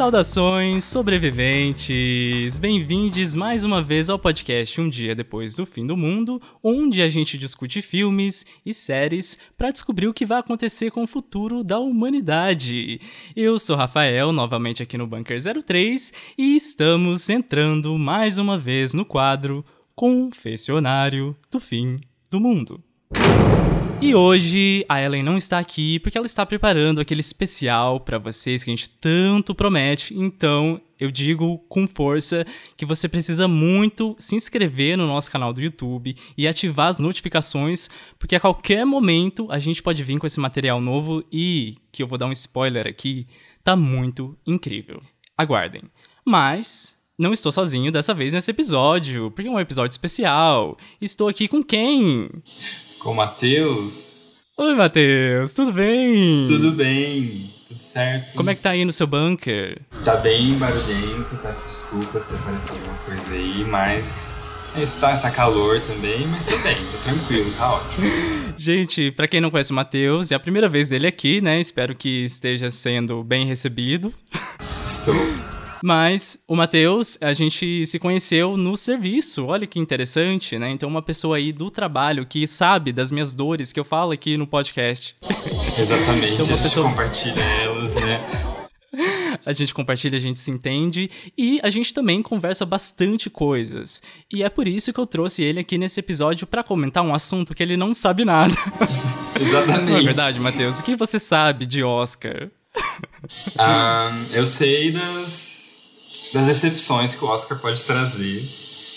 Saudações, sobreviventes! Bem-vindos mais uma vez ao podcast Um Dia Depois do Fim do Mundo, onde a gente discute filmes e séries para descobrir o que vai acontecer com o futuro da humanidade. Eu sou Rafael, novamente aqui no Bunker 03, e estamos entrando mais uma vez no quadro Confessionário do Fim do Mundo. E hoje a Ellen não está aqui porque ela está preparando aquele especial para vocês que a gente tanto promete. Então, eu digo com força que você precisa muito se inscrever no nosso canal do YouTube e ativar as notificações, porque a qualquer momento a gente pode vir com esse material novo e, que eu vou dar um spoiler aqui, tá muito incrível. Aguardem. Mas não estou sozinho dessa vez nesse episódio, porque é um episódio especial. Estou aqui com quem? Com o Matheus. Oi, Matheus, tudo bem? Tudo bem, tudo certo. Como é que tá aí no seu bunker? Tá bem barulhento, peço desculpas se aparecer alguma coisa aí, mas. É isso, tá, tá calor também, mas tô bem, tô tranquilo, tá ótimo. Gente, pra quem não conhece o Matheus, é a primeira vez dele aqui, né? Espero que esteja sendo bem recebido. Estou. Mas o Matheus, a gente se conheceu no serviço. Olha que interessante, né? Então, uma pessoa aí do trabalho que sabe das minhas dores que eu falo aqui no podcast. Exatamente, Então, a gente pessoa- compartilha elas, né? A gente compartilha, a gente se entende e a gente também conversa bastante coisas. E é por isso que eu trouxe ele aqui nesse episódio pra comentar um assunto que ele não sabe nada. Exatamente. Não é verdade, Matheus? O que você sabe de Oscar? Ah, eu sei das, das exceções que o Oscar pode trazer.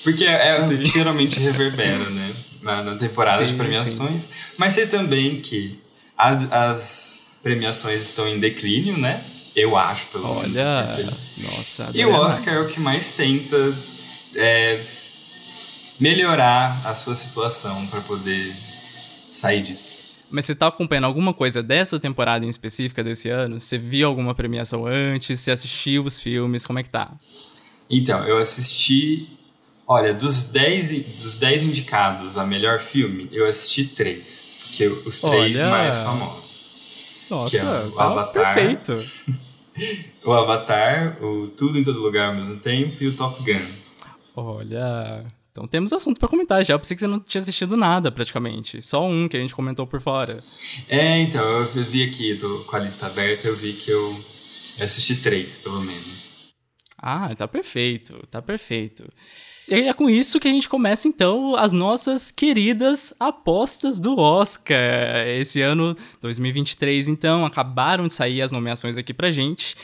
Porque é, Sim. geralmente reverbera, né? Na, na temporada de Sim, premiações. Mas sei também que as, as premiações estão em declínio, né? Eu acho, pelo menos. Olha, nossa. E o Oscar é o que mais tenta é, melhorar a sua situação para poder sair disso. Mas você tá acompanhando alguma coisa dessa temporada em específica desse ano? Você viu alguma premiação antes? Você assistiu os filmes? Como é que tá? Então, eu assisti. Olha, dos 10, i- dos 10 indicados a melhor filme, eu assisti três. Porque os três Olha. mais famosos. Nossa, Que é o tá Avatar. perfeito. O Avatar, o Tudo em Todo Lugar ao mesmo tempo e o Top Gun. Olha, então temos assunto pra comentar já. Eu pensei que você não tinha assistido nada praticamente. Só um que a gente comentou por fora. É, então, eu vi aqui tô com a lista aberta, eu vi que eu, eu assisti três, pelo menos. Ah, tá perfeito, tá perfeito. E é com isso que a gente começa então as nossas queridas apostas do Oscar. Esse ano 2023, então, acabaram de sair as nomeações aqui pra gente.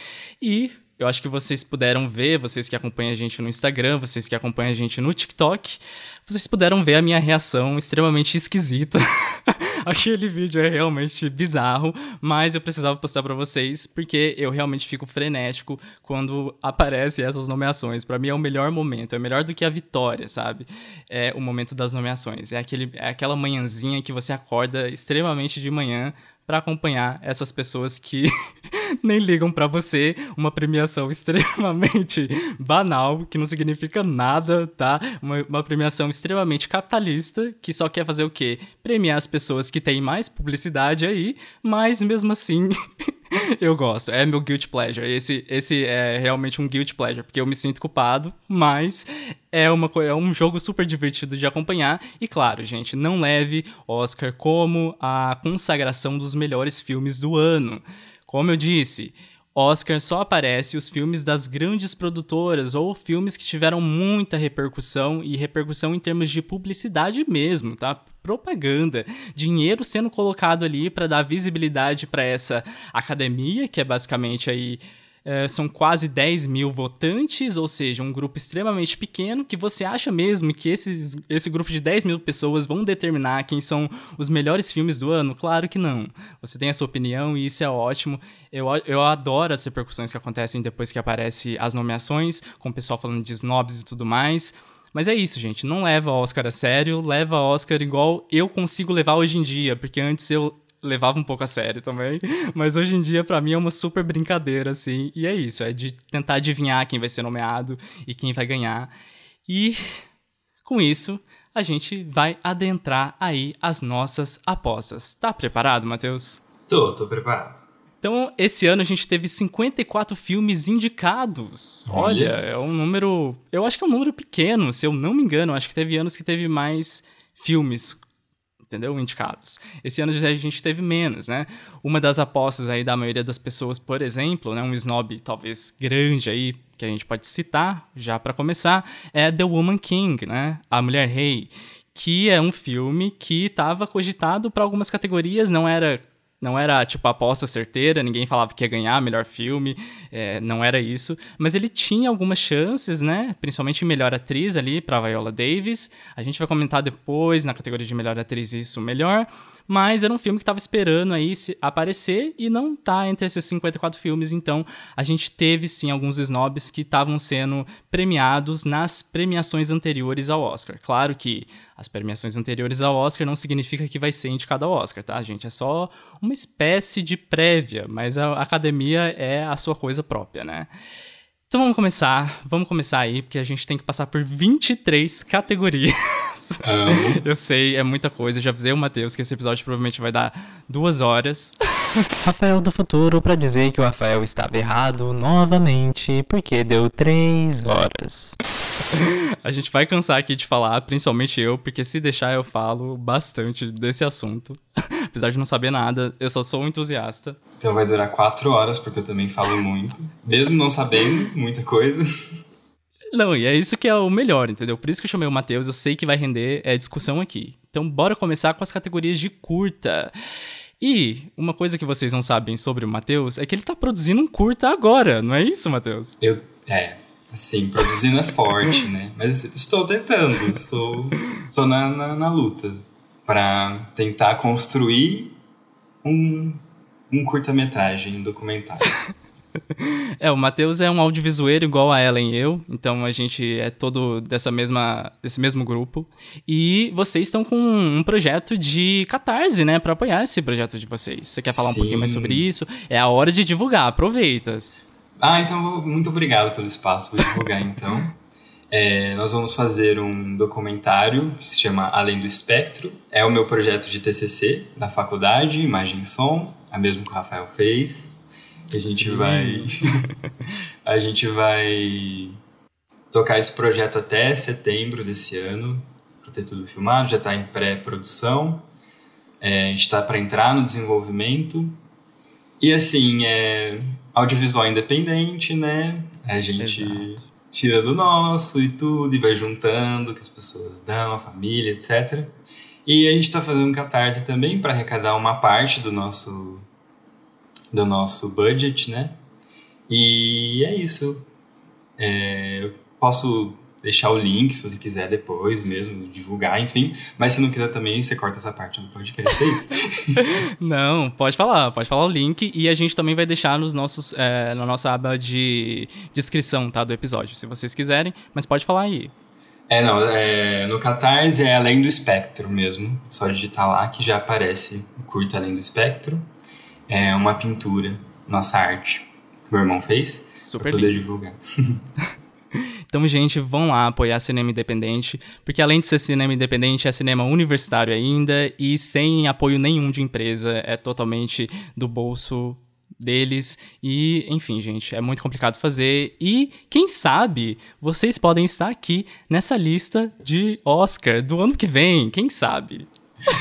E eu acho que vocês puderam ver, vocês que acompanham a gente no Instagram, vocês que acompanham a gente no TikTok, vocês puderam ver a minha reação extremamente esquisita. Aquele vídeo é realmente bizarro, mas eu precisava postar pra vocês porque eu realmente fico frenético quando aparecem essas nomeações. Pra mim é o melhor momento, é melhor do que a vitória, sabe? É o momento das nomeações. É, aquele, é aquela manhãzinha que você acorda extremamente de manhã pra acompanhar essas pessoas que nem ligam pra você, uma premiação extremamente banal, que não significa nada, tá? Uma, uma premiação extremamente capitalista, que só quer fazer o quê? Premiar as pessoas que têm mais publicidade aí, mas mesmo assim eu gosto. É meu guilty pleasure. Esse, esse é realmente um guilty pleasure, porque eu me sinto culpado, mas é, uma, é um jogo super divertido de acompanhar. E claro, gente, não leve Oscar como a consagração dos melhores filmes do ano. Como eu disse, Oscar só aparece os filmes das grandes produtoras ou filmes que tiveram muita repercussão e repercussão em termos de publicidade mesmo, tá? Propaganda, dinheiro sendo colocado ali para dar visibilidade para essa academia, que é basicamente aí é, são quase 10 mil votantes, ou seja, um grupo extremamente pequeno, que você acha mesmo que esses, esse grupo de 10 mil pessoas vão determinar quem são os melhores filmes do ano? Claro que não. Você tem a sua opinião e isso é ótimo. Eu, eu adoro as repercussões que acontecem depois que aparecem as nomeações, com o pessoal falando de snobs e tudo mais. Mas é isso, gente. Não leva Oscar a sério, leva Oscar igual eu consigo levar hoje em dia, porque antes eu levava um pouco a sério também. Mas hoje em dia, para mim, é uma super brincadeira, assim. E é isso, é de tentar adivinhar quem vai ser nomeado e quem vai ganhar. E com isso, a gente vai adentrar aí as nossas apostas. Tá preparado, Matheus? Tô, tô preparado. Então, esse ano a gente teve 54 filmes indicados. Olha, é um número. Eu acho que é um número pequeno, se eu não me engano. Acho que teve anos que teve mais filmes entendeu? Indicados. Esse ano a gente teve menos, né? Uma das apostas aí da maioria das pessoas, por exemplo, né, um snob talvez grande aí, que a gente pode citar já para começar, é The Woman King, né? A Mulher Rei, que é um filme que estava cogitado para algumas categorias, não era não era, tipo, aposta certeira, ninguém falava que ia ganhar melhor filme, é, não era isso. Mas ele tinha algumas chances, né? Principalmente melhor atriz ali para Viola Davis. A gente vai comentar depois na categoria de melhor atriz isso melhor. Mas era um filme que estava esperando aí aparecer e não tá entre esses 54 filmes. Então a gente teve sim alguns snobs que estavam sendo premiados nas premiações anteriores ao Oscar. Claro que as premiações anteriores ao Oscar não significa que vai ser indicado ao Oscar, tá, gente? É só uma espécie de prévia, mas a academia é a sua coisa própria, né? Então vamos começar, vamos começar aí, porque a gente tem que passar por 23 categorias. Eu sei, é muita coisa. Eu já avisei o Matheus que esse episódio provavelmente vai dar duas horas. Rafael do futuro para dizer que o Rafael estava errado novamente, porque deu três horas. A gente vai cansar aqui de falar, principalmente eu, porque se deixar eu falo bastante desse assunto. Apesar de não saber nada, eu só sou um entusiasta. Então vai durar quatro horas, porque eu também falo muito. Mesmo não sabendo muita coisa. Não, e é isso que é o melhor, entendeu? Por isso que eu chamei o Matheus, eu sei que vai render é, discussão aqui. Então bora começar com as categorias de curta. E uma coisa que vocês não sabem sobre o Matheus é que ele tá produzindo um curta agora, não é isso, Matheus? Eu. É. Assim, produzindo é forte, né? Mas estou tentando, estou, estou na, na, na luta para tentar construir um, um curta-metragem, um documentário. É, o Matheus é um audiovisueiro igual a Ellen e eu, então a gente é todo dessa mesma, desse mesmo grupo. E vocês estão com um projeto de catarse, né, para apoiar esse projeto de vocês. Você quer falar Sim. um pouquinho mais sobre isso? É a hora de divulgar, aproveita. Ah, então muito obrigado pelo espaço, vou divulgar então. É, nós vamos fazer um documentário que se chama Além do Espectro. É o meu projeto de TCC da faculdade, Imagem e Som, a mesma que o Rafael fez. A gente Sim. vai. a gente vai tocar esse projeto até setembro desse ano, para ter tudo filmado, já está em pré-produção. É, a gente está para entrar no desenvolvimento. E assim, é audiovisual independente, né? A gente Exato. Tira do nosso e tudo, e vai juntando que as pessoas dão, a família, etc. E a gente está fazendo um catarse também para arrecadar uma parte do nosso do nosso budget, né? E é isso. É, posso deixar o link se você quiser depois mesmo, divulgar, enfim. Mas se não quiser também, você corta essa parte do podcast, é isso? não, pode falar, pode falar o link e a gente também vai deixar nos nossos, é, na nossa aba de descrição, tá, do episódio, se vocês quiserem, mas pode falar aí. É, não, é, no Catarse é Além do Espectro mesmo, só digitar lá que já aparece o curto Além do Espectro é uma pintura, nossa arte, que meu irmão fez. Super pra poder lindo. divulgar. Então, gente, vão lá apoiar cinema independente, porque além de ser cinema independente, é cinema universitário ainda e sem apoio nenhum de empresa, é totalmente do bolso deles e, enfim, gente, é muito complicado fazer e quem sabe vocês podem estar aqui nessa lista de Oscar do ano que vem, quem sabe?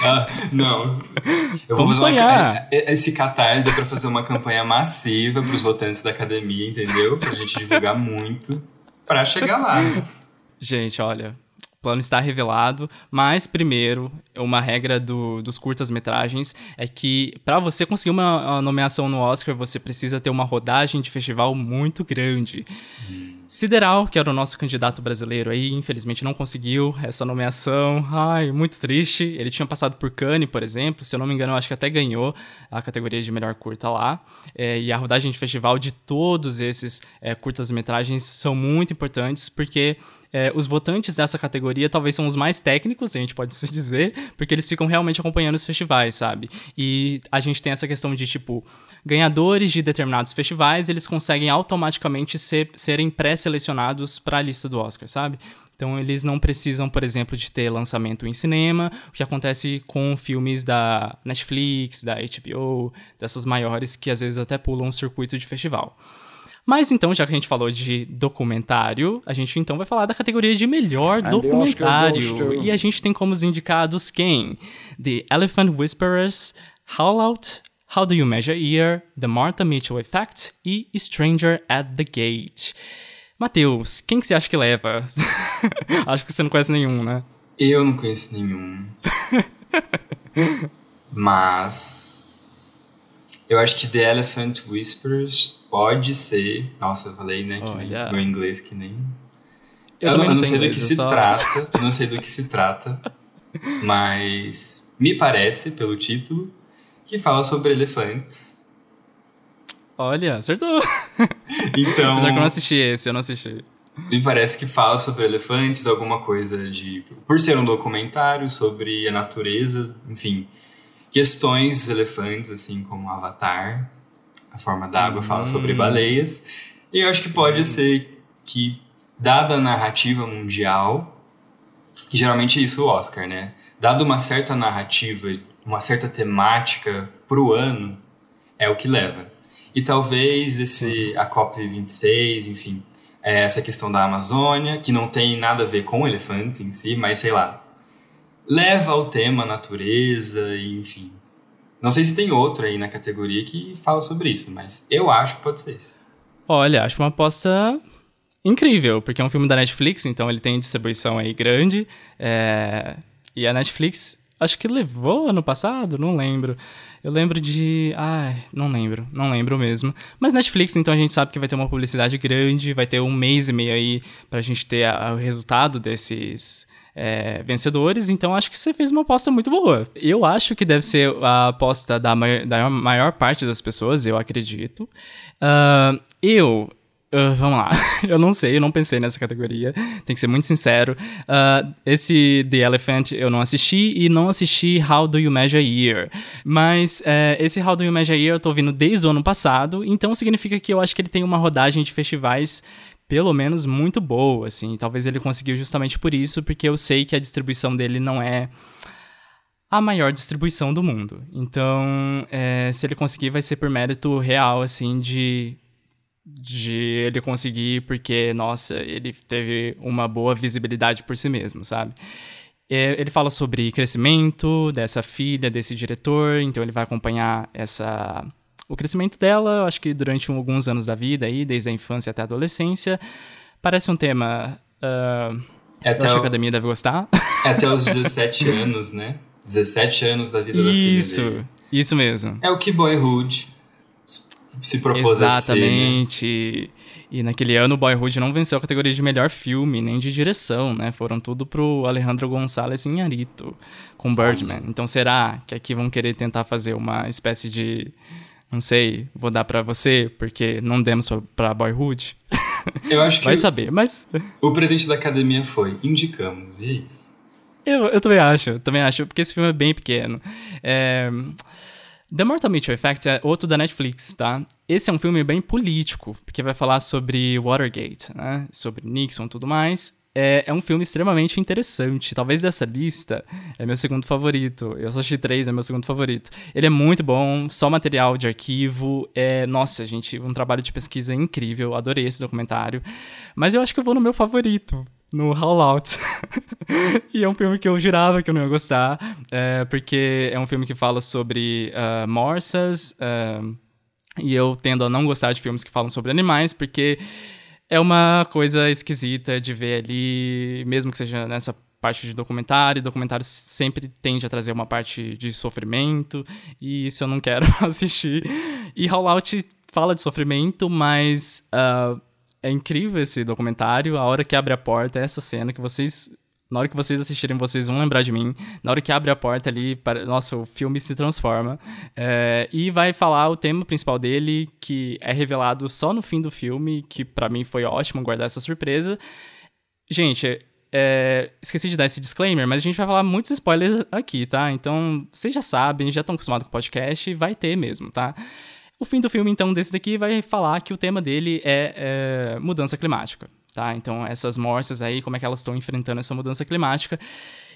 Ah, não. Eu vou Vamos sonhar. Uma, esse catarse é pra fazer uma campanha massiva pros votantes da academia, entendeu? Pra gente divulgar muito pra chegar lá. Gente, olha, O plano está revelado, mas primeiro, uma regra do, dos curtas-metragens é que para você conseguir uma, uma, nomeação no Oscar, você precisa ter uma rodagem de festival muito grande. Sideral, que era o nosso candidato brasileiro aí, infelizmente não conseguiu essa nomeação. Ai, muito triste. Ele tinha passado por Cannes, por exemplo, se eu não me engano, acho que até ganhou a categoria de melhor curta lá. É, e a rodagem de festival de todos esses é, curtas-metragens são muito importantes, porque é, os votantes dessa categoria talvez são os mais técnicos, a gente pode se dizer, porque eles ficam realmente acompanhando os festivais, sabe? E a gente tem essa questão de, tipo, ganhadores de determinados festivais, eles conseguem automaticamente ser, serem pré-selecionados para a lista do Oscar, sabe? Então eles não precisam, por exemplo, de ter lançamento em cinema, o que acontece com filmes da Netflix, da HBO, dessas maiores que às vezes até pulam um circuito de festival. Mas então, já que a gente falou de documentário, a gente então vai falar da categoria de melhor And documentário. E a gente tem como os indicados quem? The Elephant Whisperers, Howl Out, How Do You Measure Ear, The Martha Mitchell Effect e Stranger at the Gate. Matheus, quem que você acha que leva? acho que você não conhece nenhum, né? Eu não conheço nenhum. Mas eu acho que The Elephant Whispers pode ser. Nossa, eu falei, né? Que meu inglês que nem. Eu, eu não, não sei inglês, do que se só... trata. Eu não sei do que se trata. Mas me parece, pelo título, que fala sobre elefantes. Olha, acertou. Então. Apesar que eu não assisti esse, eu não assisti. Me parece que fala sobre elefantes, alguma coisa de. Por ser um documentário sobre a natureza, enfim questões elefantes, assim como Avatar, a forma d'água, hum. fala sobre baleias. E eu acho que pode ser que, dada a narrativa mundial, que geralmente é isso o Oscar, né? Dado uma certa narrativa, uma certa temática pro ano, é o que leva. E talvez esse a COP26, enfim, é essa questão da Amazônia, que não tem nada a ver com elefantes em si, mas sei lá, leva ao tema natureza, e, enfim. Não sei se tem outro aí na categoria que fala sobre isso, mas eu acho que pode ser isso. Olha, acho uma aposta incrível, porque é um filme da Netflix, então ele tem distribuição aí grande. É... E a Netflix, acho que levou ano passado, não lembro. Eu lembro de. Ai, não lembro, não lembro mesmo. Mas Netflix, então a gente sabe que vai ter uma publicidade grande, vai ter um mês e meio aí pra gente ter a, o resultado desses é, vencedores, então acho que você fez uma aposta muito boa. Eu acho que deve ser a aposta da maior, da maior parte das pessoas, eu acredito. Uh, eu Uh, vamos lá. eu não sei, eu não pensei nessa categoria. Tem que ser muito sincero. Uh, esse The Elephant eu não assisti e não assisti How Do You Measure Year. Mas uh, esse How Do You Measure Year eu tô vindo desde o ano passado, então significa que eu acho que ele tem uma rodagem de festivais pelo menos muito boa, assim. Talvez ele conseguiu justamente por isso, porque eu sei que a distribuição dele não é a maior distribuição do mundo. Então, é, se ele conseguir, vai ser por mérito real, assim, de de ele conseguir, porque, nossa, ele teve uma boa visibilidade por si mesmo, sabe? É, ele fala sobre crescimento dessa filha, desse diretor, então ele vai acompanhar essa o crescimento dela, acho que durante alguns anos da vida, aí, desde a infância até a adolescência, parece um tema. Uh, é até acho que a academia deve gostar. É até os 17 anos, né? 17 anos da vida da filha Isso, dele. isso mesmo. É o que Boyhood se propôs Exatamente. a ser, né? E naquele ano Boyhood não venceu a categoria de melhor filme, nem de direção, né? Foram tudo pro Alejandro González Inharito, com Birdman. Então será que aqui vão querer tentar fazer uma espécie de não sei, vou dar para você porque não demos para Boyhood. Eu acho que vai saber, mas o presente da academia foi indicamos e é isso. Eu, eu também acho, eu também acho, porque esse filme é bem pequeno. É... The Mortal Mitchell Effect é outro da Netflix, tá? Esse é um filme bem político, porque vai falar sobre Watergate, né? Sobre Nixon e tudo mais é, é um filme extremamente interessante. Talvez dessa lista é meu segundo favorito. Eu só assisti três, é meu segundo favorito. Ele é muito bom, só material de arquivo. É, nossa, gente, um trabalho de pesquisa incrível. Adorei esse documentário. Mas eu acho que eu vou no meu favorito no Howl Out. e é um filme que eu jurava que eu não ia gostar, é, porque é um filme que fala sobre uh, morsas, uh, e eu tendo a não gostar de filmes que falam sobre animais, porque é uma coisa esquisita de ver ali, mesmo que seja nessa parte de documentário, documentário sempre tende a trazer uma parte de sofrimento, e isso eu não quero assistir. E Fallout fala de sofrimento, mas uh, é incrível esse documentário. A hora que abre a porta, é essa cena que vocês. Na hora que vocês assistirem, vocês vão lembrar de mim. Na hora que abre a porta ali, para... nossa, o filme se transforma. É... e vai falar o tema principal dele, que é revelado só no fim do filme, que para mim foi ótimo guardar essa surpresa. Gente, é, esqueci de dar esse disclaimer, mas a gente vai falar muitos spoilers aqui, tá? Então, vocês já sabem, já estão acostumados com o podcast, vai ter mesmo, tá? O fim do filme, então, desse daqui vai falar que o tema dele é, é mudança climática, tá? Então, essas morsas aí, como é que elas estão enfrentando essa mudança climática.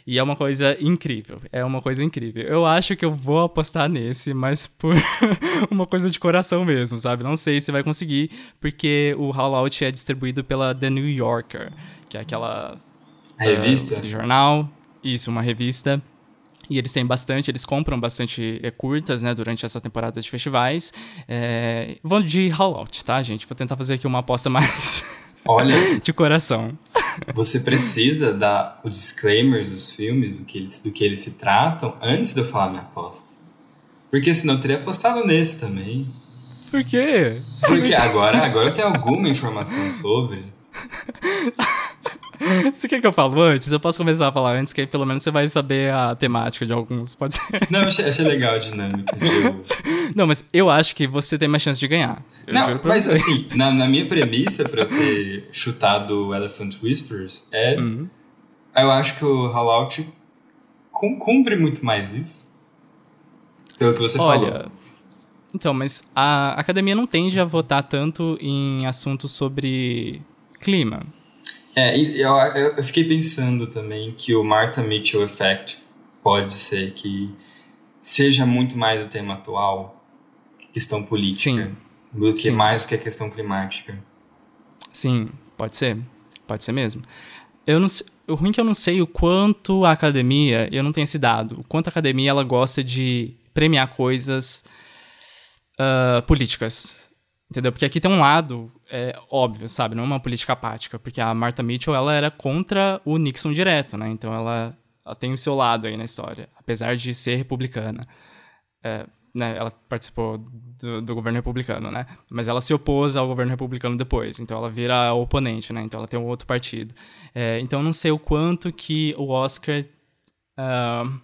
E é uma coisa incrível. É uma coisa incrível. Eu acho que eu vou apostar nesse, mas por uma coisa de coração mesmo, sabe? Não sei se vai conseguir, porque o Fallout é distribuído pela The New Yorker, que é aquela a revista? Uh, jornal. Isso, uma revista. E eles têm bastante, eles compram bastante é, curtas, né, durante essa temporada de festivais. É, vou de Fallout, tá, gente? Vou tentar fazer aqui uma aposta mais. Olha. de coração. Você precisa dar o disclaimer dos filmes, do que, eles, do que eles se tratam, antes de eu falar minha aposta. Porque senão eu teria apostado nesse também. Por quê? Porque agora, agora eu tenho alguma informação sobre. Você quer que eu fale antes? Eu posso começar a falar antes, que aí pelo menos você vai saber a temática de alguns, pode ser? Não, achei, achei legal a dinâmica. Tipo... Não, mas eu acho que você tem mais chance de ganhar. Eu não, mas você. assim, na, na, minha premissa pra eu ter chutado Elephant Whispers, é... Uhum. Eu acho que o Fallout cumpre muito mais isso. Pelo que você Olha, falou. Então, mas a academia não tende a votar tanto em assuntos sobre clima. É, eu, eu fiquei pensando também que o Martha Mitchell Effect pode ser que seja muito mais o tema atual, questão política, Sim. do que Sim. mais do que a questão climática. Sim, pode ser. Pode ser mesmo. Eu não sei, o ruim é que eu não sei o quanto a academia, eu não tenho esse dado, o quanto a academia ela gosta de premiar coisas uh, políticas. Entendeu? Porque aqui tem um lado é, óbvio, sabe? Não é uma política apática, porque a Martha Mitchell ela era contra o Nixon direto, né? Então ela, ela tem o seu lado aí na história, apesar de ser republicana. É, né, ela participou do, do, governo republicano, né? Mas ela se opôs ao governo republicano depois, então ela vira oponente, né? Então ela tem um outro partido. É, então não sei o quanto que o Oscar uh,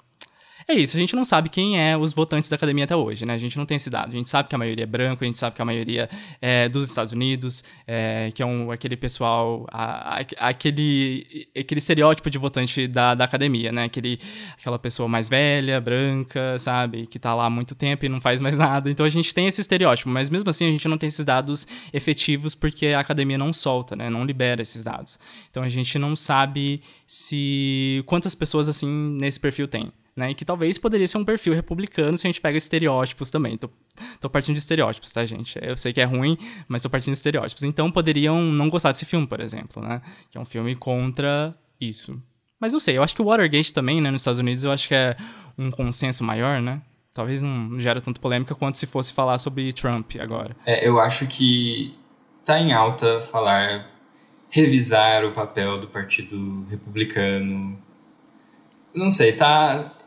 é isso, a gente não sabe quem é os votantes da academia até hoje, né? A gente não tem esse dado. A gente sabe que a maioria é branco, a gente sabe que a maioria é dos Estados Unidos, é, que é um, aquele pessoal, a, a, aquele, aquele estereótipo de votante da, da academia, né? Aquele, aquela pessoa mais velha, branca, sabe? Que tá lá há muito tempo e não faz mais nada. Então a gente tem esse estereótipo, mas mesmo assim a gente não tem esses dados efetivos porque a academia não solta, né? Não libera esses dados. Então a gente não sabe se quantas pessoas assim nesse perfil tem né? E que talvez poderia ser um perfil republicano se a gente pega estereótipos também. Tô, tô partindo de estereótipos, tá, gente? Eu sei que é ruim, mas tô partindo de estereótipos. Então poderiam não gostar desse filme, por exemplo, né? Que é um filme contra isso. Mas não sei, eu acho que o Watergate também, né, nos Estados Unidos, eu acho que é um consenso maior, né? Talvez não gera tanto polêmica quanto se fosse falar sobre Trump agora. É, eu acho que tá em alta falar, revisar o papel do Partido Republicano. Não sei, tá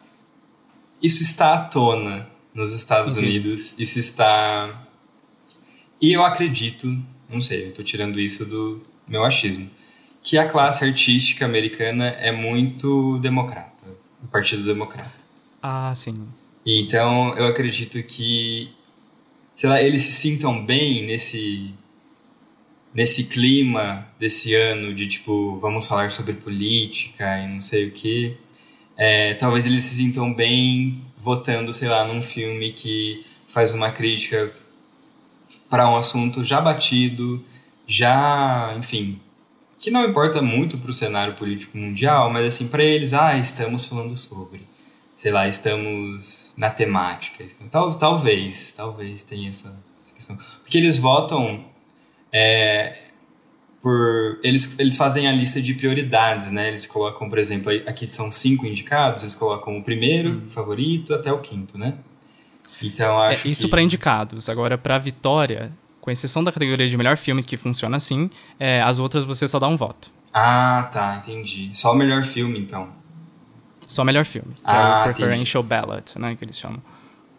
isso está à tona nos Estados uhum. Unidos, isso está. E eu acredito, não sei, eu estou tirando isso do meu achismo, que a classe artística americana é muito democrata, o Partido Democrata. Ah, sim. E então eu acredito que, sei lá, eles se sintam bem nesse nesse clima desse ano de tipo vamos falar sobre política e não sei o que é, talvez eles se sintam bem votando, sei lá, num filme que faz uma crítica para um assunto já batido, já, enfim, que não importa muito para o cenário político mundial, mas assim, para eles, ah, estamos falando sobre, sei lá, estamos na temática. Tal, talvez, talvez tenha essa, essa questão. Porque eles votam é, por eles, eles fazem a lista de prioridades, né? Eles colocam, por exemplo, aqui são cinco indicados, eles colocam o primeiro, hum. favorito, até o quinto, né? Então é, acho é, isso que... para indicados. Agora para vitória, com exceção da categoria de melhor filme que funciona assim, é, as outras você só dá um voto. Ah, tá, entendi. Só o melhor filme, então. Só melhor filme. Que Ah, é o Preferential Ballot, né? Que eles chamam.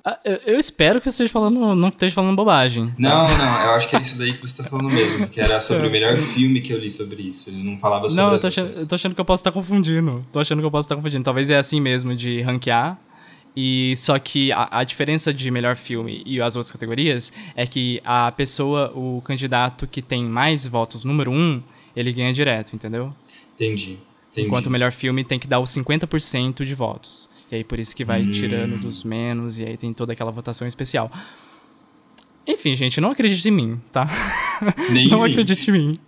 Ah, eu, eu espero que você esteja falando, não esteja falando bobagem. tá? Não, não, eu acho que é isso daí que você tá falando mesmo, que era sobre o melhor filme que eu li sobre isso. Ele não falava sobre Não, eu tô, achando, eu tô achando que eu posso estar confundindo. Tô achando que eu posso estar confundindo. Talvez é assim mesmo, de ranquear. E só que a, a diferença de melhor filme e as outras categorias é que a pessoa, o candidato que tem mais votos número um, ele ganha direto, entendeu? Entendi, entendi. Enquanto o melhor filme tem que dar os 50% de votos. E aí por isso que vai Hum. tirando dos menos, e aí tem toda aquela votação especial. Enfim, gente, não acredite em mim, tá? Nem não em mim. acredite em mim.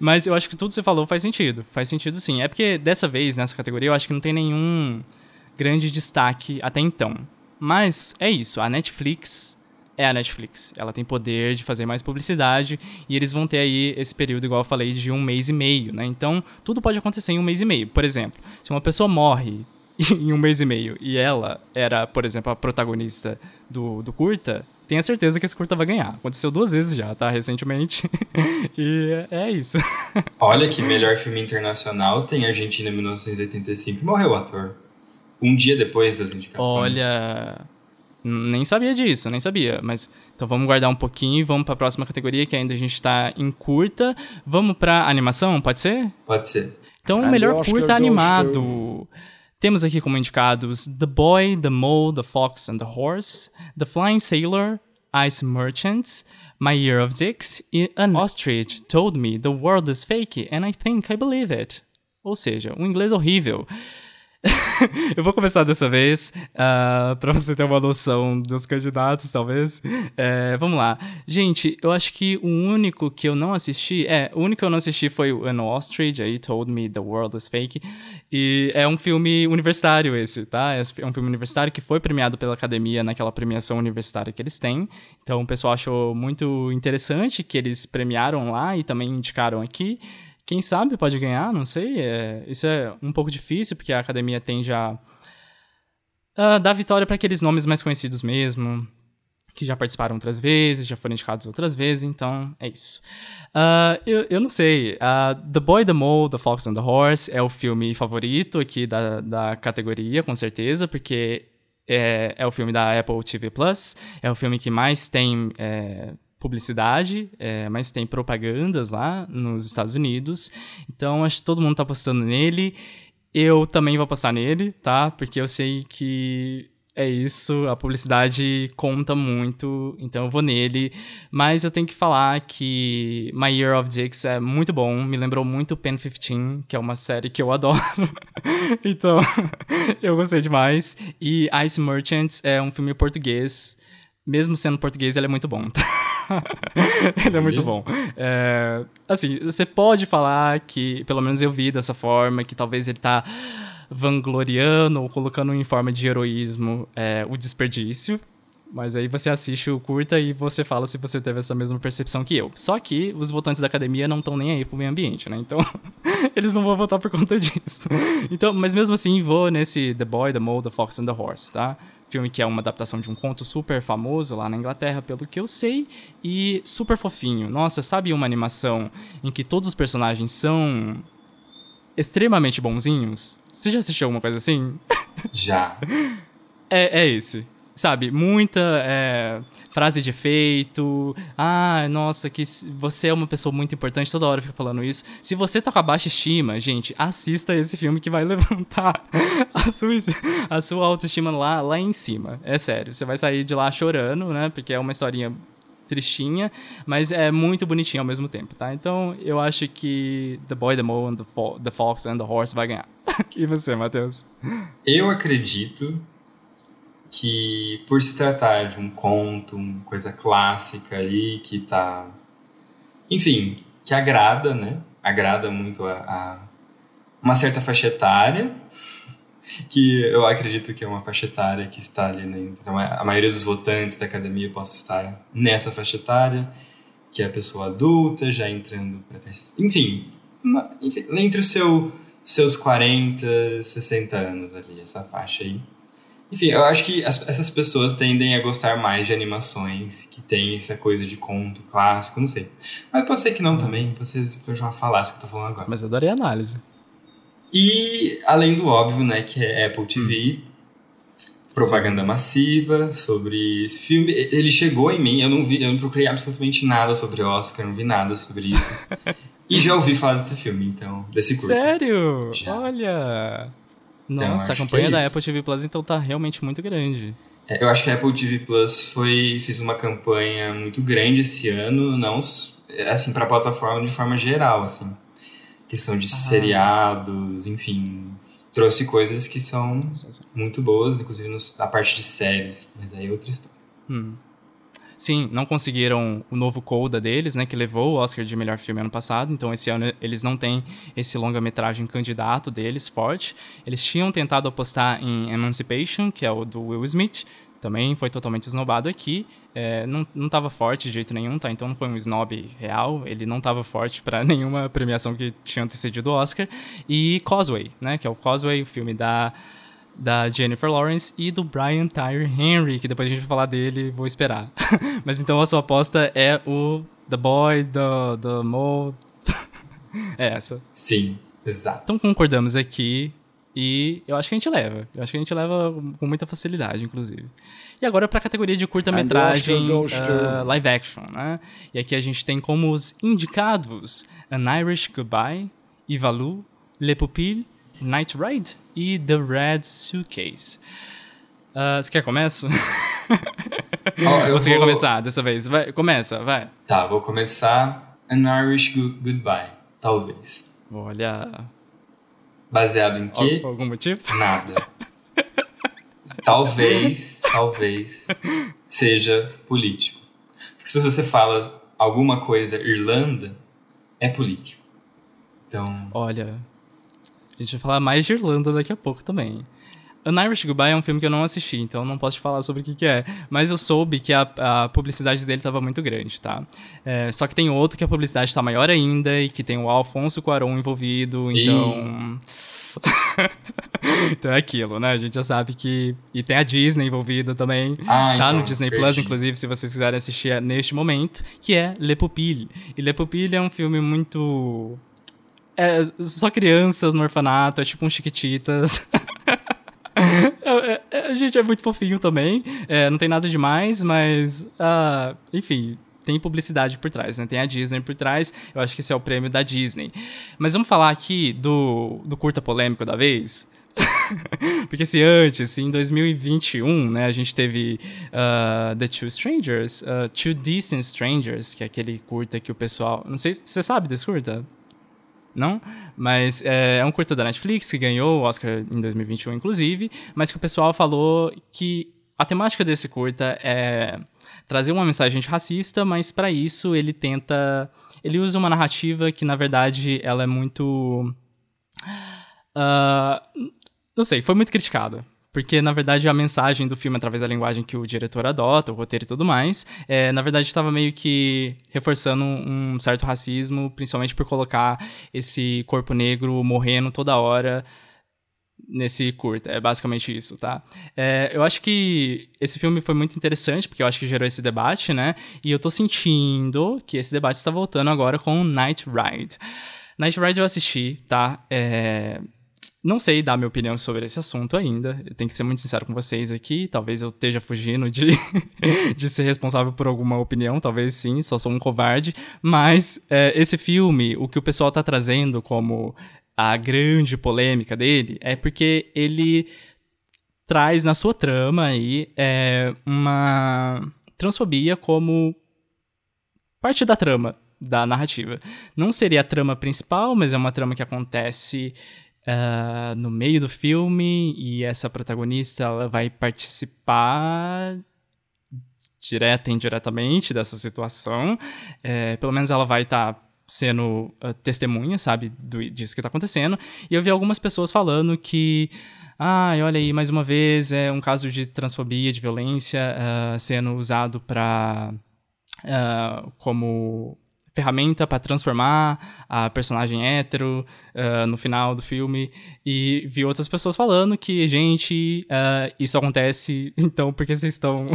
Mas eu acho que tudo que você falou faz sentido. Faz sentido sim. É porque dessa vez, nessa categoria, eu acho que não tem nenhum grande destaque até então. Mas é isso. A Netflix é a Netflix. Ela tem poder de fazer mais publicidade e eles vão ter aí esse período, igual eu falei, de um mês e meio, né? Então, tudo pode acontecer em um mês e meio. Por exemplo, se uma pessoa morre em um mês e meio e ela era, por exemplo, a protagonista do, do curta, tenha certeza que esse curta vai ganhar. Aconteceu duas vezes já, tá? Recentemente. e é isso. Olha que melhor filme internacional tem Argentina 1985 e morreu o ator. Um dia depois das indicações. Olha. Nem sabia disso, nem sabia. Mas então vamos guardar um pouquinho e vamos para a próxima categoria, que ainda a gente está em curta. Vamos para animação, pode ser? Pode ser. Então, o melhor Oscar curta animado. Temos aqui como indicados The Boy, The Mole, The Fox and the Horse, The Flying Sailor, Ice Merchants, My Year of Dicks e An Ostrich Told Me the World is Fake and I Think I Believe It. Ou seja, um inglês horrível. eu vou começar dessa vez, uh, para você ter uma noção dos candidatos, talvez. É, vamos lá. Gente, eu acho que o único que eu não assisti. É, o único que eu não assisti foi An Ostrich, aí Told Me the World is Fake. E é um filme universitário esse, tá? É um filme universitário que foi premiado pela academia naquela premiação universitária que eles têm. Então o pessoal achou muito interessante que eles premiaram lá e também indicaram aqui. Quem sabe pode ganhar, não sei. É, isso é um pouco difícil, porque a academia tende a, a dar vitória para aqueles nomes mais conhecidos mesmo, que já participaram outras vezes, já foram indicados outras vezes, então é isso. Uh, eu, eu não sei. Uh, the Boy, the Mole, The Fox and the Horse é o filme favorito aqui da, da categoria, com certeza, porque é, é o filme da Apple TV Plus, é o filme que mais tem. É, publicidade, é, mas tem propagandas lá nos Estados Unidos. Então acho que todo mundo tá apostando nele. Eu também vou apostar nele, tá? Porque eu sei que é isso, a publicidade conta muito, então eu vou nele. Mas eu tenho que falar que My Year of Dicks é muito bom, me lembrou muito Pen 15, que é uma série que eu adoro. então, eu gostei demais. E Ice Merchants é um filme português. Mesmo sendo português, ele é muito bom. ele é muito bom. É, assim, você pode falar que, pelo menos eu vi dessa forma, que talvez ele tá vangloriando ou colocando em forma de heroísmo é, o desperdício. Mas aí você assiste o curta e você fala se você teve essa mesma percepção que eu. Só que os votantes da academia não estão nem aí pro meio ambiente, né? Então, eles não vão votar por conta disso. Então, mas mesmo assim, vou nesse The Boy, The Mole, The Fox and the Horse, tá? Filme que é uma adaptação de um conto super famoso lá na Inglaterra, pelo que eu sei, e super fofinho. Nossa, sabe uma animação em que todos os personagens são extremamente bonzinhos? Você já assistiu alguma coisa assim? Já. É, é esse. Sabe, muita é, frase de efeito. Ah, nossa, que você é uma pessoa muito importante, toda hora fica falando isso. Se você tá com a baixa estima, gente, assista esse filme que vai levantar a sua, a sua autoestima lá, lá em cima. É sério, você vai sair de lá chorando, né? Porque é uma historinha tristinha, mas é muito bonitinho ao mesmo tempo, tá? Então eu acho que The Boy, The Mole, and the, Fo the Fox and the Horse vai ganhar. e você, Matheus? Eu acredito que por se tratar de um conto, uma coisa clássica ali, que tá. Enfim, que agrada, né? Agrada muito a, a uma certa faixa etária, que eu acredito que é uma faixa etária que está ali, né? A maioria dos votantes da academia possa estar nessa faixa etária, que é a pessoa adulta, já entrando para. Enfim, enfim, entre os seu, seus 40, 60 anos ali, essa faixa aí. Enfim, eu acho que as- essas pessoas tendem a gostar mais de animações que tem essa coisa de conto clássico, não sei. Mas pode ser que não também, vocês já falassem o que eu tô falando agora. Mas eu adorei a análise. E além do óbvio, né, que é Apple TV, propaganda massiva sobre esse filme. Ele chegou em mim, eu não vi, eu não procurei absolutamente nada sobre Oscar, não vi nada sobre isso. e já ouvi falar desse filme, então, desse curta. Sério? Já. Olha. Então, Nossa, a acho que campanha é da. Apple TV Plus então tá realmente muito grande. É, Eu acho que a Apple TV Plus foi fez uma campanha muito grande esse ano, não assim para a plataforma de forma geral, assim. Questão de seriados, enfim, trouxe coisas que são muito boas, inclusive nos- na parte de séries, mas aí é outra história. Hum. Sim, não conseguiram o novo Coda deles, né, que levou o Oscar de melhor filme ano passado, então esse ano eles não têm esse longa-metragem candidato deles forte. Eles tinham tentado apostar em Emancipation, que é o do Will Smith, também foi totalmente esnobado aqui. É, não, não forte de jeito nenhum, tá? Então não foi um snob real, ele não tava forte para nenhuma premiação que tinha antecedido o Oscar. E Causeway, né, que é o Causeway, o filme da da Jennifer Lawrence e do Brian Tyree Henry, que depois a gente vai falar dele, vou esperar. Mas então a sua aposta é o The Boy, The, the Mo... é essa. Sim, exato. Então concordamos aqui e eu acho que a gente leva. Eu acho que a gente leva com muita facilidade, inclusive. E agora para a categoria de curta-metragem uh, live action, né? E aqui a gente tem como os indicados An Irish Goodbye, Ivalu, Le Pupille, Night Ride e The Red Suitcase. Ah, você quer começo? Ou você quer vou- começar dessa vez? Vai, começa, vai. Tá, vou começar An Irish Goodbye, talvez. Olha. Baseado em quê? al- Algum motivo? Nada. talvez, talvez seja político. Porque se você fala alguma coisa Irlanda, é político. Então, Olha, a gente vai falar mais de Irlanda daqui a pouco também. An Irish Goodbye é um filme que eu não assisti, então não posso te falar sobre o que, que é. Mas eu soube que a, a publicidade dele estava muito grande, tá? É, só que tem outro que a publicidade está maior ainda e que tem o Alfonso Cuarón envolvido, então... então é aquilo, né? A gente já sabe que... E tem a Disney envolvida também. Ah, tá então, no Disney. Plus, inclusive, se vocês quiserem assistir é neste momento, que é Le Pupille. E Le Pupille é um filme muito... É só crianças no orfanato, é tipo um Chiquititas. É, é, é, gente, é muito fofinho também. É, não tem nada demais, mas. ah, enfim, tem publicidade por trás, né? Tem a Disney por trás. Eu acho que esse é o prêmio da Disney. Mas vamos falar aqui do, do curta polêmico da vez. Porque se antes, em 2021, né, a gente teve ah, The Two Strangers, ah, Two Decent Strangers, que é aquele curta que o pessoal. Não sei, você sabe desse curta? Não? Mas é, é um curta da Netflix que ganhou o Oscar em 2021, inclusive, mas que o pessoal falou que a temática desse curta é trazer uma mensagem racista, mas para isso ele tenta. Ele usa uma narrativa que, na verdade, ela é muito. ah, não sei, foi muito criticada. Porque, na verdade, a mensagem do filme, através da linguagem que o diretor adota, o roteiro e tudo mais, é, na verdade, estava meio que reforçando um certo racismo, principalmente por colocar esse corpo negro morrendo toda hora nesse curta. É basicamente isso, tá? É, eu acho que esse filme foi muito interessante, porque eu acho que gerou esse debate, né? E eu tô sentindo que esse debate está voltando agora com Night Ride. Night Ride eu assisti, tá? É, não sei dar minha opinião sobre esse assunto ainda. Eu tenho que ser muito sincero com vocês aqui. Talvez eu esteja fugindo de, de ser responsável por alguma opinião. Talvez sim, só sou um covarde. Mas é, esse filme, o que o pessoal tá trazendo como a grande polêmica dele é porque ele traz na sua trama aí é, uma transfobia como parte da trama da narrativa. Não seria a trama principal, mas é uma trama que acontece ah, no meio do filme e essa protagonista ela vai participar direta e indiretamente dessa situação. É, pelo menos ela vai estar sendo ah, testemunha, sabe, do, disso que está acontecendo. E eu vi algumas pessoas falando que ah, olha aí, mais uma vez, é um caso de transfobia, de violência ah, sendo usado para como ferramenta para transformar a personagem hétero uh, no final do filme. E vi outras pessoas falando que, gente, uh, isso acontece, então por que vocês estão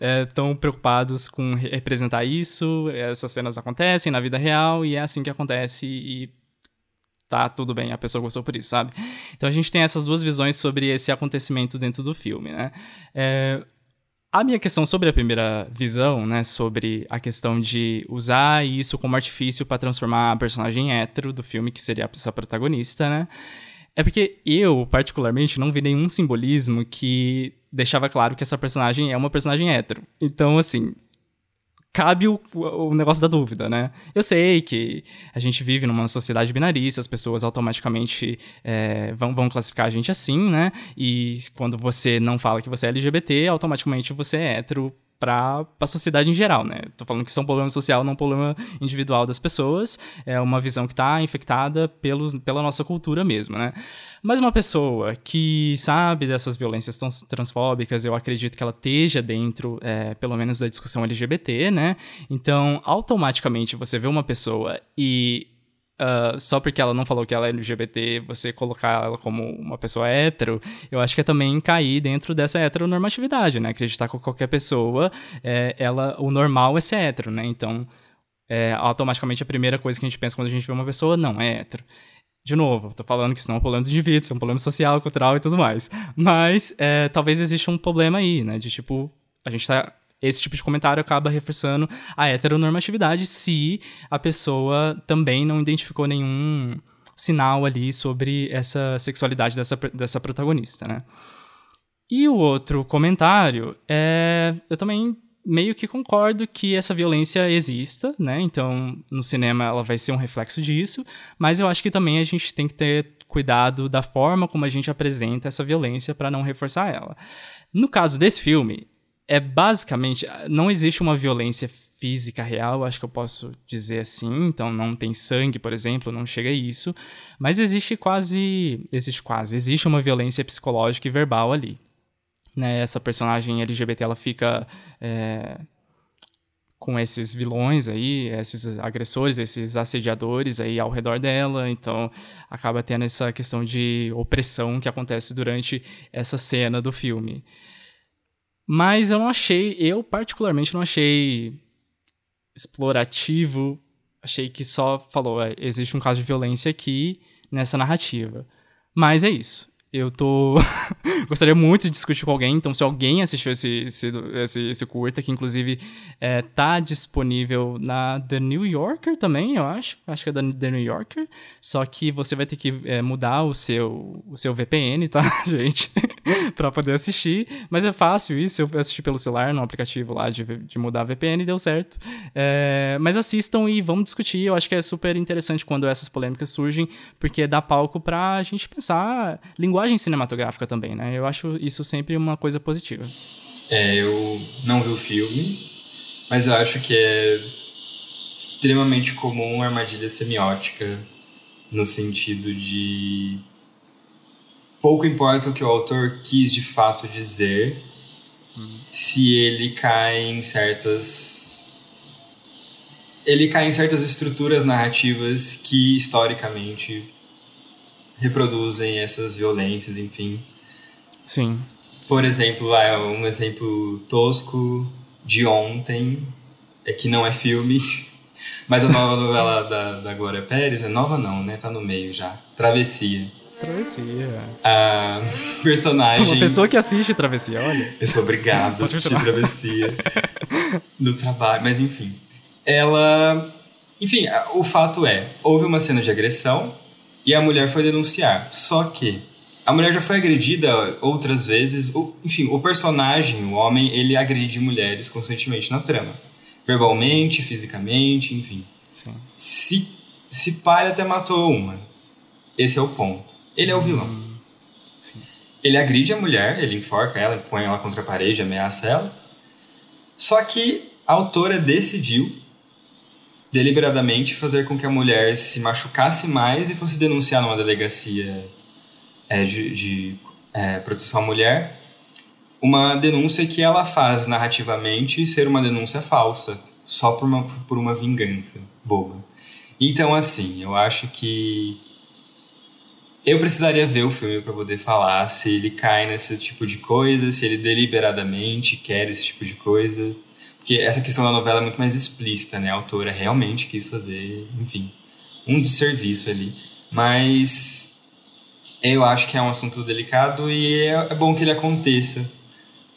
é, tão preocupados com representar isso? Essas cenas acontecem na vida real e é assim que acontece e tá tudo bem, a pessoa gostou por isso, sabe? Então a gente tem essas duas visões sobre esse acontecimento dentro do filme, né? É, a minha questão sobre a primeira visão, né, sobre a questão de usar isso como artifício para transformar a personagem hétero do filme, que seria a protagonista, né, é porque eu, particularmente, não vi nenhum simbolismo que deixava claro que essa personagem é uma personagem hétero. Então, assim, cabe o, o negócio da dúvida, né? Eu sei que a gente vive numa sociedade binarista, as pessoas automaticamente é, vão, vão classificar a gente assim, né? E quando você não fala que você é LGBT, automaticamente você é hétero para a sociedade em geral, né? Tô falando que isso é um problema social, não um problema individual das pessoas. É uma visão que está infectada pelos, pela nossa cultura mesmo, né? Mas uma pessoa que sabe dessas violências transfóbicas, eu acredito que ela esteja dentro, é, pelo menos, da discussão LGBT, né? Então, automaticamente você vê uma pessoa e Uh, só porque ela não falou que ela é LGBT, você colocar ela como uma pessoa hétero, eu acho que é também cair dentro dessa heteronormatividade, né? Acreditar que qualquer pessoa, é, ela, o normal é ser hétero, né? Então, é, automaticamente a primeira coisa que a gente pensa quando a gente vê uma pessoa, não, é hétero. De novo, tô falando que isso não é um problema do indivíduo, isso é um problema social, cultural e tudo mais. Mas é, talvez exista um problema aí, né? De tipo, a gente tá esse tipo de comentário acaba reforçando a heteronormatividade se a pessoa também não identificou nenhum sinal ali sobre essa sexualidade dessa, dessa protagonista, né? E o outro comentário é. Eu também meio que concordo que essa violência exista, né? Então, no cinema ela vai ser um reflexo disso, mas eu acho que também a gente tem que ter cuidado da forma como a gente apresenta essa violência para não reforçar ela. No caso desse filme, é basicamente. Não existe uma violência física real, acho que eu posso dizer assim. Então, não tem sangue, por exemplo, não chega a isso. Mas existe quase. Existe quase. Existe uma violência psicológica e verbal ali. Né? Essa personagem LGBT ela fica. É, com esses vilões aí, esses agressores, esses assediadores aí ao redor dela, então acaba tendo essa questão de opressão que acontece durante essa cena do filme. Mas eu não achei, eu particularmente não achei explorativo. Achei que só falou, é, existe um caso de violência aqui nessa narrativa. Mas é isso eu tô. Gostaria muito de discutir com alguém, então se alguém assistiu esse, esse, esse, esse curta, que inclusive é, tá disponível na The New Yorker também, eu acho. Acho que é da The New Yorker. Só que você vai ter que é, mudar o seu, o seu VPN, tá, gente? pra poder assistir. Mas é fácil isso, eu assisti pelo celular, no aplicativo lá de, de mudar VPN, deu certo. É, mas assistam e vamos discutir. Eu acho que é super interessante quando essas polêmicas surgem, porque dá palco pra gente pensar linguagem cinematográfica também, né? Eu acho isso sempre uma coisa positiva. É, eu não vi o filme, mas eu acho que é extremamente comum a armadilha semiótica no sentido de pouco importa o que o autor quis de fato dizer, hum. se ele cai em certas ele cai em certas estruturas narrativas que historicamente reproduzem essas violências, enfim. Sim. Por exemplo, lá um exemplo tosco de ontem, é que não é filme, mas a nova novela da, da Glória Pérez, é nova não, né? Tá no meio já. Travessia. Travessia. A personagem. Uma pessoa que assiste Travessia, olha. Eu sou obrigado a assistir Travessia no trabalho, mas enfim. Ela. Enfim, o fato é: houve uma cena de agressão e a mulher foi denunciar. Só que a mulher já foi agredida outras vezes. enfim, o personagem, o homem, ele agride mulheres constantemente na trama. Verbalmente, fisicamente, enfim. Sim. Se, se pai até matou uma. Esse é o ponto. Ele é o vilão. Hum, sim. Ele agride a mulher, ele enforca ela, põe ela contra a parede, ameaça ela. Só que a autora decidiu deliberadamente fazer com que a mulher se machucasse mais e fosse denunciar numa delegacia é, de, de é, proteção à mulher uma denúncia que ela faz narrativamente ser uma denúncia falsa, só por uma, por uma vingança boba. Então, assim, eu acho que eu precisaria ver o filme para poder falar se ele cai nesse tipo de coisa, se ele deliberadamente quer esse tipo de coisa. Porque essa questão da novela é muito mais explícita, né? A autora realmente quis fazer, enfim, um desserviço ali. Mas eu acho que é um assunto delicado e é, é bom que ele aconteça.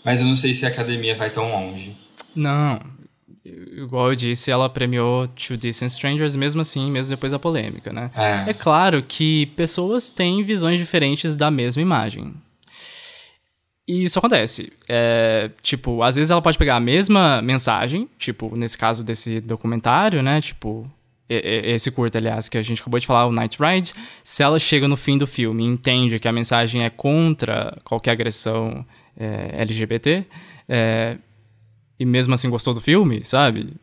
Mas eu não sei se a academia vai tão longe. Não, igual eu disse, ela premiou Two Decent Strangers mesmo assim, mesmo depois da polêmica, né? É. é claro que pessoas têm visões diferentes da mesma imagem. E isso acontece. É, tipo, às vezes ela pode pegar a mesma mensagem, tipo, nesse caso desse documentário, né? Tipo, esse curto, aliás, que a gente acabou de falar, o Night Ride, se ela chega no fim do filme e entende que a mensagem é contra qualquer agressão é, LGBT, é, e mesmo assim gostou do filme, sabe?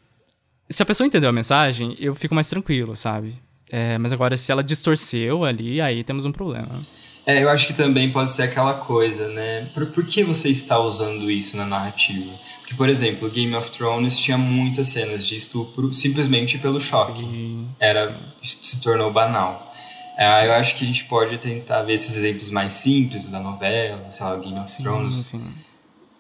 Se a pessoa entendeu a mensagem, eu fico mais tranquilo, sabe? É, mas agora, se ela distorceu ali, aí temos um problema. É, eu acho que também pode ser aquela coisa, né? Por, por que você está usando isso na narrativa? Porque, por exemplo, Game of Thrones tinha muitas cenas de estupro simplesmente pelo choque. Sim, Era, sim. se tornou banal. É, eu acho que a gente pode tentar ver esses exemplos mais simples da novela, sei lá, Game of Sim, Thrones, sim.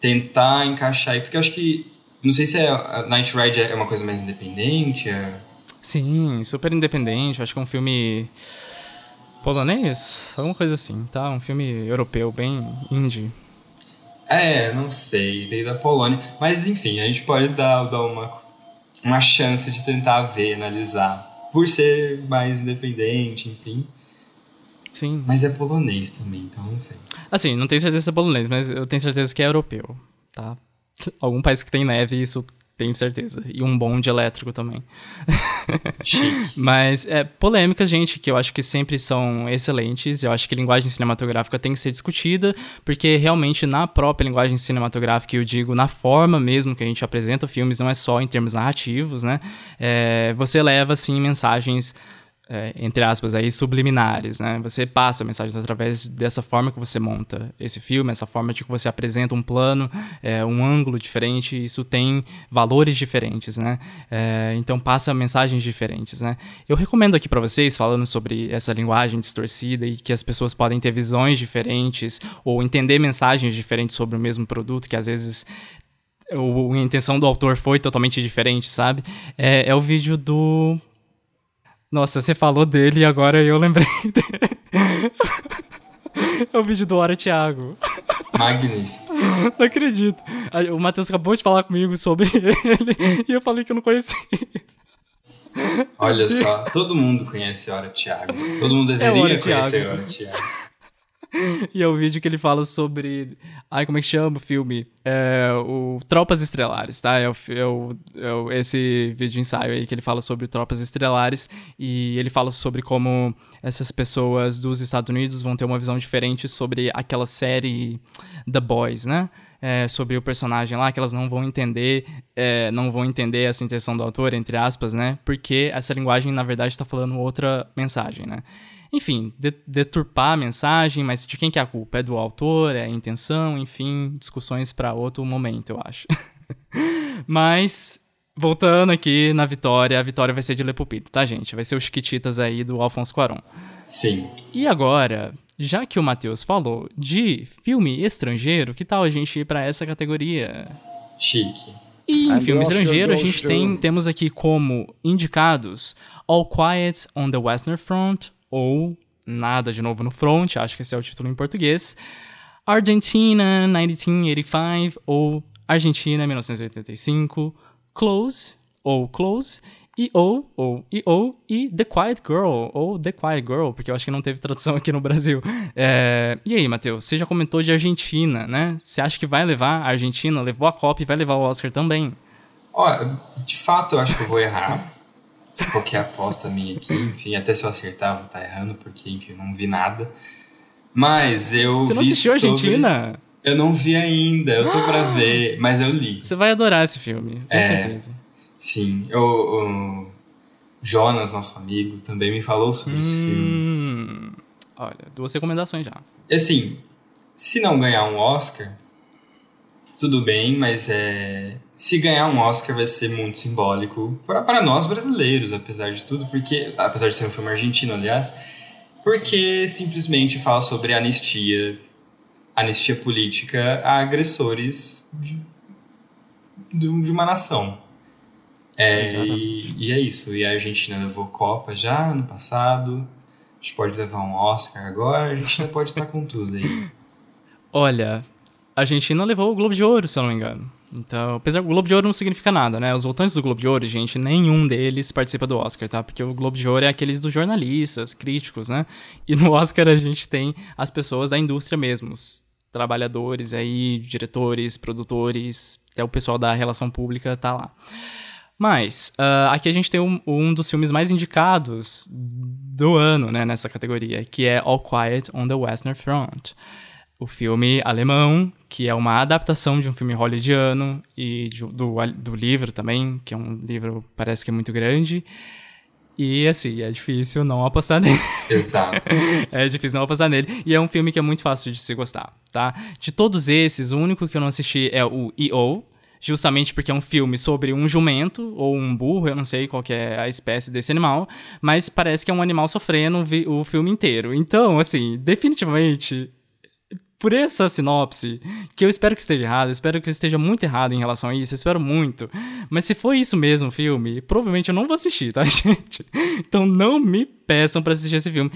Tentar encaixar aí, porque eu acho que não sei se é, a Night Ride é uma coisa mais independente, é... Sim, super independente. Acho que é um filme polonês, alguma coisa assim, tá? Um filme europeu, bem indie. É, não sei, veio da Polônia, mas enfim, a gente pode dar, dar uma, uma chance de tentar ver, analisar, por ser mais independente, enfim. Sim. Mas é polonês também, então não sei. Assim, não tenho certeza se é polonês, mas eu tenho certeza que é europeu, tá? Algum país que tem neve, isso tenho certeza. E um bonde elétrico também. Chique. Mas é, polêmicas, gente, que eu acho que sempre são excelentes. Eu acho que linguagem cinematográfica tem que ser discutida, porque realmente na própria linguagem cinematográfica, eu digo na forma mesmo que a gente apresenta filmes, não é só em termos narrativos, né? É, você leva, assim, mensagens é, entre aspas, aí, subliminares, né? Você passa mensagens através dessa forma que você monta esse filme, essa forma de que você apresenta um plano, é, um ângulo diferente, isso tem valores diferentes, né? É, então passa mensagens diferentes, né? Eu recomendo aqui para vocês, falando sobre essa linguagem distorcida e que as pessoas podem ter visões diferentes ou entender mensagens diferentes sobre o mesmo produto, que às vezes o, a intenção do autor foi totalmente diferente, sabe? É, é o vídeo do nossa, você falou dele e agora eu lembrei dele. É o vídeo do Hora Thiago. Magnífico. Não acredito. O Matheus acabou de falar comigo sobre ele e eu falei que eu não conhecia. Olha só, todo mundo conhece Hora Thiago. Todo mundo deveria Hora conhecer Thiago. Hora Thiago. E é o vídeo que ele fala sobre. Ai, como é que chama o filme? É o Tropas Estrelares, tá? É, o, é, o, é o- esse vídeo ensaio aí que ele fala sobre Tropas Estrelares. E ele fala sobre como essas pessoas dos Estados Unidos vão ter uma visão diferente sobre aquela série The Boys, né? É, sobre o personagem lá, que elas não vão entender, é, não vão entender essa intenção do autor, entre aspas, né? Porque essa linguagem, na verdade, está falando outra mensagem, né? Enfim, de- deturpar a mensagem, mas de quem que é a culpa? É do autor, é a intenção, enfim, discussões para outro momento, eu acho. mas, voltando aqui na Vitória, a Vitória vai ser de Lepupito, tá, gente? Vai ser os Chiquititas aí do Alfonso Cuarón. Sim. E agora, já que o Matheus falou de filme estrangeiro, que tal a gente ir para essa categoria? Chique. E em filme estrangeiro, a gente tem, temos aqui como indicados All Quiet on the Western Front, ou Nada de Novo no Front, acho que esse é o título em português, Argentina 1985, ou Argentina 1985, Close, ou Close, E.O., ou E.O., e The Quiet Girl, ou The Quiet Girl, porque eu acho que não teve tradução aqui no Brasil. É, E aí, Matheus, você já comentou de Argentina, né? Você acha que vai levar a Argentina, levou a Copa e vai levar o Oscar também? Ó, de fato eu acho que eu vou errar. Qualquer aposta minha aqui, enfim, até se eu acertar vou estar errando, porque, enfim, não vi nada. Mas eu Você não vi assistiu a sobre- Argentina? Eu não vi ainda, eu tô pra ver, mas eu li. Você vai adorar esse filme, com É. certeza. Sim, o, o Jonas, nosso amigo, também me falou sobre esse filme. Hum, olha, duas recomendações já. E assim, se não ganhar um Oscar, tudo bem, mas é, se ganhar um Oscar vai ser muito simbólico para nós brasileiros, apesar de tudo, porque apesar de ser um filme argentino, aliás, porque Sim. simplesmente fala sobre anistia, anistia política a agressores de, de uma nação. É, e, e, é isso. E a Argentina levou Copa já no passado. A gente pode levar um Oscar agora. A Argentina pode estar com tudo aí. Olha, a Argentina levou o Globo de Ouro, se eu não me engano. Então, apesar do Globo de Ouro não significa nada, né? Os votantes do Globo de Ouro, gente, nenhum deles participa do Oscar, tá? Porque o Globo de Ouro é aqueles dos jornalistas, críticos, né? E no Oscar a gente tem as pessoas da indústria mesmo, os trabalhadores aí, diretores, produtores, até o pessoal da relação pública tá lá. Mas, uh, aqui a gente tem um, um, dos filmes mais indicados do ano, né, nessa categoria, que é All Quiet on the Western Front. O filme alemão, que é uma adaptação de um filme hollywoodiano e de, do, do livro também, que é um livro, parece que é muito grande. E assim, é difícil não apostar nele. Exato. é difícil não apostar nele. E é um filme que é muito fácil de se gostar, tá? De todos esses, o único que eu não assisti é o E.O., justamente porque é um filme sobre um jumento ou um burro, eu não sei qual é a espécie desse animal, mas parece que é um animal sofrendo o filme inteiro. Então, assim, definitivamente por essa sinopse, que eu espero que esteja errado, eu espero que eu esteja muito errado em relação a isso, eu espero muito. Mas se for isso mesmo o filme, provavelmente eu não vou assistir, tá, gente? Então não me peçam para assistir esse filme.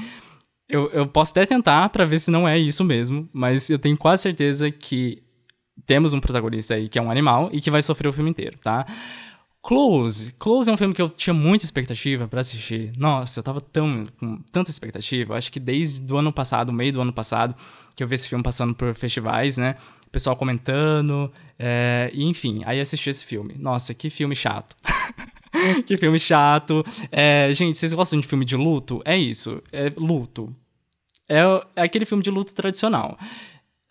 Eu, eu posso até tentar para ver se não é isso mesmo, mas eu tenho quase certeza que temos um protagonista aí que é um animal e que vai sofrer o filme inteiro, tá? Close. Close é um filme que eu tinha muita expectativa para assistir. Nossa, eu tava tão, com tanta expectativa. Acho que desde o ano passado, meio do ano passado, que eu vi esse filme passando por festivais, né? O pessoal comentando, é, e enfim, aí assisti esse filme. Nossa, que filme chato. que filme chato. É, gente, vocês gostam de filme de luto? É isso, é luto. É, é aquele filme de luto tradicional.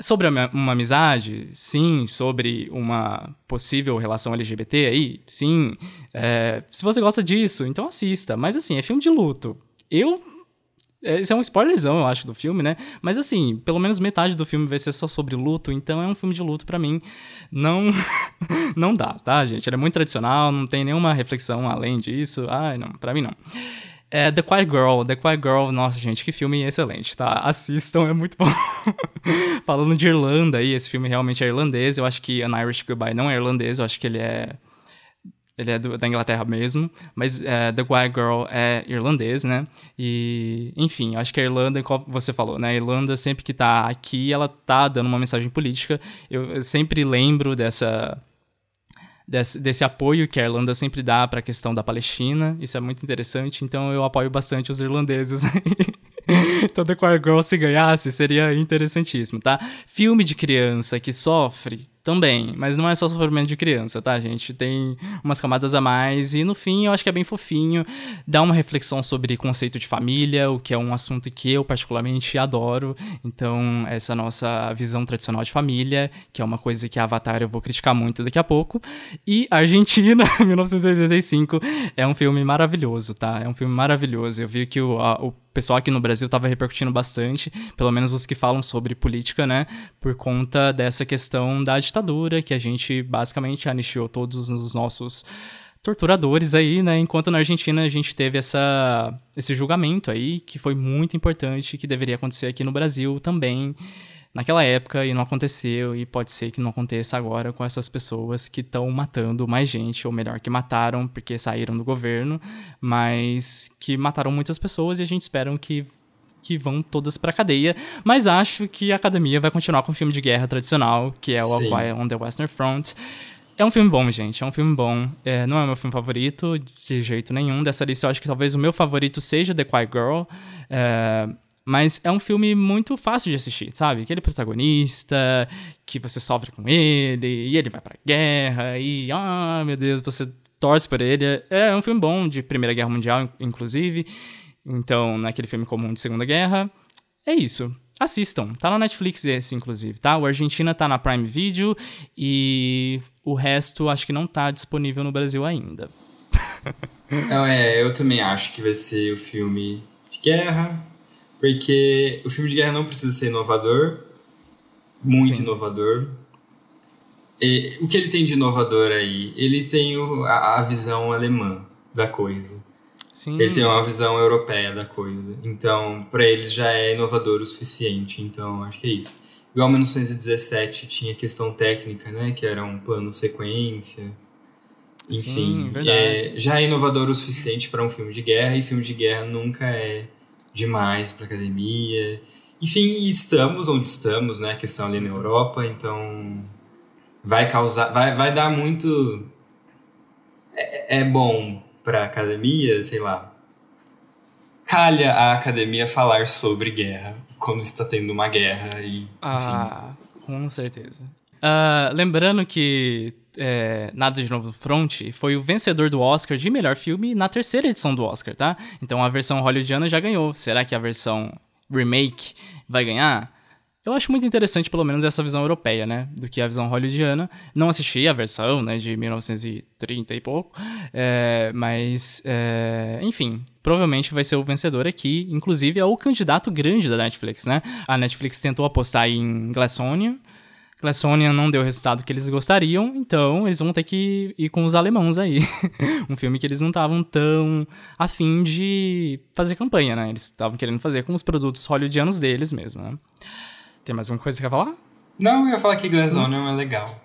Sobre uma amizade, sim. Sobre uma possível relação LGBT aí, sim. É, se você gosta disso, então assista. Mas assim, é filme de luto. Eu. É, isso é um spoilerzão, eu acho, do filme, né? Mas assim, pelo menos metade do filme vai ser só sobre luto, então é um filme de luto para mim. Não. não dá, tá, gente? Ele é muito tradicional, não tem nenhuma reflexão além disso. Ai, não, pra mim não. É The Quiet Girl. The Quiet Girl, nossa, gente, que filme excelente, tá? Assistam, é muito bom. Falando de Irlanda aí, esse filme realmente é irlandês. Eu acho que An Irish Goodbye não é irlandês, eu acho que ele é. Ele é do, da Inglaterra mesmo, mas é, The Quiet Girl é irlandês, né? E, enfim, acho que a Irlanda, como você falou, né? A Irlanda, sempre que tá aqui, ela tá dando uma mensagem política. eu, eu sempre lembro dessa desse, desse apoio que a Irlanda sempre dá para a questão da Palestina. Isso é muito interessante, então eu apoio bastante os irlandeses. então The Choir Girl, se ganhasse, seria interessantíssimo, tá? Filme de criança que sofre, também, mas não é só sofrimento de criança, tá, gente? Tem umas camadas a mais e no fim eu acho que é bem fofinho, dá uma reflexão sobre conceito de família, o que é um assunto que eu particularmente adoro. Então, essa nossa visão tradicional de família, que é uma coisa que a Avatar eu vou criticar muito daqui a pouco. E Argentina, 1985, é um filme maravilhoso, tá? É um filme maravilhoso. Eu vi que o, a, o pessoal aqui no Brasil estava repercutindo bastante, pelo menos os que falam sobre política, né? Por conta dessa questão da que a gente basicamente anistiou todos os nossos torturadores aí, né? Enquanto na Argentina a gente teve essa, esse julgamento aí, que foi muito importante, que deveria acontecer aqui no Brasil também naquela época e não aconteceu e pode ser que não aconteça agora com essas pessoas que estão matando mais gente, ou melhor, que mataram porque saíram do governo, mas que mataram muitas pessoas e a gente espera que que vão todas pra cadeia, mas acho que a academia vai continuar com o filme de guerra tradicional, que é o Sim. on the Western Front. É um filme bom, gente. É um filme bom. É, não é o meu filme favorito, de jeito nenhum. Dessa lista, eu acho que talvez o meu favorito seja The Quiet Girl. É, mas é um filme muito fácil de assistir, sabe? Aquele protagonista que você sofre com ele, e ele vai pra guerra, e, ah, meu Deus, você torce por ele. É um filme bom de Primeira Guerra Mundial, inclusive. Então, naquele filme comum de Segunda Guerra. É isso. Assistam. Tá na Netflix esse, inclusive, tá? O Argentina tá na Prime Video e o resto acho que não tá disponível no Brasil ainda. Não, é, eu também acho que vai ser o filme de guerra, porque o filme de guerra não precisa ser inovador, muito Sim. inovador. E, o que ele tem de inovador aí? Ele tem o, a, a visão alemã da coisa. Sim. Ele tem uma visão europeia da coisa. Então, para eles já é inovador o suficiente. Então, acho que é isso. Igual 1917 tinha questão técnica, né? Que era um plano sequência. Enfim, Sim, é, já é inovador o suficiente para um filme de guerra. E filme de guerra nunca é demais para academia. Enfim, estamos onde estamos, né? A questão ali na Europa. Então, vai causar... Vai, vai dar muito... É, é bom para academia, sei lá. Calha a academia falar sobre guerra quando está tendo uma guerra e enfim. Ah, com certeza. Ah, lembrando que é, Nada de Novo no Front foi o vencedor do Oscar de melhor filme na terceira edição do Oscar, tá? Então a versão hollywoodiana já ganhou. Será que a versão remake vai ganhar? Eu acho muito interessante, pelo menos, essa visão europeia, né? Do que a visão hollywoodiana. Não assisti a versão, né, de 1930 e pouco. é, mas, é, enfim, provavelmente vai ser o vencedor aqui. Inclusive, é o candidato grande da Netflix, né? A Netflix tentou apostar em Glassonia. Glassonia não deu o resultado que eles gostariam, então eles vão ter que ir com os alemãos aí. um filme que eles não estavam tão afim de fazer campanha, né? Eles estavam querendo fazer com os produtos hollywoodianos deles mesmo, né? Tem mais alguma coisa que você quer falar? Não, eu ia falar que Glass Onion é legal.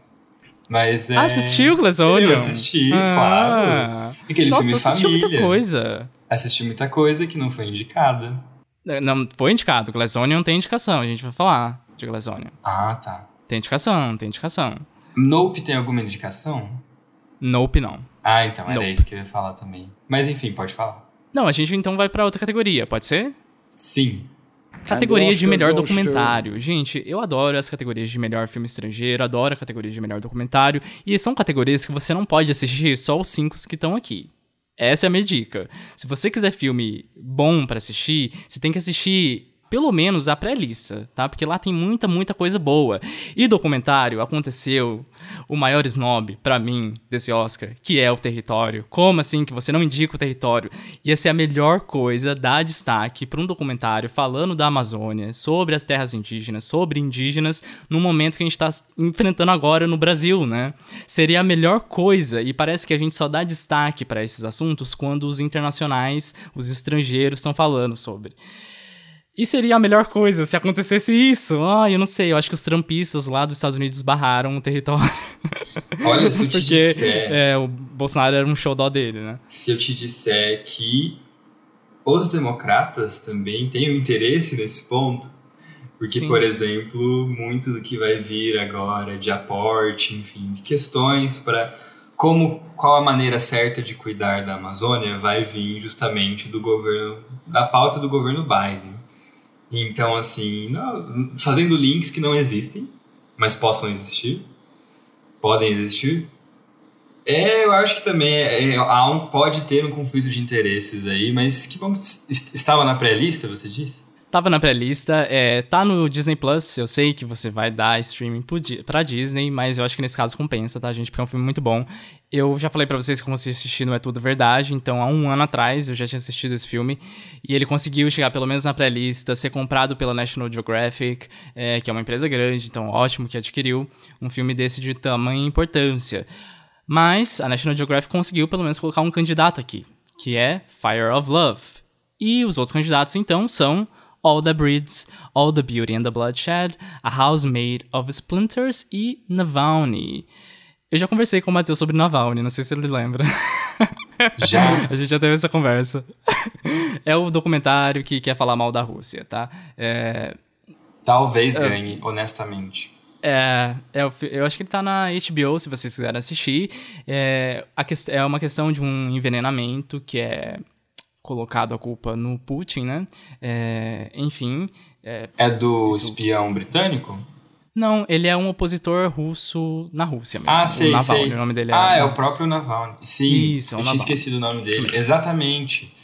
Mas é... Ah, assistiu Glass Onion? Eu assisti, Ah. claro. Aquele Nossa, filme família. muita coisa. Assisti muita coisa que não foi indicada. Não, foi indicado. Glass Onion tem indicação, a gente vai falar de Glass Onion. Ah, tá. Tem indicação, tem indicação. Nope tem alguma indicação? Nope, não. Ah, então, era Nope. isso que eu ia falar também. Mas enfim, pode falar. Não, a gente então vai pra outra categoria, pode ser? Sim. Categoria de melhor documentário. Gente, eu adoro as categorias de melhor filme estrangeiro, adoro a categoria de melhor documentário. E são categorias que você não pode assistir só os cinco que estão aqui. Essa é a minha dica. Se você quiser filme bom pra assistir, você tem que assistir pelo menos a pré-lista, tá? Porque lá tem muita, muita coisa boa. E documentário aconteceu o maior snob pra mim desse Oscar, que é o território. Como assim que você não indica o território? Ia ser a melhor coisa dar destaque pra um documentário falando da Amazônia, sobre as terras indígenas, sobre indígenas, no momento que a gente tá enfrentando agora no Brasil, né? Seria a melhor coisa e parece que a gente só dá destaque pra esses assuntos quando os internacionais, os estrangeiros estão falando sobre. E seria a melhor coisa se acontecesse isso. Ah, eu não sei. Eu acho que os trampistas lá dos Estados Unidos barraram o território. Olha, se eu te Porque disser... é, o Bolsonaro era um xodó dele, né? se eu te disser que os democratas também têm um interesse nesse ponto, porque, Sim, por sim. exemplo, muito do que vai vir agora de aporte, enfim, de questões para como qual a maneira certa de cuidar da Amazônia vai vir justamente do governo da pauta do governo Biden. Então, assim, fazendo links que não existem, mas possam existir, podem existir, é, eu acho que também é, é, há um, pode ter um conflito de interesses aí, mas que bom que est- estava na pré-lista, você disse? Tava na pré-lista, é, tá no Disney Plus. Eu sei que você vai dar streaming Di- pra Disney, mas eu acho que nesse caso compensa, tá, gente? Porque é um filme muito bom. Eu já falei pra vocês que como você assistir não é tudo verdade, então há um ano atrás eu já tinha assistido esse filme e ele conseguiu chegar pelo menos na pré-lista, ser comprado pela National Geographic, é, que é uma empresa grande, então ótimo que adquiriu um filme desse de tamanha importância. Mas a National Geographic conseguiu pelo menos colocar um candidato aqui, que é Fire of Love. E os outros candidatos então são All the Breeds, All the Beauty and the Bloodshed, A House Made of Splinters e Navalny. Eu já conversei com o Matheus sobre Navalny, não sei se ele lembra. Já. A gente já teve essa conversa. é o documentário que quer falar mal da Rússia, tá? É, Talvez ganhe, honestamente. É, é, eu acho que ele tá na HBO, se vocês quiserem assistir. É, a ques- é uma questão de um envenenamento que é colocado a culpa no Putin, né? É, enfim. é, É do Isso. espião britânico? Não, ele é um opositor russo na Rússia mesmo. Ah, o sei, Navalny, sei. o nome dele ah, é é o próprio Navalny. Sim, Isso, é o eu tinha Navalny. esquecido o nome dele. Exatamente.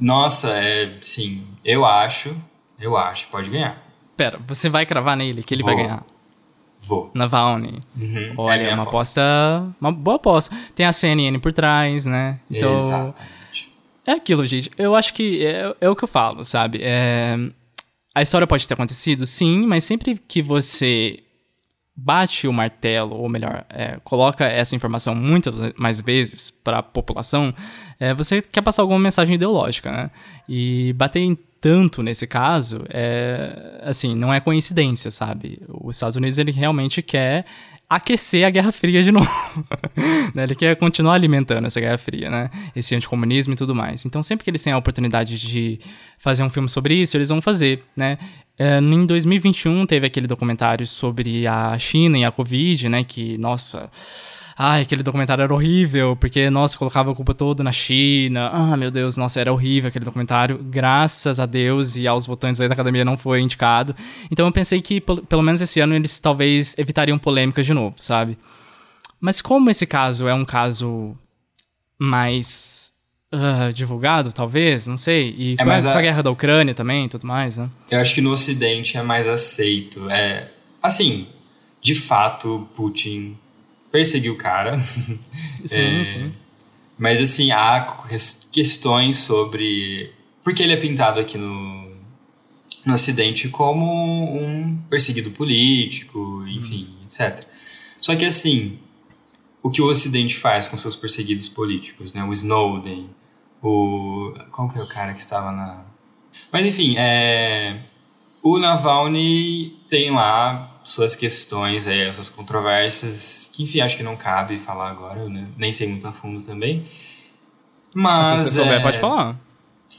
Nossa, é, sim, eu acho, eu acho, pode ganhar. Pera, você vai cravar nele que ele vai Vou. ganhar. Vou. Navalny. Uhum, Olha, é uma aposta. Uma boa aposta. Tem a CNN por trás, né? Então. Exatamente. É aquilo, gente. Eu acho que é, é o que eu falo, sabe? É, a história pode ter acontecido, sim, mas sempre que você bate o martelo, ou melhor, é, coloca essa informação muitas mais vezes para a população, é, você quer passar alguma mensagem ideológica, né? E bater em tanto nesse caso, é, assim, não é coincidência, sabe? Os Estados Unidos ele realmente quer aquecer a Guerra Fria de novo. né? Ele quer continuar alimentando essa Guerra Fria, né? Esse anticomunismo e tudo mais. Então, sempre que eles têm a oportunidade de fazer um filme sobre isso, eles vão fazer, né? É, em 2021 teve aquele documentário sobre a China e a Covid, né? Que, nossa Ai, aquele documentário era horrível, porque, nossa, colocava a culpa toda na China. Ah, meu Deus, nossa, era horrível aquele documentário. Graças a Deus e aos votantes aí da academia não foi indicado. Então eu pensei que, pelo menos esse ano, eles talvez evitariam polêmicas de novo, sabe? Mas como esse caso é um caso mais uh, divulgado, talvez, não sei. E é mais a... a guerra da Ucrânia também e tudo mais, né? Eu acho que no Ocidente é mais aceito. É, assim, de fato, Putin perseguir o cara. Sim, é, sim. Mas assim, há questões sobre. Porque ele é pintado aqui no, no Ocidente como um perseguido político, enfim, hum. etc. Só que assim, o que o Ocidente faz com seus perseguidos políticos, né? O Snowden, o. Qual que é o cara que estava na. Mas enfim, é. O Navalny tem lá suas questões, aí, essas controvérsias, que enfim, acho que não cabe falar agora, eu nem sei muito a fundo também. Mas. Mas se você souber, é... pode falar.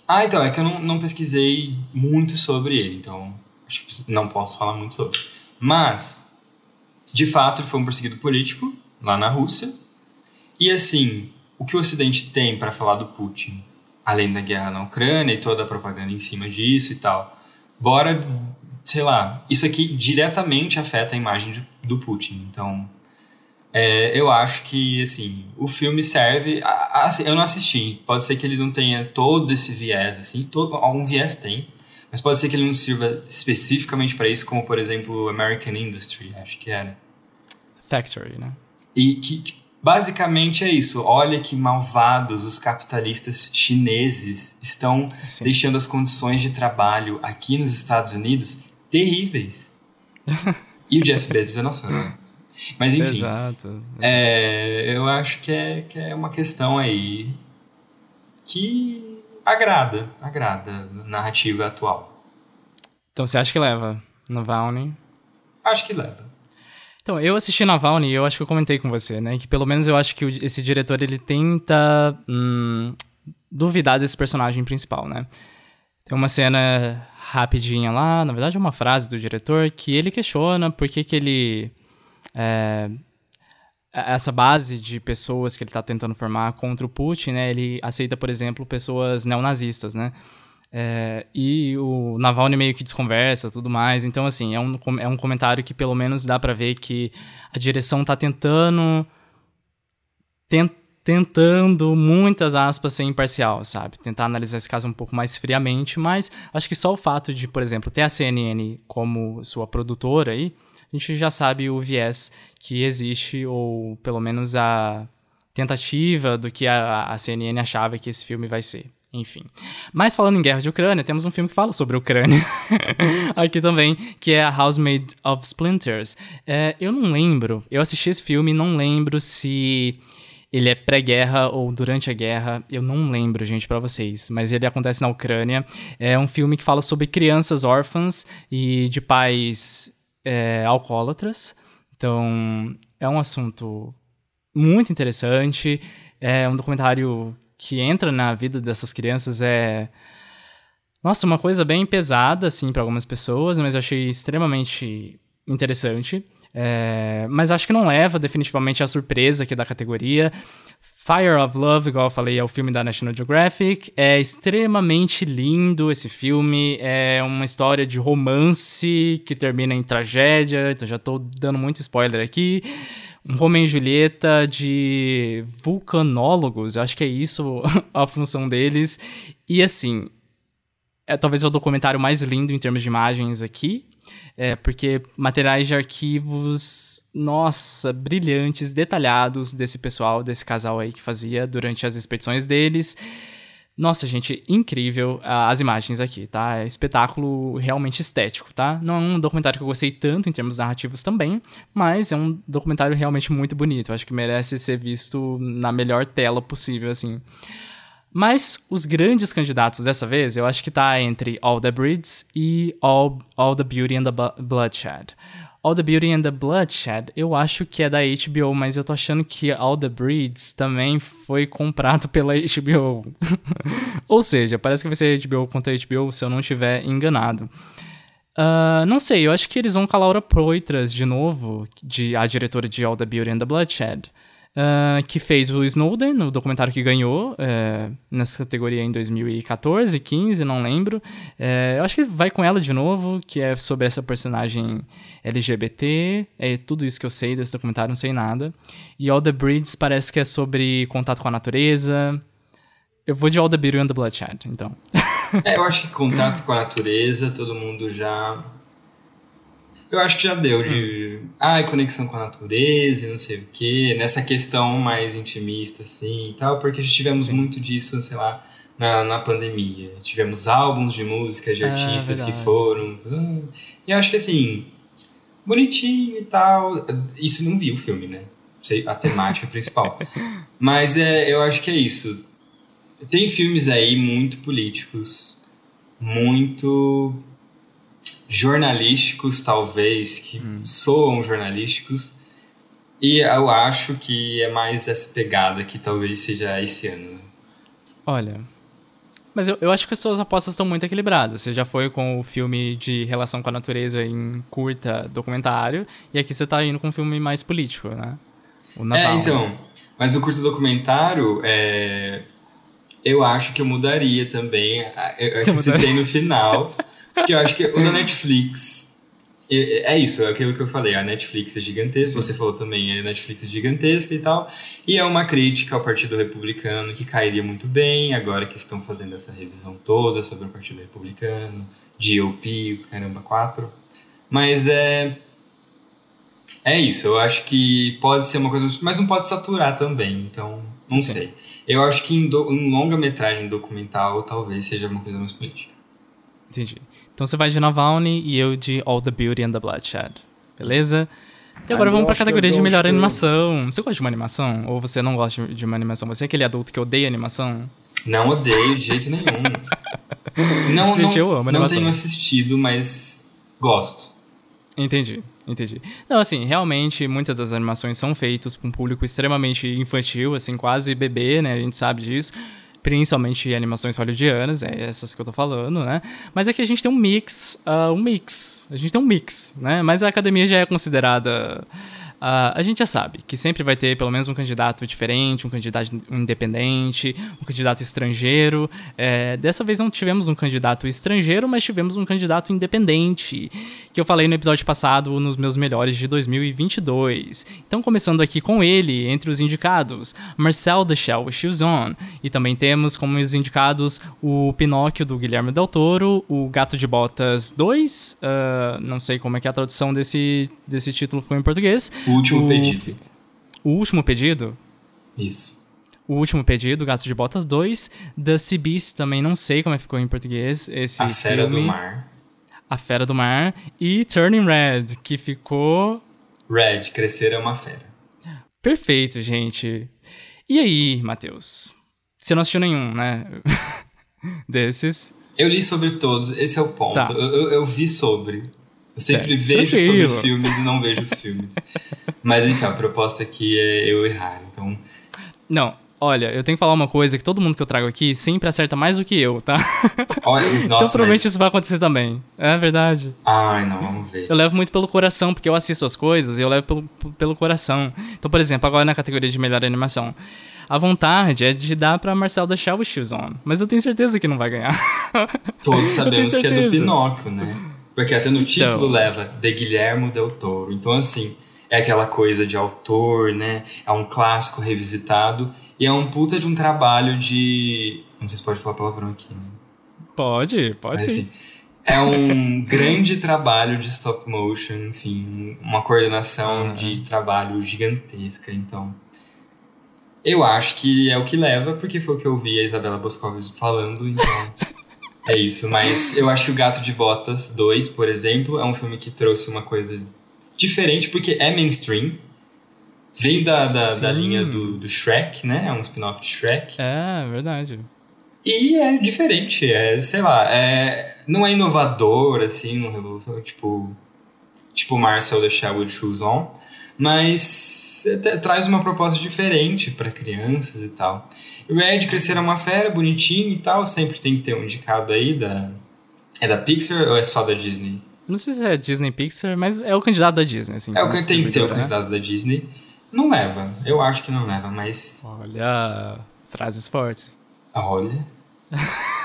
Ah, então, é que eu não, não pesquisei muito sobre ele, então acho que não posso falar muito sobre. Mas, de fato, ele foi um perseguido político lá na Rússia. E assim, o que o Ocidente tem para falar do Putin, além da guerra na Ucrânia e toda a propaganda em cima disso e tal, bora sei lá, isso aqui diretamente afeta a imagem do Putin. Então, é, eu acho que, assim, o filme serve... Assim, eu não assisti, pode ser que ele não tenha todo esse viés, assim, todo, algum viés tem, mas pode ser que ele não sirva especificamente para isso, como, por exemplo, American Industry, acho que era. Factory, né? E que, que basicamente é isso. Olha que malvados os capitalistas chineses estão Sim. deixando as condições de trabalho aqui nos Estados Unidos terríveis. e o Jeff Bezos é nosso herói. Mas enfim. Exato. exato. É, eu acho que é, que é uma questão aí que agrada, agrada a narrativa atual. Então você acha que leva Navalny? Acho que leva. Então, eu assisti Navalny e eu acho que eu comentei com você, né? Que pelo menos eu acho que esse diretor, ele tenta hum, duvidar desse personagem principal, né? Tem uma cena rapidinha lá, na verdade é uma frase do diretor, que ele questiona por que, que ele. É, essa base de pessoas que ele está tentando formar contra o Putin, né? Ele aceita, por exemplo, pessoas neonazistas, né? É, e o Navalny meio que desconversa tudo mais. Então, assim, é um, é um comentário que pelo menos dá para ver que a direção está tentando. Tenta tentando, muitas aspas, ser imparcial, sabe? Tentar analisar esse caso um pouco mais friamente, mas acho que só o fato de, por exemplo, ter a CNN como sua produtora aí, a gente já sabe o viés que existe, ou pelo menos a tentativa do que a, a CNN achava que esse filme vai ser. Enfim. Mas falando em guerra de Ucrânia, temos um filme que fala sobre a Ucrânia. Aqui também, que é a Housemaid of Splinters. É, eu não lembro, eu assisti esse filme e não lembro se ele é pré-guerra ou durante a guerra, eu não lembro, gente, para vocês, mas ele acontece na Ucrânia. É um filme que fala sobre crianças órfãs e de pais é, alcoólatras. Então, é um assunto muito interessante. É um documentário que entra na vida dessas crianças. É. Nossa, uma coisa bem pesada, assim, para algumas pessoas, mas eu achei extremamente interessante. É, mas acho que não leva definitivamente a surpresa aqui da categoria. Fire of Love, igual eu falei, é o filme da National Geographic. É extremamente lindo esse filme. É uma história de romance que termina em tragédia. Então já tô dando muito spoiler aqui. Um Romeo e Julieta de vulcanólogos, eu acho que é isso a função deles. E assim, é talvez é o documentário mais lindo em termos de imagens aqui. É, porque materiais de arquivos, nossa, brilhantes, detalhados desse pessoal, desse casal aí que fazia durante as expedições deles. Nossa, gente, incrível ah, as imagens aqui, tá? É espetáculo realmente estético, tá? Não é um documentário que eu gostei tanto em termos narrativos também, mas é um documentário realmente muito bonito. Eu acho que merece ser visto na melhor tela possível, assim. Mas os grandes candidatos dessa vez, eu acho que tá entre All the Breeds e All, All the Beauty and the Bloodshed. All the Beauty and the Bloodshed, eu acho que é da HBO, mas eu tô achando que All the Breeds também foi comprado pela HBO. Ou seja, parece que vai ser HBO contra HBO, se eu não estiver enganado. Uh, não sei, eu acho que eles vão com a Laura Proitras de novo, de, a diretora de All the Beauty and the Bloodshed uh, que fez o Snowden, o documentário que ganhou uh, nessa categoria em 2014, 15, não lembro. Uh, eu acho que vai com ela de novo, que é sobre essa personagem LGBT. É tudo isso que eu sei desse documentário, não sei nada. E All the Breeds parece que é sobre contato com a natureza. Eu vou de All the Beauty and the Bloodshed, então. é, eu acho que contato com a natureza, todo mundo já eu acho que já deu de. Hum. Ah, conexão com a natureza e não sei o quê. Nessa questão mais intimista, assim e tal, porque já tivemos Sim. muito disso, sei lá, na, na pandemia. Tivemos álbuns de músicas de é, artistas que foram. Ah, e acho que assim, bonitinho e tal. Isso não vi o filme, né? A temática principal. Mas é, eu acho que é isso. Tem filmes aí muito políticos, muito jornalísticos, talvez, que hum. soam jornalísticos. E eu acho que é mais essa pegada que talvez seja esse ano. Olha, mas eu, eu acho que as suas apostas estão muito equilibradas. Você já foi com o filme de relação com a natureza em curta documentário, e aqui você está indo com um filme mais político, né? O Naval, é, então. Né? Mas o curto documentário, é... eu acho que eu mudaria também. Eu, eu citei no final. Porque eu acho que o da Netflix. É isso, é aquilo que eu falei. A Netflix é gigantesca, você falou também, a Netflix é gigantesca e tal. E é uma crítica ao Partido Republicano que cairia muito bem, agora que estão fazendo essa revisão toda sobre o Partido Republicano, GOP, caramba, quatro. Mas é. É isso, eu acho que pode ser uma coisa. Mas não pode saturar também, então. Não Sim. sei. Eu acho que em, do, em longa-metragem documental talvez seja uma coisa mais política. Entendi. Então você vai de Navalny e eu de All the Beauty and the Bloodshed. Beleza? E agora ah, vamos pra categoria de melhor animação. Você gosta de uma animação? Ou você não gosta de uma animação? Você é aquele adulto que odeia animação? Não odeio de jeito nenhum. não, Gente, não, eu amo não tenho assistido, mas gosto. Entendi, entendi. Não, assim, realmente muitas das animações são feitas com um público extremamente infantil, assim, quase bebê, né? A gente sabe disso principalmente animações hollywoodianas, é essas que eu tô falando, né? Mas aqui a gente tem um mix, uh, um mix, a gente tem um mix, né? Mas a academia já é considerada Uh, a gente já sabe que sempre vai ter pelo menos um candidato diferente, um candidato independente, um candidato estrangeiro. É, dessa vez não tivemos um candidato estrangeiro, mas tivemos um candidato independente, que eu falei no episódio passado nos meus melhores de 2022. Então, começando aqui com ele, entre os indicados, Marcel Shoes On. E também temos como os indicados o Pinóquio do Guilherme Del Toro, o Gato de Botas 2, uh, ah, não sei como é que é a tradução desse, desse título ficou em português. Último o, pedido. O último pedido? Isso. O último pedido, Gato de Botas 2. The Sea Beast, também não sei como é que ficou em português. Esse A Fera filme. do Mar. A Fera do Mar. E Turning Red, que ficou. Red, Crescer é uma Fera. Perfeito, gente. E aí, Matheus? Você não assistiu nenhum, né? Desses. Eu li sobre todos, esse é o ponto. Tá. Eu, eu, eu vi sobre. Eu sempre certo. vejo Tranquilo. sobre filmes e não vejo os filmes. Mas enfim, a proposta aqui é eu errar, então. Não, olha, eu tenho que falar uma coisa que todo mundo que eu trago aqui sempre acerta mais do que eu, tá? Olha, nossa, então provavelmente mas... isso vai acontecer também. É verdade. Ai, não, vamos ver. Eu levo muito pelo coração, porque eu assisto as coisas e eu levo pelo, pelo coração. Então, por exemplo, agora na categoria de melhor animação. A vontade é de dar pra Marcel deixar o Shoes On. Mas eu tenho certeza que não vai ganhar. Todos sabemos que é do Pinóquio, né? Porque até no título então... leva de Guilhermo Del Toro. Então, assim, é aquela coisa de autor, né? É um clássico revisitado. E é um puta de um trabalho de. Não sei se pode falar palavrão aqui, né? Pode, pode Mas, sim. Enfim, é um grande trabalho de stop motion, enfim, uma coordenação uhum. de trabalho gigantesca. Então, Eu acho que é o que leva, porque foi o que eu vi a Isabela Boscov falando, então é isso. Mas eu acho que o Gato de Botas 2, por exemplo, é um filme que trouxe uma coisa diferente, porque é mainstream. Vem da, da, da linha do, do Shrek, né? É um spin-off de Shrek. É, verdade. E é diferente, é, sei lá, é, não é inovador, assim, não revolução, tipo, tipo Marcel The Shell with Shoes On, mas até traz uma proposta diferente para crianças e tal. Red Crescer é uma fera, bonitinho e tal, sempre tem que ter um indicado aí da... É da Pixar ou é só da Disney? Não sei se é Disney Pixar, mas é o candidato da Disney, assim. É o que tem que ter o né? candidato da Disney. Não leva, eu acho que não leva, mas Olha, frases fortes. olha...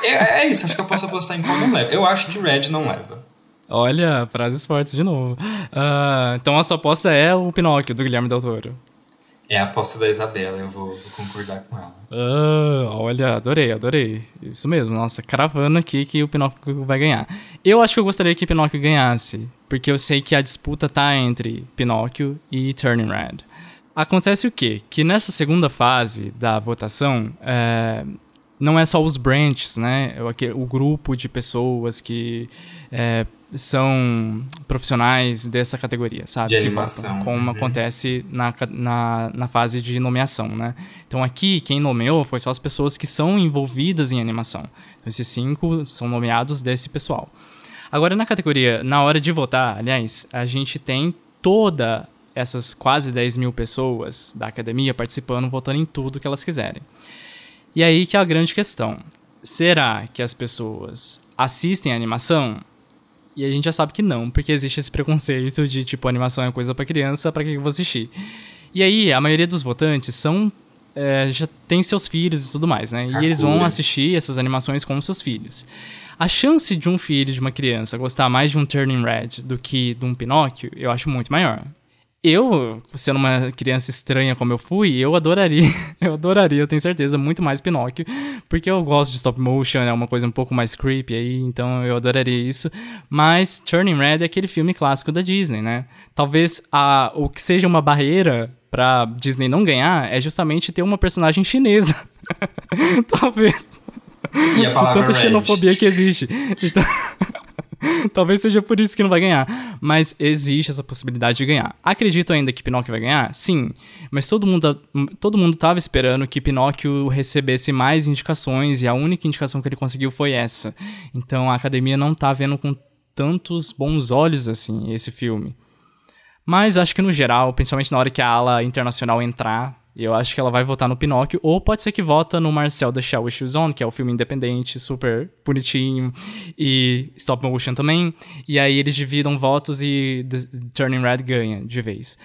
é, é isso, acho que eu posso apostar em qual não leva. Eu acho que Red não leva. Olha, frases fortes de novo. Ah, então a sua aposta é o Pinóquio, do Guilherme Del Toro. É a aposta da Isabela, eu vou, vou concordar com ela. Ah, olha, adorei, adorei. Isso mesmo, nossa, cravando aqui que o Pinóquio vai ganhar. Eu acho que eu gostaria que Pinóquio ganhasse, porque eu sei que a disputa tá entre Pinóquio e Turning Red. Acontece o quê? Que nessa segunda fase da votação, é, não é só os branches, né? O, aque- o grupo de pessoas que é, são profissionais dessa categoria, sabe? De que animação, votam, como uhum. acontece na, na, na fase de nomeação, né? Então aqui, quem nomeou foi só as pessoas que são envolvidas em animação. Então esses cinco são nomeados desse pessoal. Agora, na categoria, na hora de votar, aliás, a gente tem toda essas quase 10 mil pessoas da academia participando, votando em tudo que elas quiserem. E aí que é a grande questão. Será que as pessoas assistem a animação? E a gente já sabe que não, porque existe esse preconceito de tipo, animação é coisa pra criança, pra que eu vou assistir? E aí, a maioria dos votantes são. é, já tem seus filhos e tudo mais, né? E eles vão assistir essas animações com seus filhos. A chance de um filho de uma criança gostar mais de um Turning Red do que de um Pinóquio, eu acho muito maior. Eu, sendo uma criança estranha como eu fui, eu adoraria, eu adoraria, eu tenho certeza, muito mais Pinóquio, porque eu gosto de stop motion, é uma coisa um pouco mais creepy aí, então eu adoraria isso. Mas Turning Red é aquele filme clássico da Disney, né? Talvez a, o que seja uma barreira pra Disney não ganhar é justamente ter uma personagem chinesa. Talvez. E a De tanta red? xenofobia que existe. Então, talvez seja por isso que não vai ganhar. Mas existe essa possibilidade de ganhar. Acredito ainda que Pinóquio vai ganhar? Sim. Mas todo mundo, todo mundo tava esperando que Pinóquio recebesse mais indicações e a única indicação que ele conseguiu foi essa. Então a academia não tá vendo com tantos bons olhos assim esse filme. Mas acho que no geral, principalmente na hora que a ala internacional entrar, eu acho que ela vai votar no Pinóquio, ou pode ser que vota no Marcel The Shell Shoes On, que é o filme independente, super bonitinho, e stop motion também, e aí eles dividam votos e The Turning Red ganha de vez.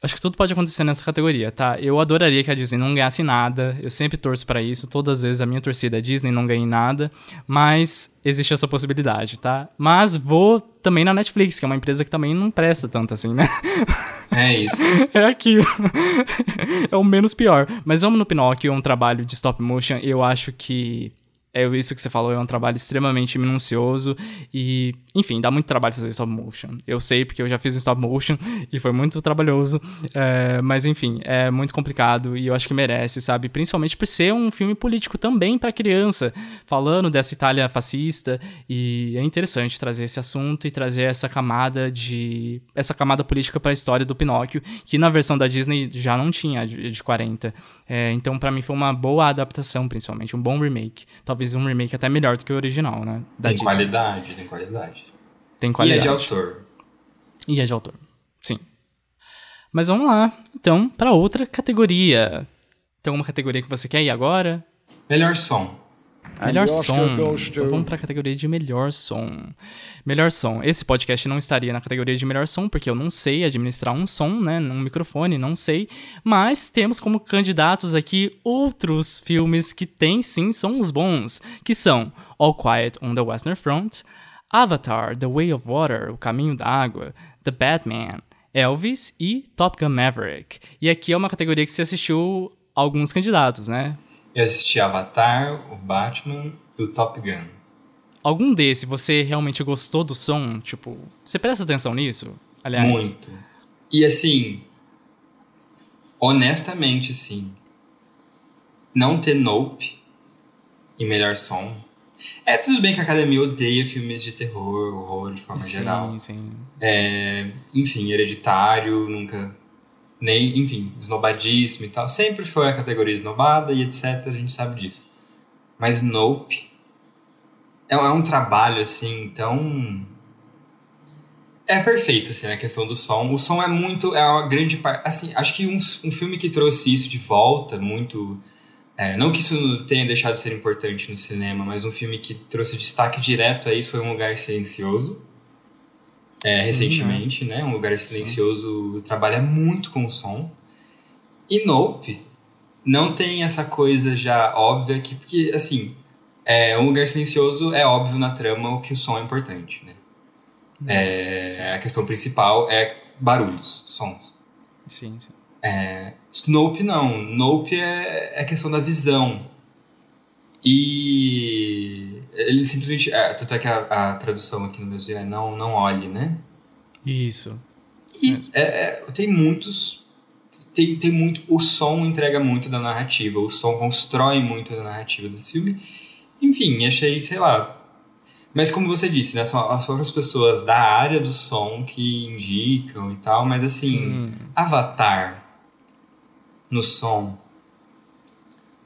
Acho que tudo pode acontecer nessa categoria, tá? Eu adoraria que a Disney não ganhasse nada. Eu sempre torço pra isso. Todas as vezes a minha torcida é Disney, não ganhe nada. Mas existe essa possibilidade, tá? Mas vou também na Netflix, que é uma empresa que também não presta tanto assim, né? É isso. é aquilo. é o menos pior. Mas vamos no Pinóquio, é um trabalho de stop motion. Eu acho que é isso que você falou, é um trabalho extremamente minucioso e, enfim, dá muito trabalho fazer stop motion. Eu sei porque eu já fiz um stop motion e foi muito trabalhoso, é, mas enfim, é muito complicado e eu acho que merece, sabe? Principalmente por ser um filme político também para criança, falando dessa Itália fascista e é interessante trazer esse assunto e trazer essa camada de essa camada política para a história do Pinóquio, que na versão da Disney já não tinha de, de 40. É, então, para mim foi uma boa adaptação, principalmente um bom remake. Um remake até melhor do que o original, né? Da Tem Disney. qualidade, tem qualidade. Tem E é qualidade. de autor. E é de autor. Sim. Mas vamos lá, então, para outra categoria. Tem alguma categoria que você quer ir agora? Melhor som. Melhor som. Então vamos para a categoria de melhor som. Melhor som. Esse podcast não estaria na categoria de melhor som, porque eu não sei administrar um som, né? Um microfone, não sei. Mas temos como candidatos aqui outros filmes que têm sim sons bons, que são All Quiet on the Western Front, Avatar, The Way of Water, O Caminho da Água, The Batman, Elvis e Top Gun Maverick. E aqui é uma categoria que você assistiu alguns candidatos, né? Eu assisti Avatar, o Batman e o Top Gun. Algum desse você realmente gostou do som? Tipo, você presta atenção nisso? Aliás, Muito. E assim, honestamente, assim, não ter Nope em melhor som. É, tudo bem que a academia odeia filmes de terror, horror de forma sim, geral. Sim, sim. É, enfim, hereditário, nunca. Nem, enfim, esnobadíssimo e tal. Sempre foi a categoria esnobada e etc. A gente sabe disso. Mas Nope é, é um trabalho assim tão. É perfeito, assim, a questão do som. O som é muito. É uma grande parte. Assim, acho que um, um filme que trouxe isso de volta, muito. É, não que isso tenha deixado de ser importante no cinema, mas um filme que trouxe destaque direto a isso foi Um Lugar Silencioso. É, Sim, recentemente, né? Um Lugar Silencioso trabalha muito com o som. E Nope não tem essa coisa já óbvia que. Porque, assim, é, Um Lugar Silencioso é óbvio na trama o que o som é importante, né? É, a questão principal é barulhos, sons. Sim, sim. É, Nope não. Nope é, é questão da visão. E ele simplesmente. É, tanto é que a, a tradução aqui no Brasil é não, não olhe, né? Isso. E é, é, tem muitos. Tem, tem muito. O som entrega muito da narrativa. O som constrói muito da narrativa desse filme. Enfim, achei, sei lá. Mas como você disse, né? São as outras pessoas da área do som que indicam e tal. Mas assim, Sim. Avatar no som.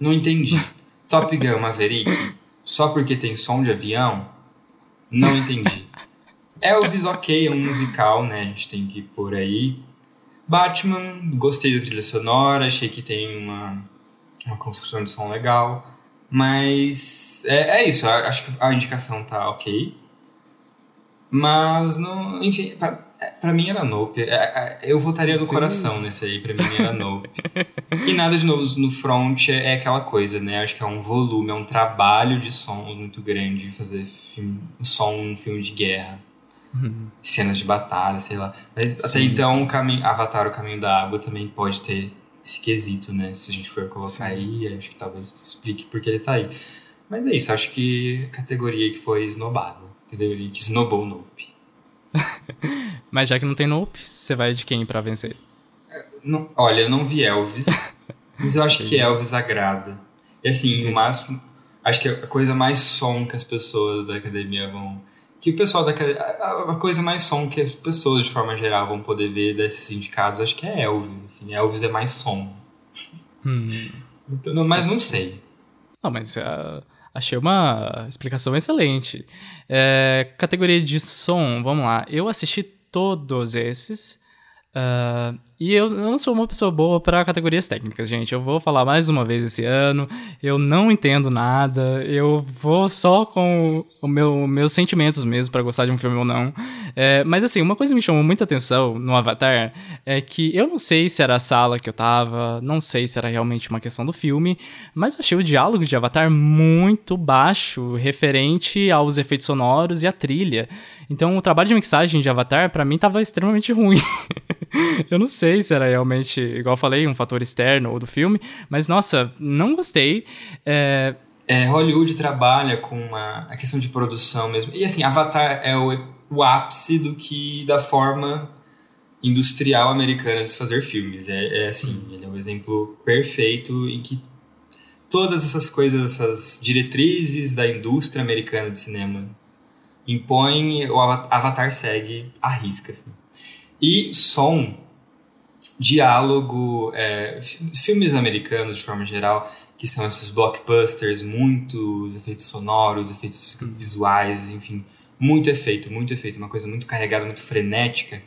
Não entendi. Top Gun Maverick, só porque tem som de avião? Não entendi. Elvis, ok, é um musical, né? A gente tem que pôr aí. Batman, gostei da trilha sonora, achei que tem uma, uma construção de som legal. Mas é, é isso, acho que a indicação tá ok. Mas não. Enfim, pra, é, pra mim era Nope. É, é, Eu votaria no Sim. coração nesse aí, pra mim era Nope. e nada de novo no front é, é aquela coisa, né? Acho que é um volume, é um trabalho de som muito grande fazer filme, som um filme de guerra. Cenas de batalha, sei lá. Mas até Sim, então, o caminho, Avatar, o caminho da água também pode ter esse quesito, né? Se a gente for colocar Sim. aí, acho que talvez explique porque ele tá aí. Mas é isso, acho que categoria que foi esnobada. Categoria que esnobou o Nope. Mas já que não tem Nope, você vai de quem pra vencer? Não, olha, eu não vi Elvis, mas eu acho que Elvis agrada. E assim, no máximo, acho que a coisa mais som que as pessoas da academia vão. Que o pessoal da academia. A a coisa mais som que as pessoas de forma geral vão poder ver desses indicados, acho que é Elvis. Assim, Elvis é mais som. Hum. Então, não- mas não sei. Não, mas ah, achei uma explicação excelente. É, categoria de som, vamos lá. Eu assisti todos esses. ah, e eu, eu não sou uma pessoa boa para categorias técnicas, gente. Eu vou falar mais uma vez esse ano. Eu não entendo nada. Eu vou só com o meu, meus sentimentos mesmo para gostar de um filme ou não. É, mas assim, uma coisa que me chamou muita atenção no Avatar é que eu não sei se era a sala que eu tava, não sei se era realmente uma questão do filme, mas eu achei o diálogo de Avatar muito baixo, referente aos efeitos sonoros e à trilha. Então o trabalho de mixagem de Avatar, pra mim, tava extremamente ruim. eu não sei se era realmente, igual eu falei, um fator externo ou do filme, mas nossa, não gostei. É, É, Hollywood trabalha com uma, a questão de produção mesmo. E assim, Avatar é o, o ápice do que da forma industrial americana de se fazer filmes. É, é assim, ele é um exemplo perfeito em que todas essas coisas, essas diretrizes da indústria americana de cinema impõem, o Ava- Avatar segue à risca. Assim. E som, diálogo, é, fi- filmes americanos de forma geral, que são esses blockbusters, muitos efeitos sonoros, efeitos visuais, enfim, muito efeito, muito efeito, uma coisa muito carregada, muito frenética.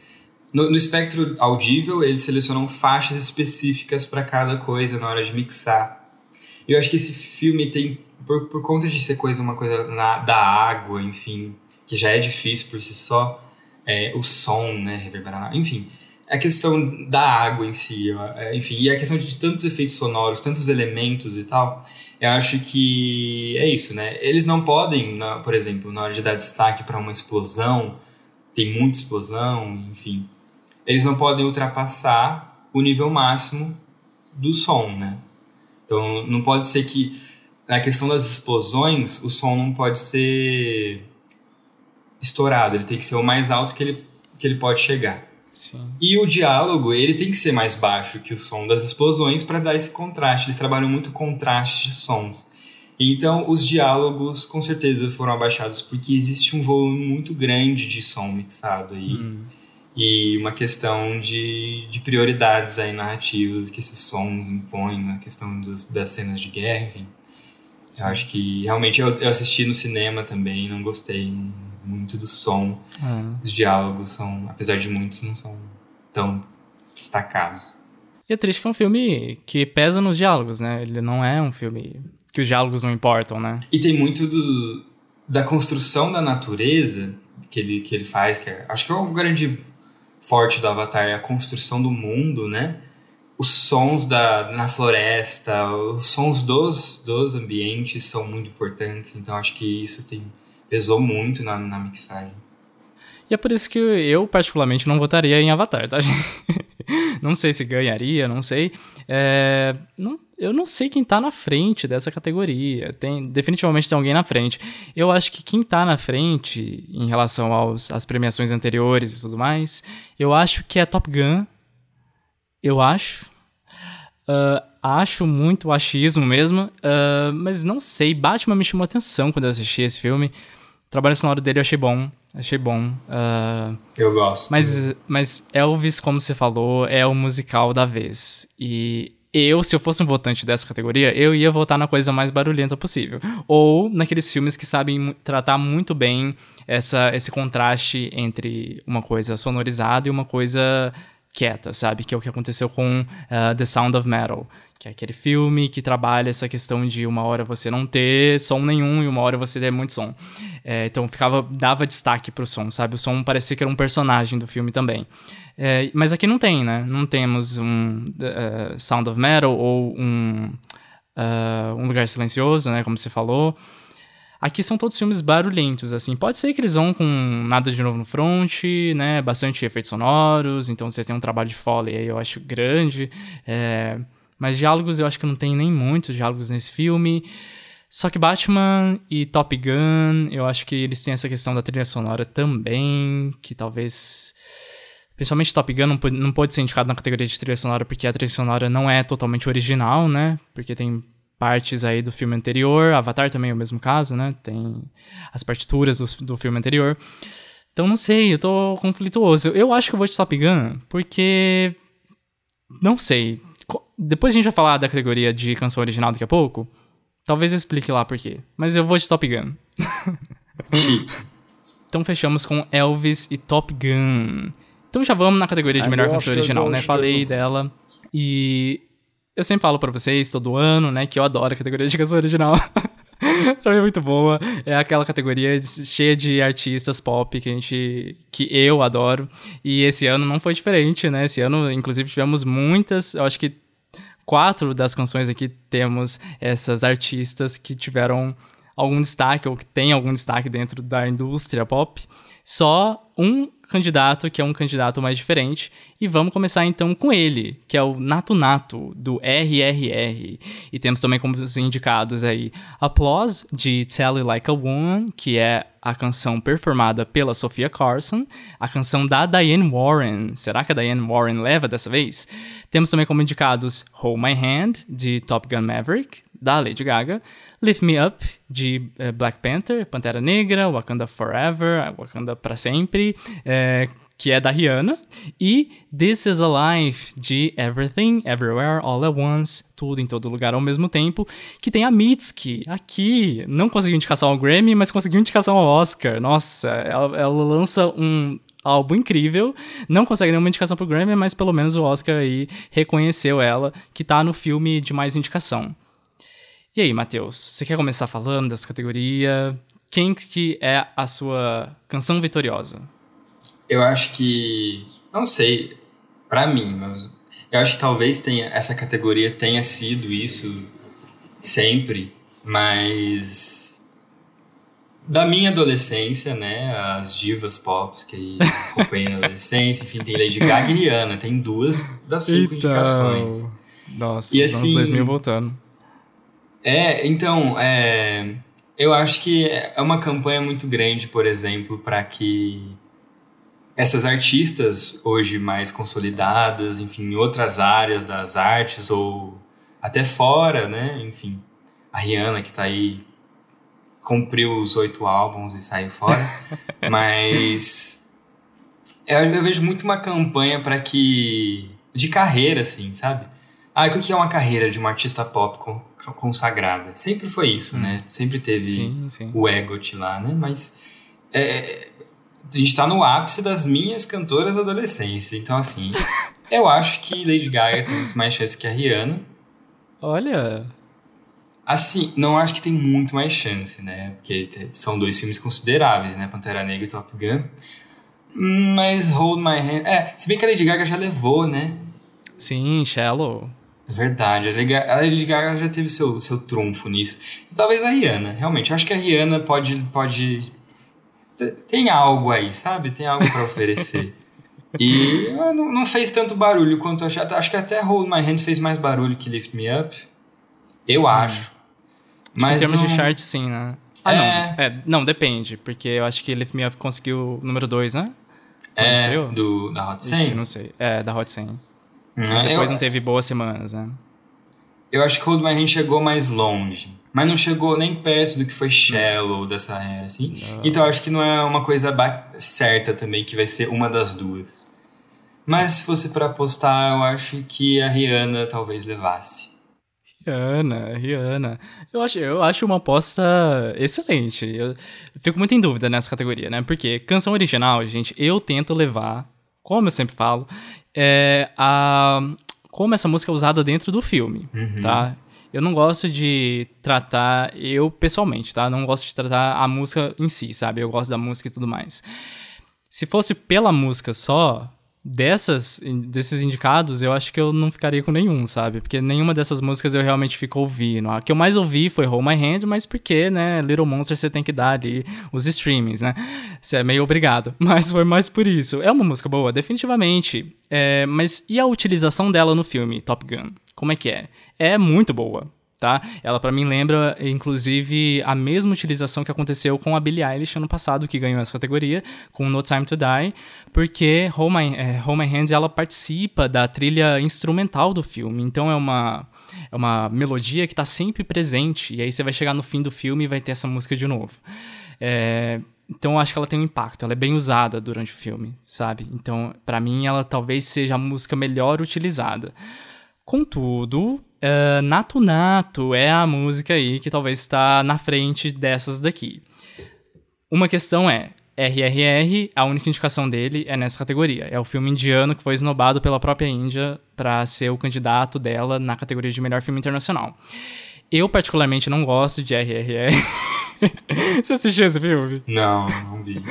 No, no espectro audível, eles selecionam faixas específicas para cada coisa na hora de mixar. Eu acho que esse filme tem, por, por conta de ser coisa, uma coisa na- da água, enfim, que já é difícil por si só, é, o som, né, reverberar, enfim, a questão da água em si, é, enfim, e a questão de tantos efeitos sonoros, tantos elementos e tal, eu acho que é isso, né? Eles não podem, na- por exemplo, na hora de dar destaque para uma explosão, tem muita explosão, enfim, eles não podem ultrapassar o nível máximo do som, né? Então, não pode ser que na questão das explosões, o som não pode ser estourado, ele tem que ser o mais alto que ele, que ele pode chegar. Sim. E o diálogo, ele tem que ser mais baixo que o som das explosões para dar esse contraste. Eles trabalham muito contraste de sons. Então, os diálogos com certeza foram abaixados porque existe um volume muito grande de som mixado aí. Hum. E uma questão de, de prioridades aí narrativas que esses sons impõem na questão dos, das cenas de guerra, enfim. Eu acho que realmente eu, eu assisti no cinema também, não gostei muito do som. Ah. Os diálogos são, apesar de muitos, não são tão destacados. E é triste que é um filme que pesa nos diálogos, né? Ele não é um filme que os diálogos não importam, né? E tem muito do, da construção da natureza que ele, que ele faz, que é, acho que é o grande forte do Avatar, é a construção do mundo, né? Os sons da, na floresta, os sons dos, dos ambientes são muito importantes, então acho que isso tem pesou muito na, na mixagem. E é por isso que eu, particularmente, não votaria em Avatar, tá, não sei se ganharia, não sei. É, não, eu não sei quem tá na frente dessa categoria. Tem, definitivamente tem alguém na frente. Eu acho que quem tá na frente, em relação aos, às premiações anteriores e tudo mais, eu acho que é Top Gun. Eu acho. Uh, acho muito achismo mesmo, uh, mas não sei. Batman me chamou atenção quando eu assisti esse filme. Trabalho sonoro dele eu achei bom. Achei bom. Uh, eu gosto. Mas, mas Elvis, como você falou, é o musical da vez. E eu, se eu fosse um votante dessa categoria, eu ia votar na coisa mais barulhenta possível. Ou naqueles filmes que sabem tratar muito bem essa, esse contraste entre uma coisa sonorizada e uma coisa quieta, sabe? Que é o que aconteceu com uh, The Sound of Metal, que é aquele filme que trabalha essa questão de uma hora você não ter som nenhum e uma hora você ter muito som. É, então ficava dava destaque pro som, sabe? O som parecia que era um personagem do filme também. É, mas aqui não tem, né? Não temos um uh, Sound of Metal ou um, uh, um Lugar Silencioso, né? Como você falou. Aqui são todos filmes barulhentos, assim. Pode ser que eles vão com nada de novo no front, né? Bastante efeitos sonoros, então você tem um trabalho de foley aí, eu acho, grande. É... Mas diálogos eu acho que não tem nem muitos diálogos nesse filme. Só que Batman e Top Gun, eu acho que eles têm essa questão da trilha sonora também, que talvez. Principalmente Top Gun não pode, não pode ser indicado na categoria de trilha sonora porque a trilha sonora não é totalmente original, né? Porque tem partes aí do filme anterior. Avatar também é o mesmo caso, né? Tem as partituras do, do filme anterior. Então não sei, eu tô conflituoso. Eu acho que eu vou de Top Gun porque. Não sei. Depois a gente vai falar da categoria de canção original daqui a pouco. Talvez eu explique lá por quê. Mas eu vou de Top Gun. então fechamos com Elvis e Top Gun. Então já vamos na categoria de melhor canção original, né? Falei dela. E eu sempre falo para vocês todo ano, né, que eu adoro a categoria de canção original. pra mim é muito boa. É aquela categoria cheia de artistas pop que a gente. que eu adoro. E esse ano não foi diferente, né? Esse ano, inclusive, tivemos muitas. Eu acho que quatro das canções aqui temos essas artistas que tiveram algum destaque ou que tem algum destaque dentro da indústria pop. Só um candidato que é um candidato mais diferente e vamos começar então com ele, que é o Nato Nato do RRR. E temos também como indicados aí Applause de Tell It Like a Woman, que é a canção performada pela Sofia Carson, a canção da Diane Warren. Será que a Diane Warren leva dessa vez? Temos também como indicados Hold My Hand de Top Gun Maverick, da Lady Gaga, Lift Me Up, de uh, Black Panther, Pantera Negra, Wakanda Forever, Wakanda para sempre, é, que é da Rihanna, e This Is a Life, de Everything, Everywhere, All at Once, tudo em todo lugar ao mesmo tempo, que tem a Mitski, aqui, não conseguiu indicação ao Grammy, mas conseguiu indicação ao Oscar, nossa, ela, ela lança um álbum incrível. Não consegue nenhuma indicação pro Grammy, mas pelo menos o Oscar aí reconheceu ela, que tá no filme de mais indicação. E aí, Matheus, você quer começar falando dessa categoria? Quem que é a sua canção vitoriosa? Eu acho que. Não sei, para mim, mas eu acho que talvez tenha, essa categoria tenha sido isso sempre, mas. Da minha adolescência, né? As divas pop que acompanhei na adolescência, enfim, tem Lady Gaga e Rihanna, tem duas das cinco então... indicações. Nossa, e assim, anos 2000 voltando. É, então, é, eu acho que é uma campanha muito grande, por exemplo, para que essas artistas hoje mais consolidadas, enfim, em outras áreas das artes ou até fora, né? Enfim, a Rihanna que tá aí cumpriu os oito álbuns e saiu fora, mas eu, eu, vejo muito uma campanha para que de carreira, assim, sabe? Ah, o que é uma carreira de uma artista pop consagrada? Sempre foi isso, hum. né? Sempre teve sim, sim. o Egot lá, né? Mas é, a gente tá no ápice das minhas cantoras da adolescência. Então, assim, eu acho que Lady Gaga tem muito mais chance que a Rihanna. Olha. Assim, não acho que tem muito mais chance, né? Porque são dois filmes consideráveis, né? Pantera Negra e Top Gun. Mas Hold My Hand. É, se bem que a Lady Gaga já levou, né? Sim, Shallow. É verdade, a Lady Gaga já teve seu, seu trunfo nisso. Talvez a Rihanna, realmente. Eu acho que a Rihanna pode, pode tem algo aí, sabe? Tem algo para oferecer. e não, não, fez tanto barulho quanto eu achei. Acho que até Hold My Hand fez mais barulho que Lift Me Up. Eu hum. acho. Mas em termos não... de chart, sim, né? Ah, é... não. É, não, depende. Porque eu acho que Lift Me Up conseguiu o número 2, né? é, do, da Hot 100? Ixi, não sei. É, da Hot 100. Mas depois eu... não teve boas semanas, né? Eu acho que Hold My Hand chegou mais longe mas não chegou nem perto do que foi Shallow dessa era, assim. Não. Então acho que não é uma coisa certa também que vai ser uma das duas. Mas se fosse para apostar, eu acho que a Rihanna talvez levasse. Rihanna, Rihanna. Eu acho, eu acho uma aposta excelente. Eu fico muito em dúvida nessa categoria, né? Porque canção original, gente, eu tento levar, como eu sempre falo, é a como essa música é usada dentro do filme, uhum. tá? eu não gosto de tratar, eu pessoalmente, tá? Não gosto de tratar a música em si, sabe? Eu gosto da música e tudo mais. Se fosse pela música só, dessas, desses indicados, eu acho que eu não ficaria com nenhum, sabe? Porque nenhuma dessas músicas eu realmente fico ouvindo. A que eu mais ouvi foi Hold My Hand, mas porque, né, Little Monster você tem que dar ali os streamings, né? Você é meio obrigado. Mas foi mais por isso. É uma música boa, definitivamente. É, mas e a utilização dela no filme Top Gun? Como é que é? É muito boa. Tá? Ela para mim lembra, inclusive, a mesma utilização que aconteceu com a Billie Eilish ano passado, que ganhou essa categoria, com No Time to Die, porque Hold My, é, Hold My Hand ela participa da trilha instrumental do filme, então é uma, é uma melodia que está sempre presente, e aí você vai chegar no fim do filme e vai ter essa música de novo. É, então eu acho que ela tem um impacto, ela é bem usada durante o filme, sabe? Então, para mim, ela talvez seja a música melhor utilizada. Contudo, uh, Nato Nato é a música aí que talvez está na frente dessas daqui. Uma questão é, RRR, a única indicação dele é nessa categoria. É o filme indiano que foi esnobado pela própria Índia para ser o candidato dela na categoria de melhor filme internacional. Eu, particularmente, não gosto de RRR. Você assistiu esse filme? Não, não vi.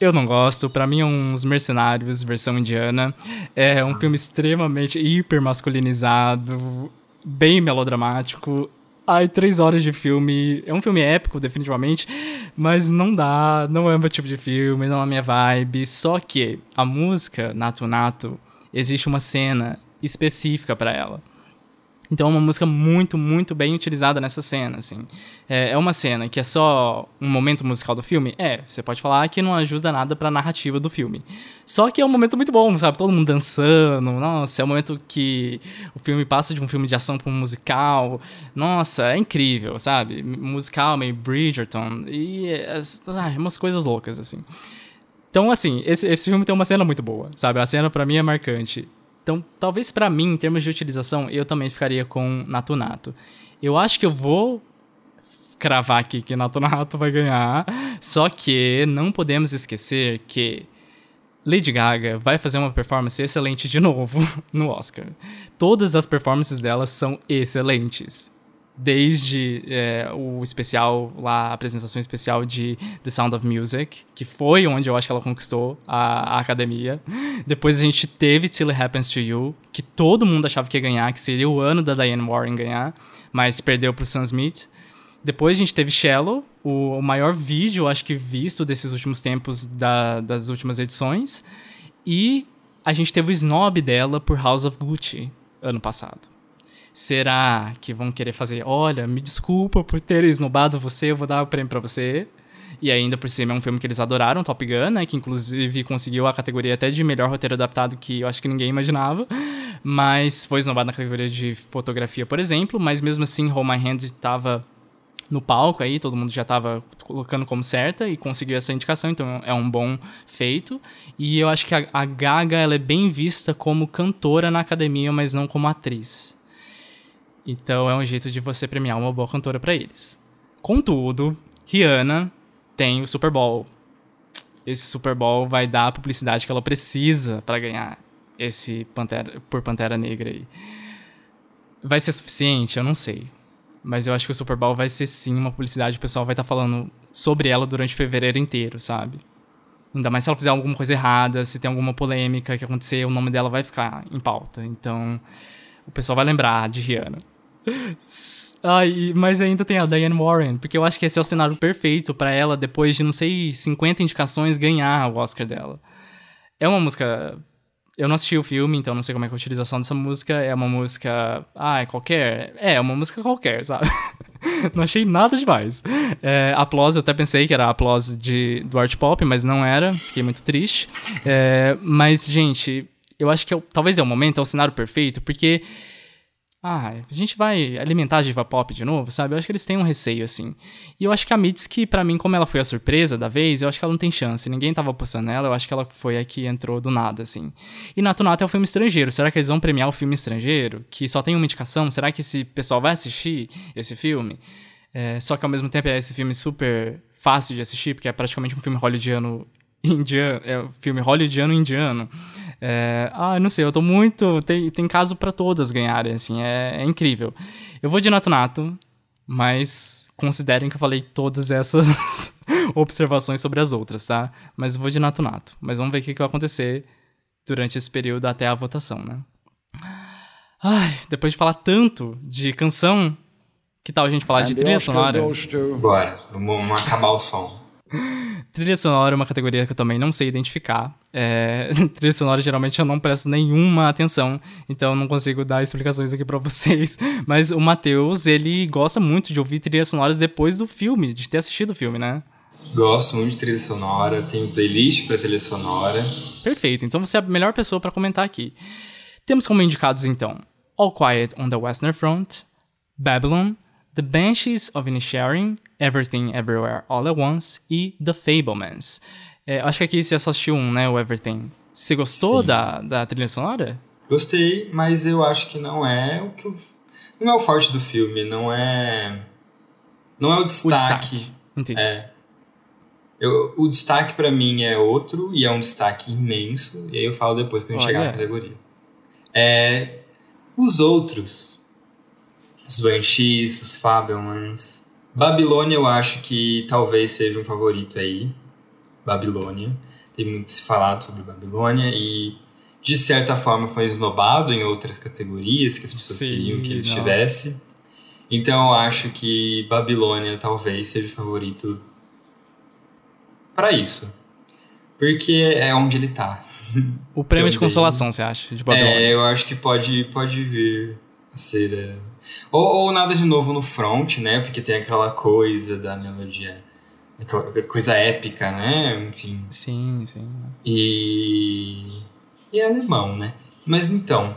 Eu não gosto, para mim é uns mercenários, versão indiana. É um filme extremamente hiper masculinizado, bem melodramático. Ai, três horas de filme. É um filme épico, definitivamente. Mas não dá, não é o meu tipo de filme, não é a minha vibe. Só que a música, Nato Nato, existe uma cena específica para ela. Então é uma música muito, muito bem utilizada nessa cena, assim. É, é, uma cena que é só um momento musical do filme? É, você pode falar que não ajuda nada pra narrativa do filme. Só que é um momento muito bom, sabe? Todo mundo dançando, nossa, é um momento que o filme passa de um filme de ação pra um musical. Nossa, é incrível, sabe? Musical, meio Bridgerton, e é umas coisas loucas, assim. Então, assim, esse, esse filme tem uma cena muito boa, sabe? A cena para mim é marcante. Então, talvez para mim, em termos de utilização, eu também ficaria com Nato Nato. Eu acho que eu vou cravar aqui que Nato Nato vai ganhar, só que não podemos esquecer que Lady Gaga vai fazer uma performance excelente de novo no Oscar. Todas as performances dela são excelentes desde é, o especial lá, a apresentação especial de The Sound of Music, que foi onde eu acho que ela conquistou a, a academia. Depois a gente teve Till It Happens to You, que todo mundo achava que ia ganhar, que seria o ano da Diane Warren ganhar, mas perdeu pro Sam Smith. Depois a gente teve Shallow, o, o maior vídeo, acho que visto desses últimos tempos da, das últimas edições. E a gente teve o snob dela por House of Gucci ano passado. Será que vão querer fazer? Olha, me desculpa por ter esnobado você, eu vou dar o prêmio para você. E ainda por cima é um filme que eles adoraram, Top Gun, né? Que inclusive conseguiu a categoria até de melhor roteiro adaptado que eu acho que ninguém imaginava. Mas foi esnobado na categoria de fotografia, por exemplo. Mas mesmo assim, Hold My Hand estava no palco aí, todo mundo já estava colocando como certa e conseguiu essa indicação, então é um bom feito. E eu acho que a, a Gaga ela é bem vista como cantora na academia, mas não como atriz. Então é um jeito de você premiar uma boa cantora para eles. Contudo, Rihanna tem o Super Bowl. Esse Super Bowl vai dar a publicidade que ela precisa para ganhar esse Pantera, por Pantera Negra aí. Vai ser suficiente? Eu não sei. Mas eu acho que o Super Bowl vai ser sim uma publicidade, o pessoal vai estar tá falando sobre ela durante fevereiro inteiro, sabe? Ainda mais se ela fizer alguma coisa errada, se tem alguma polêmica que acontecer, o nome dela vai ficar em pauta. Então, o pessoal vai lembrar de Rihanna. Ai, mas ainda tem a Diane Warren, porque eu acho que esse é o cenário perfeito para ela, depois de, não sei, 50 indicações, ganhar o Oscar dela. É uma música eu não assisti o filme, então não sei como é é a utilização dessa música. É uma música. Ah, é qualquer? É, é uma música qualquer, sabe? não achei nada demais. É, Applause, eu até pensei que era Applause de, do art pop, mas não era. Fiquei muito triste. É, mas, gente, eu acho que é, talvez é o momento, é o cenário perfeito, porque ah, a gente vai alimentar a diva pop de novo, sabe? Eu acho que eles têm um receio, assim. E eu acho que a Mitski, para mim, como ela foi a surpresa da vez, eu acho que ela não tem chance. Ninguém tava apostando nela, eu acho que ela foi a que entrou do nada, assim. E Nato Nato é um filme estrangeiro. Será que eles vão premiar o filme estrangeiro? Que só tem uma indicação? Será que esse pessoal vai assistir esse filme? É, só que ao mesmo tempo é esse filme super fácil de assistir, porque é praticamente um filme hollywoodiano indiano, é um filme hollywoodiano indiano. É, ah, não sei, eu tô muito. Tem, tem caso para todas ganharem, assim, é, é, incrível. Eu vou de Nato Nato, mas considerem que eu falei todas essas observações sobre as outras, tá? Mas eu vou de Nato Nato. Mas vamos ver o que, que vai acontecer durante esse período até a votação, né? Ai, depois de falar tanto de canção, que tal a gente falar de trilha sonora? Bora, vamos acabar o som. Trilha sonora é uma categoria que eu também não sei identificar. É, trilha sonora geralmente eu não presto nenhuma atenção, então eu não consigo dar explicações aqui para vocês. Mas o Matheus, ele gosta muito de ouvir trilhas sonoras depois do filme, de ter assistido o filme, né? Gosto muito de trilha sonora, tenho playlist para trilha sonora. Perfeito, então você é a melhor pessoa para comentar aqui. Temos como indicados então All Quiet on the Western Front, Babylon, The Banshees of Inisherin, Everything Everywhere All at Once e The Fablemans. É, acho que aqui você só assistiu um, né? O Everything. Você gostou da, da trilha sonora? Gostei, mas eu acho que não é o que eu... Não é o forte do filme, não é... Não é o destaque. O destaque. Entendi. É. Eu, o destaque para mim é outro, e é um destaque imenso, e aí eu falo depois que a gente chegar na categoria. É, os outros, os Banshees, os Fabelmans, Babilônia eu acho que talvez seja um favorito aí. Babilônia. Tem muito se falado sobre Babilônia e de certa forma foi esnobado em outras categorias que as pessoas Sim, queriam que ele nossa. estivesse. Então eu acho que Babilônia talvez seja o favorito para isso. Porque é onde ele tá. O prêmio de consolação, você acha? De Babilônia? É, eu acho que pode, pode vir a ser. Ou, ou nada de novo no front, né? Porque tem aquela coisa da melodia. Coisa épica, né? Enfim. Sim, sim. E. E é alemão, né? Mas então,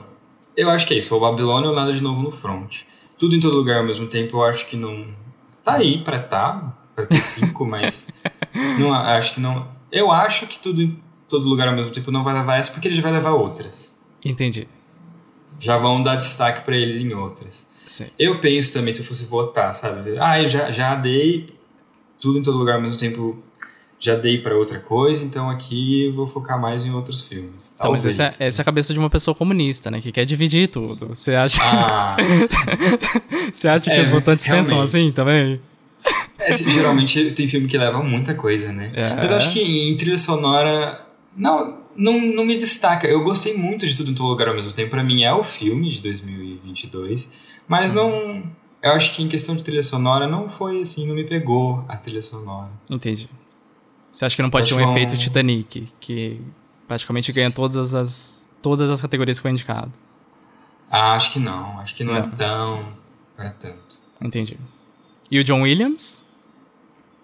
eu acho que é isso. O Babilônia ou nada de novo no front. Tudo em todo lugar ao mesmo tempo, eu acho que não. Tá aí pra tá, pra ter cinco, mas. Não, acho que não. Eu acho que tudo em todo lugar ao mesmo tempo não vai levar essa, porque ele já vai levar outras. Entendi. Já vão dar destaque para ele em outras. Sim. Eu penso também, se eu fosse votar, sabe? Ah, eu já, já dei tudo em todo lugar ao mesmo tempo, já dei para outra coisa, então aqui eu vou focar mais em outros filmes. Então, mas essa, é, essa é a cabeça de uma pessoa comunista, né? Que quer dividir tudo. Você acha. Ah. Você acha que é, os votantes realmente. pensam assim também? É, geralmente tem filme que leva muita coisa, né? É. Mas eu acho que em trilha sonora. Não, não, não me destaca. Eu gostei muito de Tudo em Todo Lugar ao mesmo tempo. Pra mim é o filme de 2022. Mas não. Eu acho que em questão de trilha sonora não foi assim, não me pegou a trilha sonora. Entendi. Você acha que não pode ter um efeito Titanic, que praticamente ganha todas as, todas as categorias que foi indicado? Ah, acho que não. Acho que não, é não. é tão para tanto. Entendi. E o John Williams?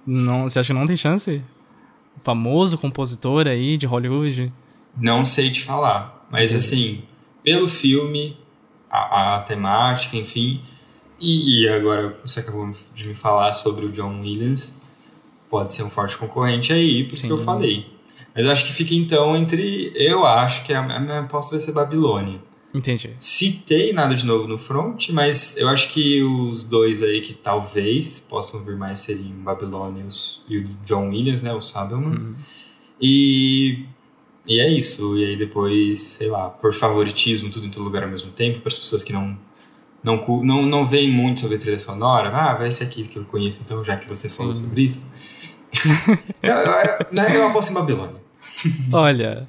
Não, você acha que não tem chance? O famoso compositor aí de Hollywood? Não sei te falar, mas assim, pelo filme, a, a temática, enfim, e, e, agora você acabou de me falar sobre o John Williams, pode ser um forte concorrente aí, por isso que eu falei. Mas eu acho que fica então entre. Eu acho que a, a minha aposta vai ser Babilônia. Entendi. Citei nada de novo no front, mas eu acho que os dois aí que talvez possam vir mais seriam Babilônia e o John Williams, né? O Sabelman. Uhum. E, e é isso. E aí depois, sei lá, por favoritismo, tudo em todo lugar ao mesmo tempo, para as pessoas que não não, não, não veem muito sobre trilha sonora, ah, vai ser aqui que eu conheço, então, já que você falou sobre isso. eu, eu, eu, eu aposto em Babilônia. Olha,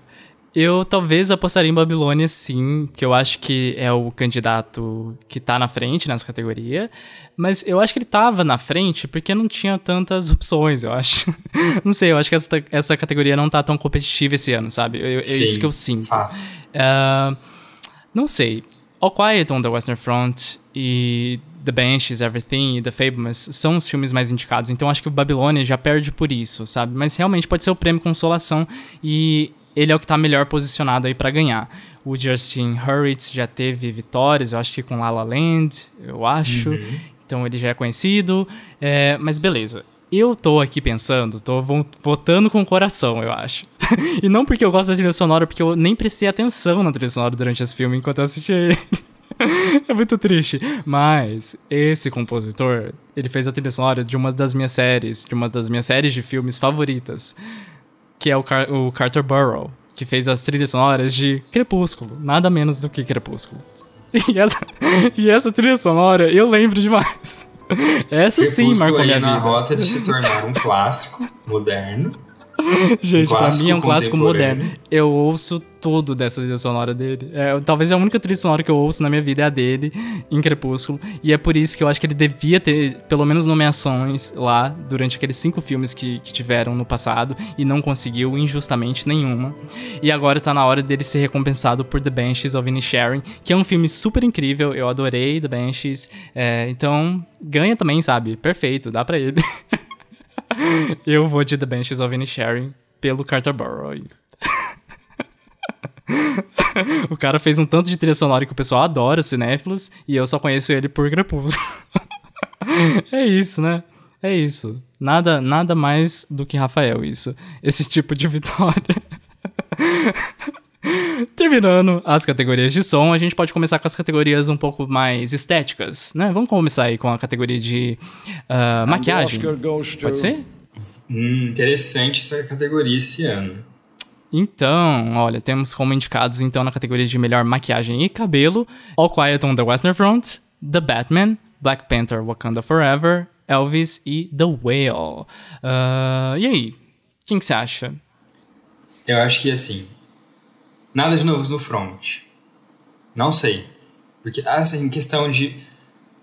eu talvez apostaria em Babilônia sim, porque eu acho que é o candidato que tá na frente nessa categoria. Mas eu acho que ele tava na frente porque não tinha tantas opções, eu acho. não sei, eu acho que essa, essa categoria não tá tão competitiva esse ano, sabe? Eu, sim, é isso que eu sinto. Uh, não sei. All Quiet on the Western Front e The Banshees, Everything e The Fablemans são os filmes mais indicados, então acho que o Babilônia já perde por isso, sabe? Mas realmente pode ser o prêmio consolação e ele é o que tá melhor posicionado aí para ganhar. O Justin Hurwitz já teve vitórias, eu acho que com La La Land, eu acho. Uhum. Então ele já é conhecido. É, mas beleza. Eu tô aqui pensando, tô votando com o coração, eu acho. e não porque eu gosto da trilha sonora, porque eu nem prestei atenção na trilha sonora durante esse filme enquanto eu assisti ele. é muito triste. Mas esse compositor, ele fez a trilha sonora de uma das minhas séries, de uma das minhas séries de filmes favoritas, que é o, Car o Carter Burrow, que fez as trilhas sonoras de Crepúsculo, nada menos do que Crepúsculo. E essa, e essa trilha sonora eu lembro demais. Essa sim marcou minha vida. na rota de se tornar um clássico moderno. Gente, um pra mim é um clássico moderno. Eu ouço tudo dessa trilha sonora dele. É, talvez a única trilha sonora que eu ouço na minha vida é a dele, em Crepúsculo. E é por isso que eu acho que ele devia ter, pelo menos, nomeações lá durante aqueles cinco filmes que, que tiveram no passado e não conseguiu injustamente nenhuma. E agora tá na hora dele ser recompensado por The Banshees of Inisherin, que é um filme super incrível. Eu adorei The Banshees. É, então, ganha também, sabe? Perfeito, dá pra ele. eu vou de The Banshees of Inisherin pelo Carter Burrow. o cara fez um tanto de trilha sonora que o pessoal adora, cinéfilos, e eu só conheço ele por Crepúsculo. é isso, né? É isso. Nada, nada mais do que Rafael, isso. Esse tipo de vitória. Terminando as categorias de som, a gente pode começar com as categorias um pouco mais estéticas, né? Vamos começar aí com a categoria de uh, maquiagem. Pode ser? Hum, interessante essa categoria esse ano. Então, olha, temos como indicados então na categoria de melhor maquiagem e cabelo All Quiet on the Western Front, The Batman, Black Panther Wakanda Forever, Elvis e The Whale. Uh, e aí, quem que você acha? Eu acho que assim, nada de novo no front. Não sei. Porque, assim, questão de.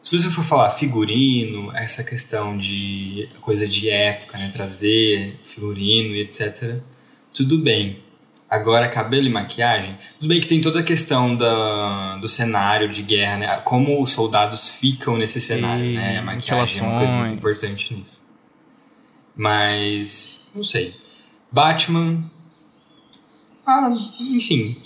Se você for falar figurino, essa questão de coisa de época, né? Trazer figurino e etc tudo bem. Agora, cabelo e maquiagem, tudo bem que tem toda a questão da, do cenário de guerra, né? Como os soldados ficam nesse cenário, e né? A maquiagem é uma coisa muito importante nisso. Mas, não sei. Batman. Ah, enfim.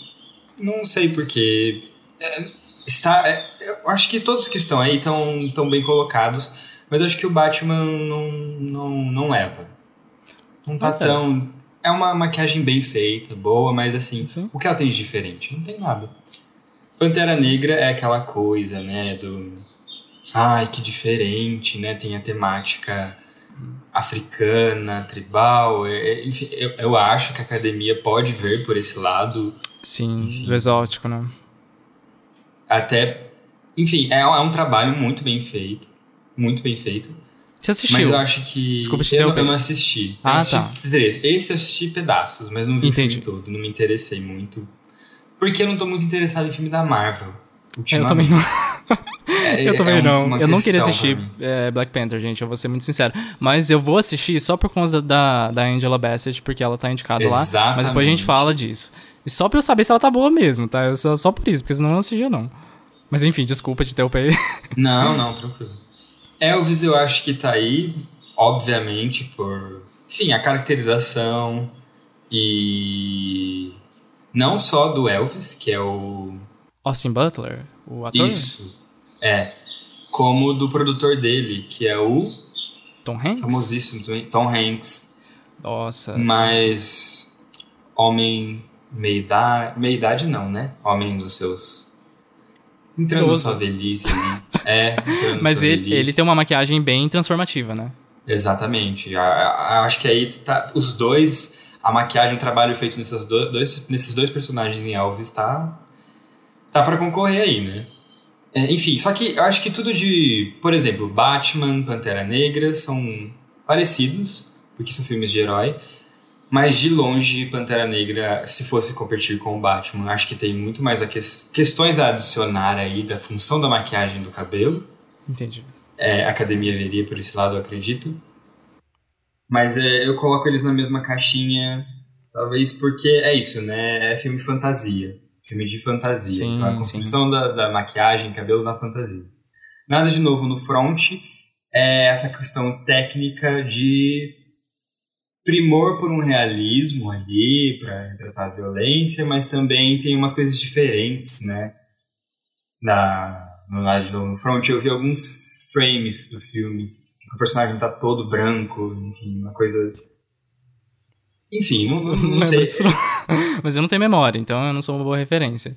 Não sei porquê. É, está, é, eu acho que todos que estão aí estão tão bem colocados, mas acho que o Batman não, não, não leva. Não tá tão é uma maquiagem bem feita, boa, mas assim, Sim. o que ela tem de diferente? Não tem nada. Pantera Negra é aquela coisa, né, do... Ai, que diferente, né? Tem a temática africana, tribal. É, é, enfim, eu, eu acho que a academia pode ver por esse lado. Sim, enfim. do exótico, né? Até. Enfim, é, é um trabalho muito bem feito. Muito bem feito. Você assistiu? Mas eu acho que. Desculpa te eu, eu não assisti. Ah, eu assisti tá. Três. Esse eu assisti pedaços, mas não vi Entendi. o filme todo. Não me interessei muito. Porque eu não tô muito interessado em filme da Marvel. Eu também não. É, eu também é não. Eu não queria assistir é, Black Panther, gente. Eu vou ser muito sincero. Mas eu vou assistir só por conta da, da Angela Bassett, porque ela tá indicada Exatamente. lá. Mas depois a gente fala disso. E só pra eu saber se ela tá boa mesmo, tá? Só, só por isso, porque senão eu não assistia, não. Mas enfim, desculpa de ter o pay. Não, não, tranquilo. Elvis eu acho que tá aí. obviamente, por, enfim, a caracterização e não só do Elvis, que é o Austin Butler, o ator? isso, é, como do produtor dele, que é o Tom Hanks? famosíssimo também, Tom Hanks, Nossa. mas homem meia idade, meia idade não, né? Homem dos seus entrando na sua velhice ali. É, entrando Mas ele, velhice. ele tem uma maquiagem bem transformativa, né? Exatamente. A- a- Acho que aí tá, os dois, a maquiagem, o trabalho feito nessas do- dois, nesses dois personagens em Elvis tá, tá para concorrer aí, né? É, enfim, só que eu acho que tudo de, por exemplo, Batman, Pantera Negra são parecidos, porque são filmes de herói, mas de longe Pantera Negra, se fosse competir com o Batman, acho que tem muito mais a ques- questões a adicionar aí da função da maquiagem do cabelo Entendi. é, a academia veria por esse lado, eu acredito. Mas é, eu coloco eles na mesma caixinha, talvez porque é isso, né? É filme fantasia. Filme de fantasia. Sim, então, a construção da, da maquiagem, cabelo na fantasia. Nada de novo no front. É essa questão técnica de primor por um realismo ali, para tratar a violência, mas também tem umas coisas diferentes, né? Na, no Nada de Novo no Front, eu vi alguns frames do filme. O personagem tá todo branco, enfim, uma coisa. Enfim, não, não, não sei. disso, não. Mas eu não tenho memória, então eu não sou uma boa referência.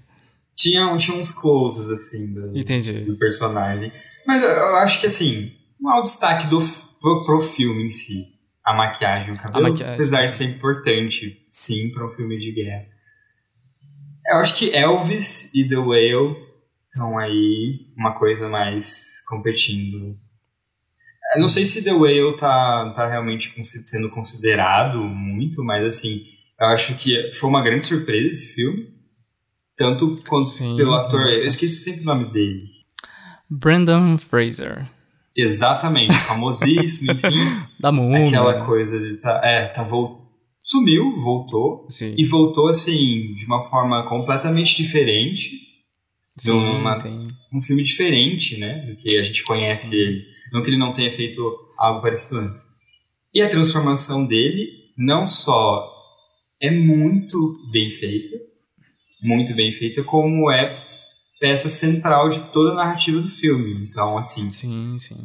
Tinha, tinha uns closes, assim, do, Entendi. do personagem. Mas eu, eu acho que, assim, não é o destaque do, pro, pro filme em si. A maquiagem, o cabelo, maquiagem, apesar de ser importante, sim, para um filme de guerra. Eu acho que Elvis e The Whale estão aí uma coisa mais competindo. Eu não sei se The Whale tá, tá realmente sendo considerado muito, mas assim, eu acho que foi uma grande surpresa esse filme. Tanto quanto Sim, pelo ator. nossa. Eu esqueço sempre o nome dele. Brandon Fraser. Exatamente, famosíssimo, enfim. Da Múmia. aquela coisa de tá, é, tá vol... sumiu, voltou Sim, e voltou assim de uma forma completamente diferente, sim, numa- sim. um filme diferente, né, do que a gente conhece. Não que ele não tenha feito algo parecido antes. E a transformação dele não só é muito bem feita, muito bem feita, como é peça central de toda a narrativa do filme. Então, assim, Sim, sim.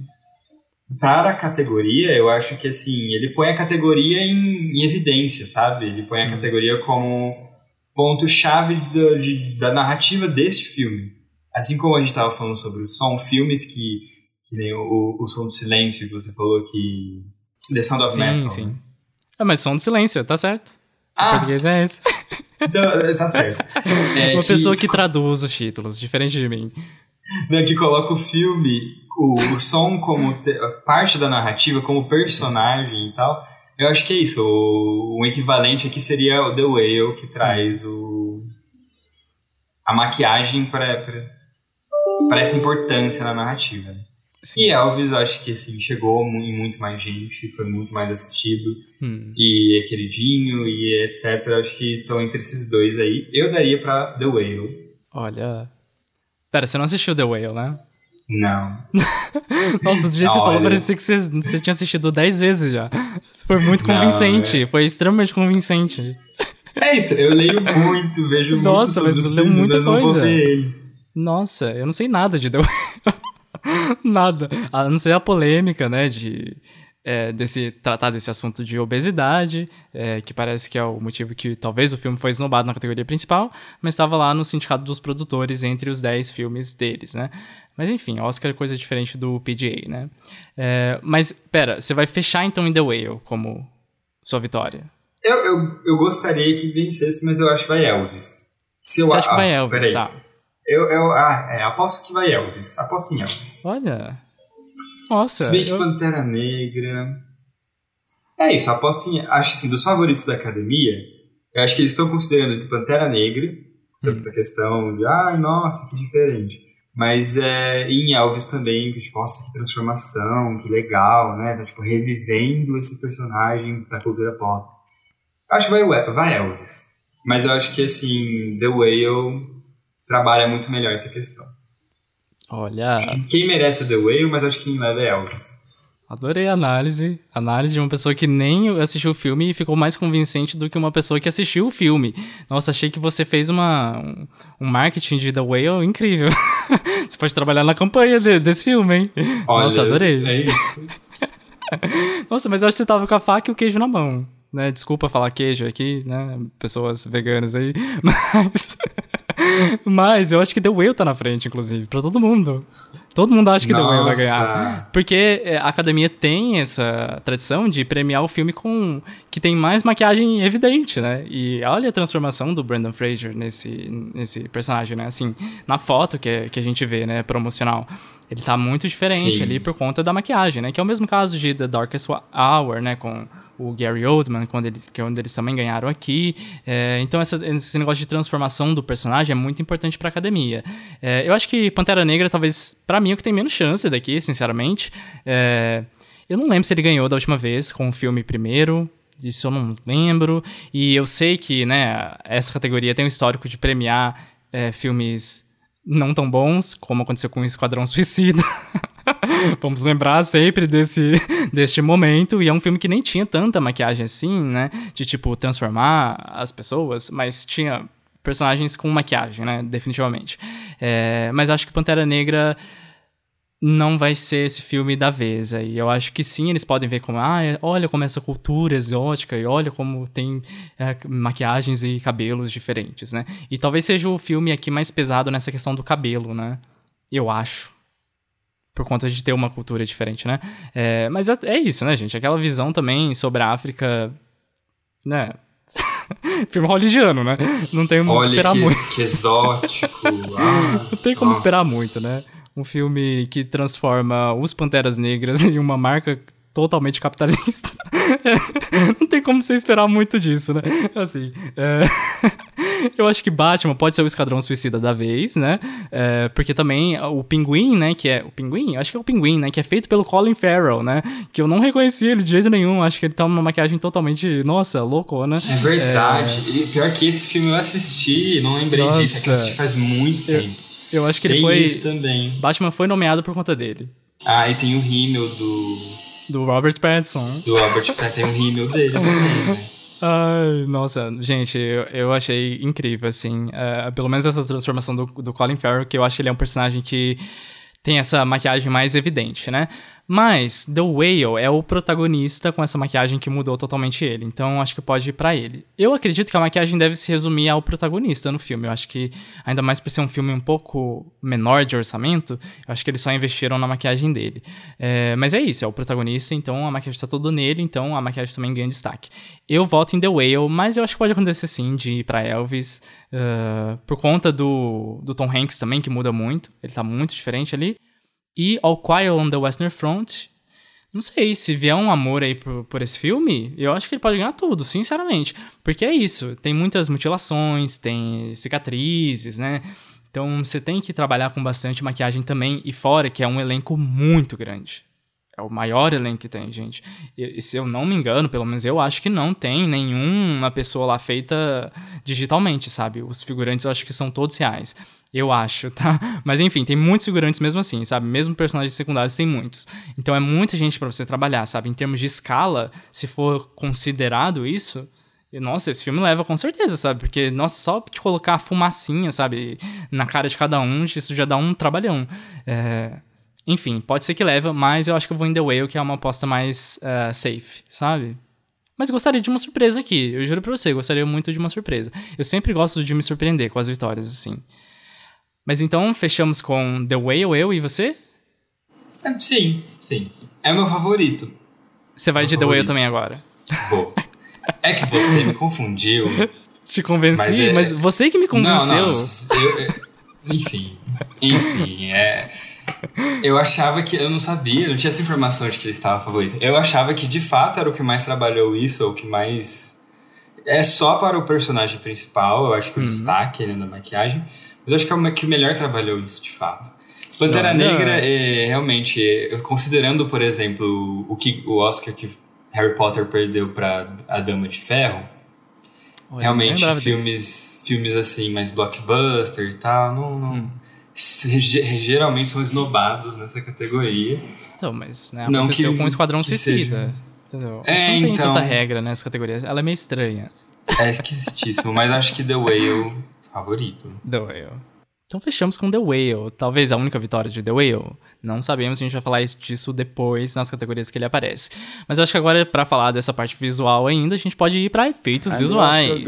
para a categoria, eu acho que assim, ele põe a categoria em, em evidência, sabe? Ele põe a Hum. categoria como ponto-chave da, narrativa deste filme. Assim como a gente estava falando sobre o som, filmes que, que nem o, o Som do Silêncio, que você falou que. The Sound of Sim, Metal. sim. né? Ah, mas som de silêncio, tá certo. O Ah, português é esse. então, tá certo. É, Uma pessoa que traduz os títulos, diferente de mim. né, que coloca o filme, o, o som como te- parte da narrativa, como personagem e tal. Eu acho que é isso. O, o equivalente aqui seria o The Whale, que traz o, a maquiagem para essa importância na narrativa. né? Sim. E Elvis, acho que assim, chegou em muito mais gente, foi muito mais assistido, Hum. e é queridinho, e etc. Eu acho que estão entre esses dois aí. Eu daria pra The Whale. Olha. Pera, você não assistiu The Whale, né? Não. Nossa, do jeito que você falou, parecia que você, você tinha assistido 10 vezes já. Foi muito Não, convincente, é. foi extremamente convincente. É isso, eu leio muito, vejo Nossa, muito mas sobre os você leu muita mas não coisa. Nossa, eu não sei nada de The Whale. nada. A não ser a polêmica, né, de... é, desse, tratar desse assunto de obesidade, é, que parece que é o motivo que talvez o filme foi esnobado na categoria principal, mas estava lá no sindicato dos produtores entre os 10 filmes deles, né? Mas enfim, Oscar é coisa diferente do PGA, né? É, mas, pera, você vai fechar então em The Whale como sua vitória? Eu, eu, eu gostaria que vencesse, mas eu acho que vai Elvis. Se eu, Você acha que ah, vai Elvis, peraí. tá? Eu, eu, ah, é, aposto que vai Elvis. Aposto em Elvis. Olha... Nossa, Se bem que eu- Pantera Negra... É isso, aposto em... Acho que assim, dos favoritos da academia, eu acho que eles estão considerando entre Pantera Negra, Hum. essa questão de, ai, nossa, que diferente. Mas é, em Elvis também, que, tipo, nossa, que transformação, que legal, né? Tá, tipo, revivendo esse personagem da cultura pop. Acho que vai, vai Elvis. Mas eu acho que, assim, The Whale trabalha muito melhor essa questão. olha... Quem merece The Whale, mas acho que quem leva é Elvis. Adorei a análise. Análise de uma pessoa que nem assistiu o filme e ficou mais convincente do que uma pessoa que assistiu o filme. Nossa, achei que você fez uma, um, um marketing de The Whale incrível. você pode trabalhar na campanha de, desse filme, hein? Olha, Nossa, adorei. É isso. Nossa, mas eu acho que você tava com a faca e o queijo na mão. Né? Desculpa falar queijo aqui, né? Pessoas veganas aí. Mas. Mas eu acho que The Whale tá na frente, inclusive, pra todo mundo. Todo mundo acha que The Whale vai ganhar. Nossa. Porque é, a academia tem essa tradição de premiar o filme com que tem mais maquiagem evidente, né? E olha a transformação do Brandon Fraser nesse, nesse personagem, né? Assim, na foto que, que a gente vê, né, promocional. Ele tá muito diferente Sim. ali por conta da maquiagem, né? Que é o mesmo caso de The Darkest Hour, né? Com o Gary Oldman, quando ele, que é onde eles também ganharam aqui. É, então, essa- esse negócio de transformação do personagem é muito importante pra academia. É, eu acho que Pantera Negra, talvez, pra mim, é o que tem menos chance daqui, sinceramente. É, eu não lembro se ele ganhou da última vez com o filme primeiro. Isso eu não lembro. E eu sei que, né, essa categoria tem um histórico de premiar é, filmes não tão bons, como aconteceu com o Esquadrão Suicida. Vamos lembrar sempre desse, deste momento. E é um filme que nem tinha tanta maquiagem assim, né? De, tipo, transformar as pessoas, mas tinha personagens com maquiagem, né? Definitivamente. É, mas acho que Pantera Negra não vai ser esse filme da vez aí. Eu acho que sim, eles podem ver como, ah, é- olha como essa cultura exótica e olha como tem é, maquiagens e cabelos diferentes, né? E talvez seja o filme aqui mais pesado nessa questão do cabelo, né? Eu acho. Por conta de ter uma cultura diferente, né? É, mas é, é isso, né, gente? Aquela visão também sobre a África, né? filme hollywoodiano, né? Não tem como Olha esperar que, muito. que exótico. Ah, Não tem como nossa. esperar muito, né? Um filme que transforma os Panteras Negras em uma marca totalmente capitalista. É, não tem como você esperar muito disso, né? Assim, é, eu acho que Batman pode ser o Esquadrão Suicida da vez, né? É, porque também o Pinguim, né? Que é o Pinguim, acho que é o Pinguim, né? Que é feito pelo Colin Farrell, né? Que eu não reconheci ele de jeito nenhum. Acho que ele tá uma maquiagem totalmente, nossa, loucona. É verdade. E pior que esse filme eu assisti, não lembrei disso, é que eu Nossa. assisti faz muito tempo. Eu acho que ele Tem foi. isso também. Batman foi nomeado por conta dele. Ah, e tem o rímel do, Do Robert Pattinson. do Robert Pattinson, tem o rímel dele também, né? Ai, nossa, gente, eu, eu achei incrível, assim. eh, pelo menos essa transformação do, do Colin Farrell, que eu acho que ele é um personagem que tem essa maquiagem mais evidente, né? Mas The Whale é o protagonista com essa maquiagem que mudou totalmente ele. Então acho que pode ir pra ele. Eu acredito que a maquiagem deve se resumir ao protagonista no filme. Eu acho que, ainda mais por ser um filme um pouco menor de orçamento, eu acho que eles só investiram na maquiagem dele. É, mas é isso, é o protagonista, então a maquiagem tá toda nele, então a maquiagem também ganha destaque. Eu voto em The Whale, mas eu acho que pode acontecer sim de ir pra Elvis, ah, por conta do, do Tom Hanks também, que muda muito. Ele tá muito diferente ali. E All Quiet on the Western Front, não sei, se vier um amor aí por, por esse filme, eu acho que ele pode ganhar tudo, sinceramente. Porque é isso, tem muitas mutilações, tem cicatrizes, né? Então você tem que trabalhar com bastante maquiagem também, e fora que é um elenco muito grande. É o maior elenco que tem, gente. E, se eu não me engano, pelo menos eu acho que não tem nenhuma pessoa lá feita digitalmente, sabe? Os figurantes eu acho que são todos reais. Eu acho, tá? Mas enfim, tem muitos figurantes mesmo assim, sabe? Mesmo personagens secundários tem muitos. Então é muita gente pra você trabalhar, sabe? Em termos de escala, se for considerado isso, Nossa, esse filme leva com certeza, sabe? Porque, nossa, só te colocar a fumacinha, sabe? Na cara de cada um, isso já dá um trabalhão. É, Enfim, pode ser que leva, mas eu acho que eu vou em The Whale, que é uma aposta mais eh, safe, sabe? Mas gostaria de uma surpresa aqui, eu juro pra você, gostaria muito de uma surpresa. Eu sempre gosto de me surpreender com as vitórias, assim. Mas então, fechamos com The Whale, eu e você? É, sim, sim. É meu favorito. Você vai Meu de The Whale favorito. também agora. Vou. É que você me confundiu. Te convenci, Mas mas, é- você que me convenceu. Não, não. eu- enfim. Enfim, é. Eu achava que. Eu não sabia, não tinha essa informação de que ele estava favorito. Eu achava que de fato era o que mais trabalhou isso, ou o que mais. É só para o personagem principal, eu acho que o destaque né, da maquiagem. Mas eu acho que é o que melhor trabalhou isso, de fato. Pantera Não, não. Negra, é, realmente, é, considerando, por exemplo, o, que, o Oscar que Harry Potter perdeu para A Dama de Ferro, Olha, realmente filmes, filmes assim, mais blockbuster e tal, não, não Hum. Ge- geralmente são esnobados nessa categoria. Então, mas né, Não aconteceu que- com o Esquadrão Suicida. Entendeu? É, Acho que não tem então. tanta regra nessa categoria. Ela é meio estranha. É esquisitíssimo, mas acho que The Whale favorito. The Whale. Então fechamos com The Whale. Talvez a única vitória de The Whale. Não sabemos, a gente vai falar isso- disso depois nas categorias que ele aparece. Mas eu acho que agora, pra falar dessa parte visual ainda, a gente pode ir pra efeitos visuais.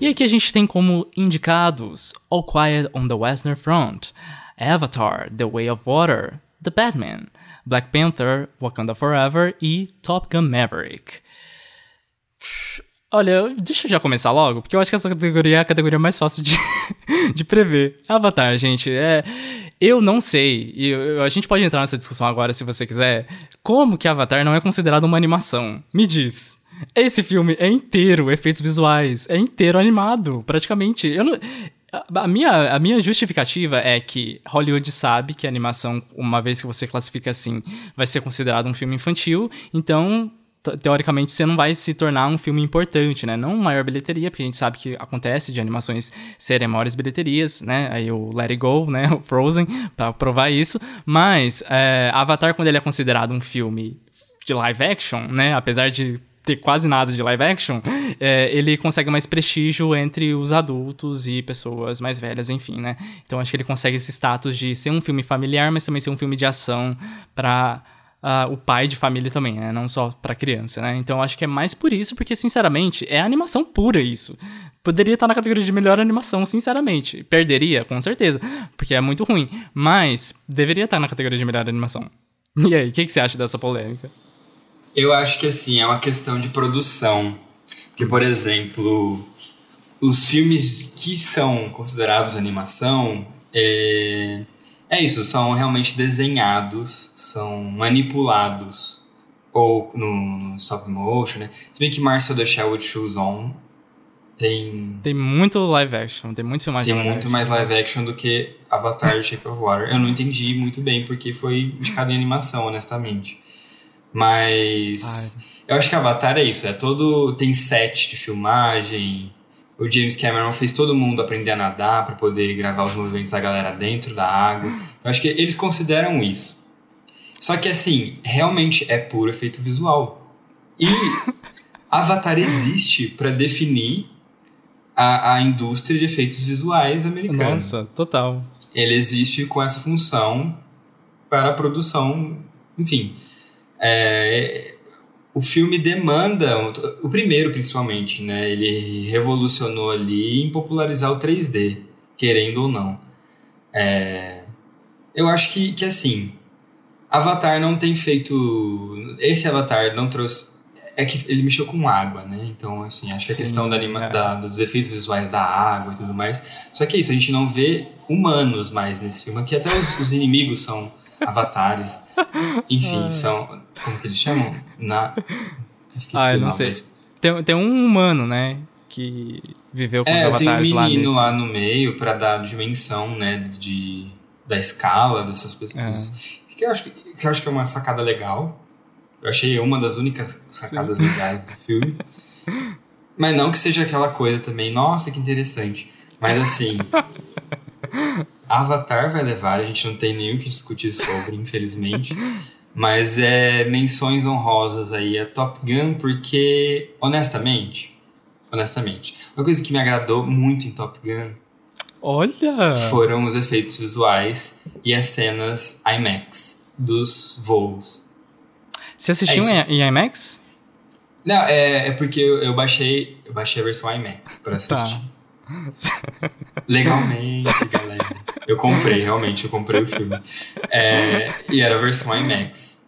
E aqui a gente tem como indicados All Quiet on the Western Front, Avatar, The Way of Water, The Batman, Black Panther, Wakanda Forever e Top Gun Maverick. Olha, deixa eu já começar logo, porque eu acho que essa categoria é a categoria mais fácil de, de prever. Avatar, gente, é. Eu não sei, e a gente pode entrar nessa discussão agora se você quiser. Como que Avatar não é considerado uma animação? Me diz. Esse filme é inteiro efeitos visuais, é inteiro animado, praticamente. Eu não. A minha, a minha justificativa é que Hollywood sabe que a animação, uma vez que você classifica assim, vai ser considerado um filme infantil, então teoricamente você não vai se tornar um filme importante, né? Não maior bilheteria, porque a gente sabe que acontece de animações serem maiores bilheterias, né? Aí o Let It Go, né? O Frozen, pra provar isso. Mas é, Avatar, quando ele é considerado um filme de live action, né? Apesar de ter quase nada de live action, é, ele consegue mais prestígio entre os adultos e pessoas mais velhas, enfim, né? Então acho que ele consegue esse status de ser um filme familiar, mas também ser um filme de ação pra ah, o pai de família também, né? Não só pra criança, né? Então acho que é mais por isso, porque sinceramente é animação pura isso. Poderia estar na categoria de melhor animação, sinceramente. Perderia, com certeza, porque é muito ruim. Mas deveria estar na categoria de melhor animação. E aí, o que, que você acha dessa polêmica? Eu acho que assim, é uma questão de produção. Porque, por exemplo, os filmes que são considerados animação, é, é isso, são realmente desenhados, são manipulados. Ou no, no stop motion, né? Se bem que Marcel the Shell with Shoes On tem, Tem muito live action, tem muito filmagem tem live muito action. mais live action do que Avatar Shape of Water. Eu não entendi muito bem porque foi indicado em animação, honestamente. Mas eu acho que Avatar é isso, é todo tem set de filmagem. O James Cameron fez todo mundo aprender a nadar para poder gravar os movimentos da galera dentro da água. Eu acho que eles consideram isso. Só que assim, realmente é puro efeito visual. E Avatar existe para definir a, a indústria de efeitos visuais americana. Nossa, total. Ele existe com essa função para a produção, enfim. É, o filme demanda, o primeiro principalmente, né? Ele revolucionou ali em popularizar o 3D, querendo ou não. É, eu acho que, que assim, Avatar não tem feito. Esse Avatar não trouxe. É que ele mexeu com água, né? Então, assim, acho que a questão da anima, é. da- dos efeitos visuais da água e tudo mais. Só que é isso, a gente não vê humanos mais nesse filme. Aqui até os, os inimigos são avatares. Enfim, são. Como que eles chamam? Na. Esqueci Ah, eu não sei. mas- Tem, tem um humano, né? Que viveu com os É, tem um avatares lá menino nesse... lá no meio pra dar dimensão, né, de, da escala dessas pessoas. É. Que, eu acho, que que eu acho que é uma sacada legal. Eu achei uma das únicas sacadas legais do filme. Mas não que seja aquela coisa também, nossa, que interessante. Mas assim, Avatar vai levar, a gente não tem nem o que discutir sobre, infelizmente. Mas é menções honrosas aí a Top Gun, porque, honestamente, honestamente, uma coisa que me agradou muito em Top Gun Olha! foram os efeitos visuais e as cenas IMAX dos voos. Você assistiu É em, IMAX? Não, é, é porque eu, eu baixei, eu baixei a versão IMAX pra assistir. Legalmente, galera. Eu comprei, realmente, eu comprei o filme. É, e era a versão IMAX.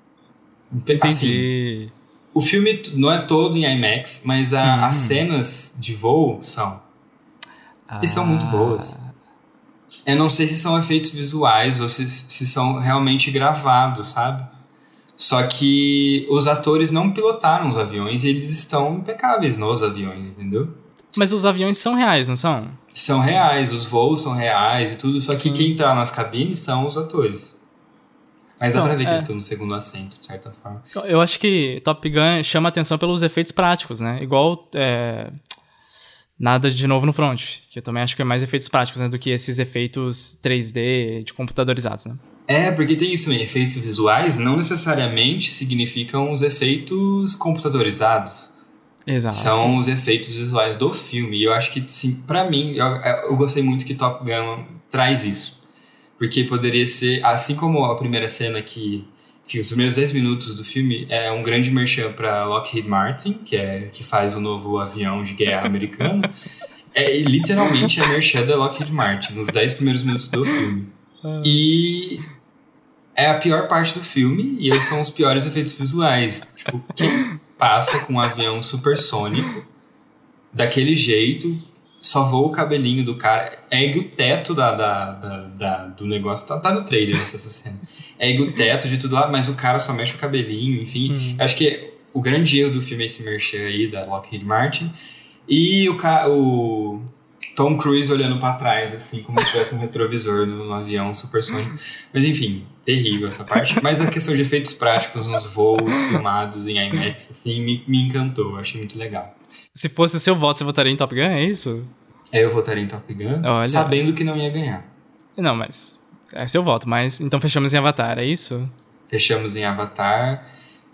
Assim, Entendi. o filme não é todo em IMAX, mas a- Hum. as cenas de voo são. E são muito Ah, boas. Eu não sei se são efeitos visuais ou se, se são realmente gravados, sabe? Só que os atores não pilotaram os aviões e eles estão impecáveis nos aviões, entendeu? Mas os aviões são reais, não são? São reais, os voos são reais e tudo, só que Sim. quem tá nas cabines são os atores. Mas dá Não, pra ver que é. eles estão no segundo assento, de certa forma. Eu acho que Top Gun chama atenção pelos efeitos práticos, né? Igual. é, nada de novo no front, que eu também acho que é mais efeitos práticos, né, do que esses efeitos 3D de computadorizados, né? É, porque tem isso também, efeitos visuais não necessariamente significam os efeitos computadorizados. Exato. São os efeitos visuais do filme. E eu acho que, sim, pra mim, eu, eu gostei muito que Top Gun traz isso. Porque poderia ser, assim como a primeira cena que enfim, os primeiros 10 minutos do filme é um grande merchan para Lockheed Martin, que é que faz o novo avião de guerra americano. é literalmente a merchan da Lockheed Martin, nos 10 primeiros minutos do filme. E é a pior parte do filme e eles são os piores efeitos visuais. Tipo, quem passa com um avião supersônico daquele jeito, só voa o cabelinho do cara, ergue o teto da, da, da, da do negócio. Tá, tá, no trailer essa, essa cena. Ergue o teto de tudo lá, mas o cara só mexe o cabelinho, enfim. Uhum. Acho que o grande erro do filme é esse merchan aí da Lockheed Martin. E o, o Tom Cruise olhando para trás, assim, como se tivesse um retrovisor no, no avião supersônico. Mas enfim, terrível essa parte. Mas a questão de efeitos práticos nos voos filmados em IMAX, assim, me, me encantou. Achei muito legal. Se fosse o seu voto, você votaria em Top Gun, é isso? É, eu votaria em Top Gun, Olha. sabendo que não ia ganhar. Não, mas é seu voto. Mas então fechamos em Avatar, é isso? Fechamos em Avatar.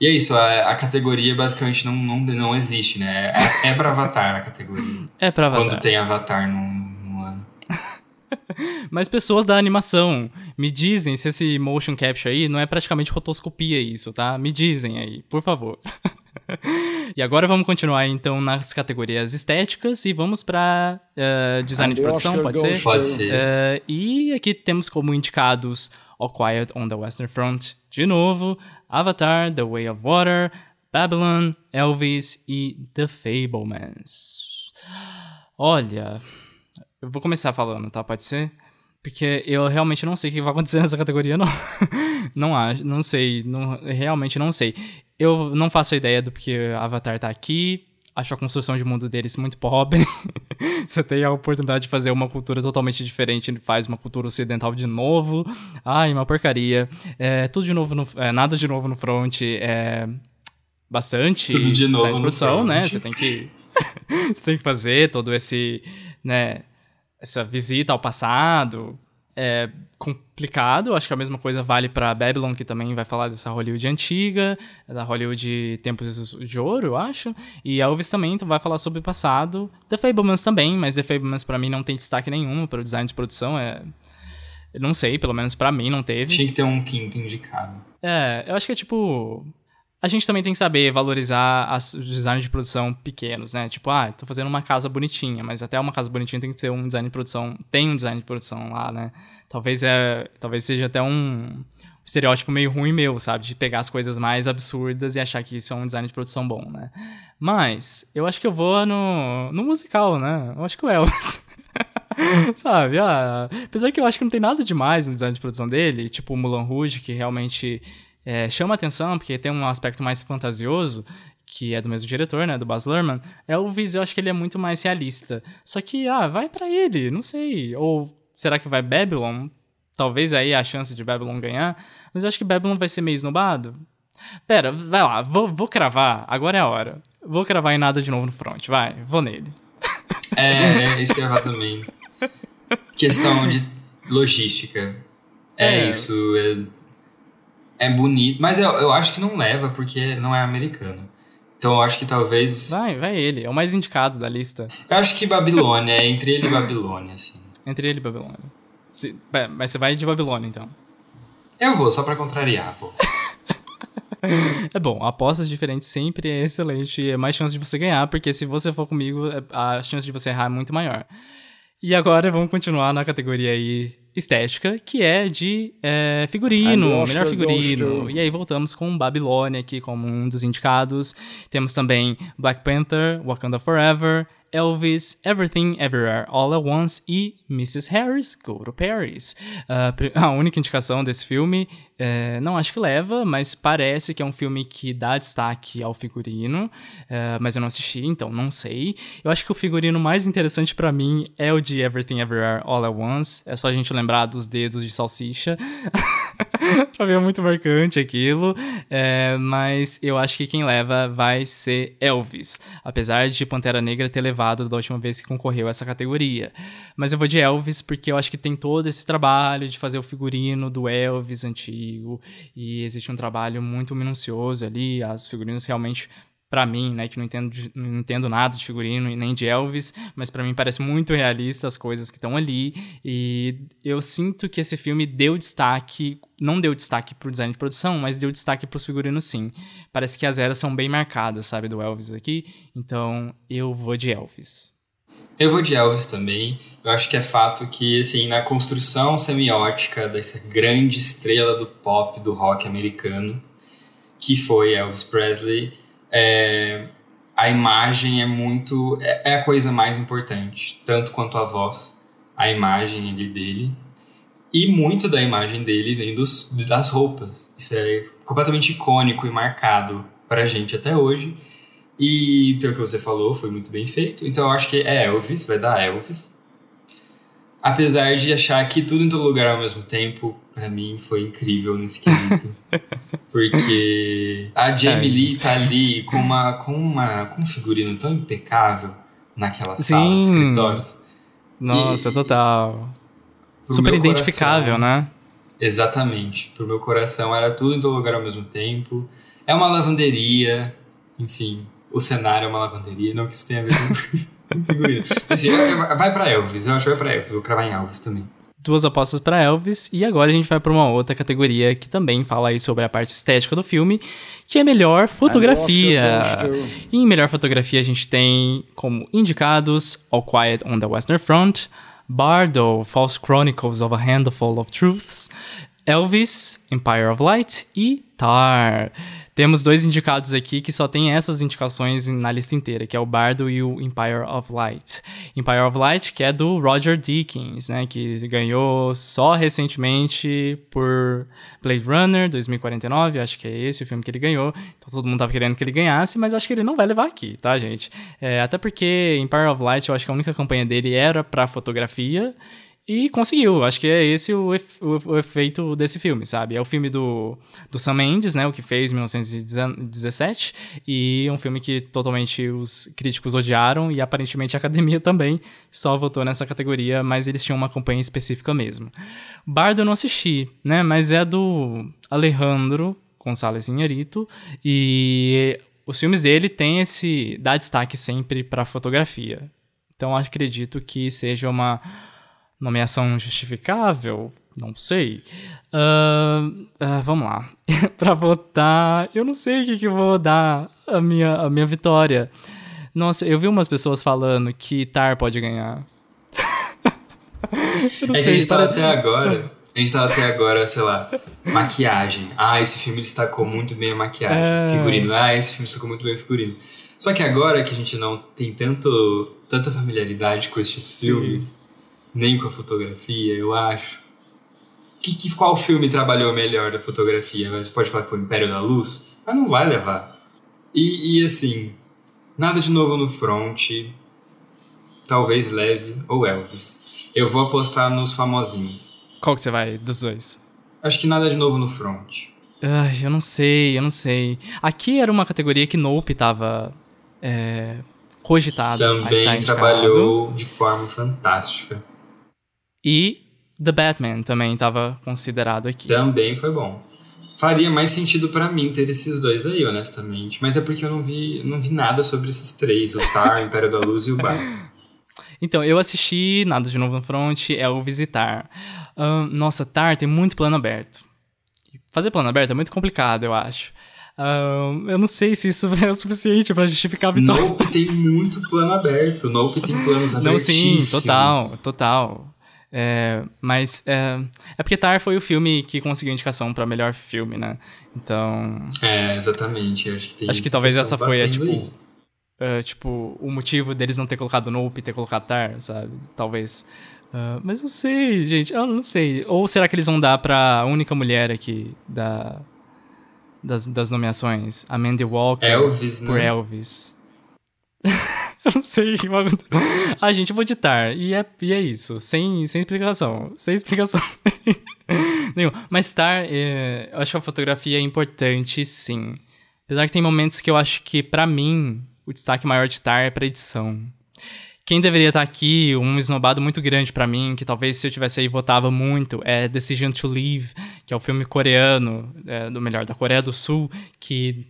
E é isso, a, a categoria basicamente não, não, não existe, né? É, é pra Avatar a categoria. É pra Avatar. Quando tem Avatar num, num ano. Mas pessoas da animação, me dizem se esse motion capture aí não é praticamente rotoscopia isso, tá? Me dizem aí, por favor. e agora vamos continuar então nas categorias estéticas e vamos para uh, eh, design de produção, pode ser? Pode ser. Uh, e aqui temos como indicados All Quiet on the Western Front, de novo, Avatar, The Way of Water, Babylon, Elvis e The Fablemans. Olha, eu vou começar falando, tá? Pode ser? Porque eu realmente não sei o que vai acontecer nessa categoria, não. não acho, não sei, não, realmente não sei. Eu não faço ideia do porque Avatar tá aqui. Acho a construção de mundo deles muito pobre. Você tem a oportunidade de fazer uma cultura totalmente diferente, faz uma cultura ocidental de novo. Ai, uma porcaria. É, tudo de novo, no, é, nada de novo no front. É bastante tudo de novo de produção, né? Você tem que você tem que fazer todo esse, né, essa visita ao passado é complicado. Acho que a mesma coisa vale para Babylon, que também vai falar dessa Hollywood antiga, da Hollywood Tempos de Ouro, eu acho. E Elvis também vai falar sobre o passado. The Fablemans também, mas The Fablemans para mim não tem destaque nenhum para o design de produção. É... Eu não sei, pelo menos para mim não teve. Tinha que ter um quinto indicado. É, eu acho que é tipo a gente também tem que saber valorizar as, os designs de produção pequenos, né? Tipo, ah, tô fazendo uma casa bonitinha, mas até uma casa bonitinha tem que ter um design de produção, tem um design de produção lá, né? Talvez é, talvez seja até um estereótipo meio ruim meu, sabe? De pegar as coisas mais absurdas e achar que isso é um design de produção bom, né? Mas, eu acho que eu vou no, no musical, né? Eu acho que o Elvis. sabe? Ah, apesar que eu acho que não tem nada demais no design de produção dele, tipo o Mulan Rouge, que realmente é, chama atenção porque tem um aspecto mais fantasioso, que é do mesmo diretor, né, do Baz Luhrmann. Elvis, eu acho que ele é muito mais realista. Só que, ah, vai para ele, não sei. Ou será que vai Babylon? Talvez aí a chance de Babylon ganhar. Mas eu acho que Babylon vai ser meio esnobado. Pera, vai lá, vou, vou cravar, agora é a hora. Vou cravar em nada de novo no front, vai, vou nele. É, é isso que eu ia falar também. Questão de logística. É, é isso, é é bonito, mas eu, eu acho que não leva porque não é americano. Então eu acho que talvez. Vai, vai ele, é o mais indicado da lista. Eu acho que Babilônia, é entre ele e Babilônia, assim. Entre ele e Babilônia. Se, mas você vai de Babilônia, então. Eu vou, só pra contrariar, vou. é bom, apostas diferentes sempre é excelente e é mais chance de você ganhar, porque se você for comigo, é, a chance de você errar é muito maior. E agora vamos continuar na categoria aí estética, que é de é, figurino, melhor figurino. E aí voltamos com Babilônia aqui como um dos indicados. Temos também Black Panther, Wakanda Forever, Elvis, Everything Everywhere All at Once e Mrs. Harris Go to Paris. Uh, a única indicação desse filme, é, não acho que leva, mas parece que é um filme que dá destaque ao figurino, é, mas eu não assisti, então não sei. Eu acho que o figurino mais interessante para mim é o de Everything Everywhere All at Once. É só a gente lembrar dos dedos de salsicha. pra mim é muito marcante aquilo. É, mas eu acho que quem leva vai ser Elvis. Apesar de Pantera Negra ter levado da última vez que concorreu a essa categoria. Mas eu vou de Elvis porque eu acho que tem todo esse trabalho de fazer o figurino do Elvis antigo. E existe um trabalho muito minucioso ali. As figurinos realmente para mim, né, que não entendo, de, não entendo nada de figurino e nem de Elvis, mas para mim parece muito realista as coisas que estão ali e eu sinto que esse filme deu destaque, não deu destaque pro design de produção, mas deu destaque pros figurinos sim. Parece que as eras são bem marcadas, sabe, do Elvis aqui, então eu vou de Elvis. Eu vou de Elvis também. Eu acho que é fato que, assim, na construção semiótica dessa grande estrela do pop, do rock americano, que foi Elvis Presley, é, a imagem é muito. É, é, a coisa mais importante, tanto quanto a voz, a imagem ali dele. E muito da imagem dele vem dos, das roupas. Isso é completamente icônico e marcado pra gente até hoje. E pelo que você falou, foi muito bem feito. Então eu acho que é Elvis, vai dar Elvis. Apesar de achar que tudo em todo lugar ao mesmo tempo, para mim foi incrível nesse quesito. Porque a Jamie Lee tá ali com uma com uma com um figurino tão impecável naquela Sim. sala, de escritórios. Nossa, E- total. Super identificável, coração- né? Exatamente. Pro meu coração era tudo em todo lugar ao mesmo tempo. É uma lavanderia, enfim, o cenário é uma lavanderia, não que isso tenha a ver com figurino. Assim, é- vai pra Elvis, eu acho que vai pra Elvis, vou cravar em Elvis também. Duas apostas para Elvis e agora a gente vai para uma outra categoria que também fala aí sobre a parte estética do filme, que é melhor fotografia. E em melhor fotografia a gente tem como indicados All Quiet on the Western Front, Bardo, False Chronicles of a Handful of Truths, Elvis, Empire of Light e Tar. Temos dois indicados aqui que só tem essas indicações na lista inteira, que é o Bardo e o Empire of Light. Empire of Light, que é do Roger Deakins, né, que ganhou só recentemente por Blade Runner 2049, acho que é esse o filme que ele ganhou. Então todo mundo tava querendo que ele ganhasse, mas acho que ele não vai levar aqui, tá, gente? É, até porque Empire of Light, eu acho que a única campanha dele era pra fotografia. E conseguiu, acho que é esse o, ef- o- o efeito desse filme, sabe? É o filme do, do Sam Mendes, né? O que fez em 1917. E um filme que totalmente os críticos odiaram e aparentemente a academia também só votou nessa categoria, mas eles tinham uma campanha específica mesmo. Bardo eu não assisti, né? Mas é do Alejandro Gonçalves Inharito. E os filmes dele têm esse. dá destaque sempre pra fotografia. Então acredito que seja uma nomeação justificável? Não sei. Ahn, ah, vamos lá. pra votar, eu não sei o que, que vou dar a minha, a minha vitória. Nossa, eu vi umas pessoas falando que Tar pode ganhar. eu não É que a sei, gente tava pare- até agora. A gente tava até agora, sei lá, maquiagem. Ah, esse filme destacou muito bem a maquiagem. É. Figurino. Ah, esse filme destacou muito bem o figurino. Só que agora que a gente não tem tanto, tanta familiaridade com esses Sim. filmes, nem com a fotografia, eu acho. Que, que, qual filme trabalhou melhor da fotografia? Você pode falar que foi Império da Luz, mas não vai levar. E, e assim, nada de novo no front. Talvez leve ou Elvis. Eu vou apostar nos famosinhos. Qual que você vai dos dois? Acho que nada de novo no front. Ai, eu não sei, eu não sei. Aqui era uma categoria que Nope tava é, cogitado a estar Também indicado. trabalhou de forma fantástica. E The Batman também estava considerado aqui. Também foi bom. Faria mais sentido pra mim ter esses dois aí, honestamente. Mas é porque eu não vi, não vi nada sobre esses três: o Tar, o Império da Luz e o Bar. Então, eu assisti Nada de Novo no Front, é o Visitar. Ahn, nossa, Tar tem muito plano aberto. Fazer plano aberto é muito complicado, eu acho. Ahn, eu não sei se isso é o suficiente pra justificar a vitória. Nope tem muito plano aberto. Nope tem planos Não, sim, total, total. É, mas é, é porque Tar foi o filme que conseguiu indicação pra melhor filme, né? Então, É, exatamente. Acho que tem acho que talvez essa foi, é, batendo tipo, é, tipo, o motivo deles não ter colocado Nope e ter colocado Tar, sabe? Talvez. Ah, mas não sei, gente, eu não sei. Ou será que eles vão dar pra única mulher aqui da, das, das nomeações? A Mandy Walker Elvis, por né? Elvis. eu não sei o que vai acontecer. Ah, gente, eu vou ditar. E é, e é isso. Sem, sem explicação. Sem explicação. Nenhum. Mas Tar, é, eu acho que a fotografia é importante, sim. Apesar que tem momentos que eu acho que, pra mim, o destaque maior de Tar é pra edição. Quem deveria estar aqui, um esnobado muito grande pra mim, que talvez se eu tivesse aí votava muito, é Decision to Leave, que é o filme coreano, é, do melhor, da Coreia do Sul, que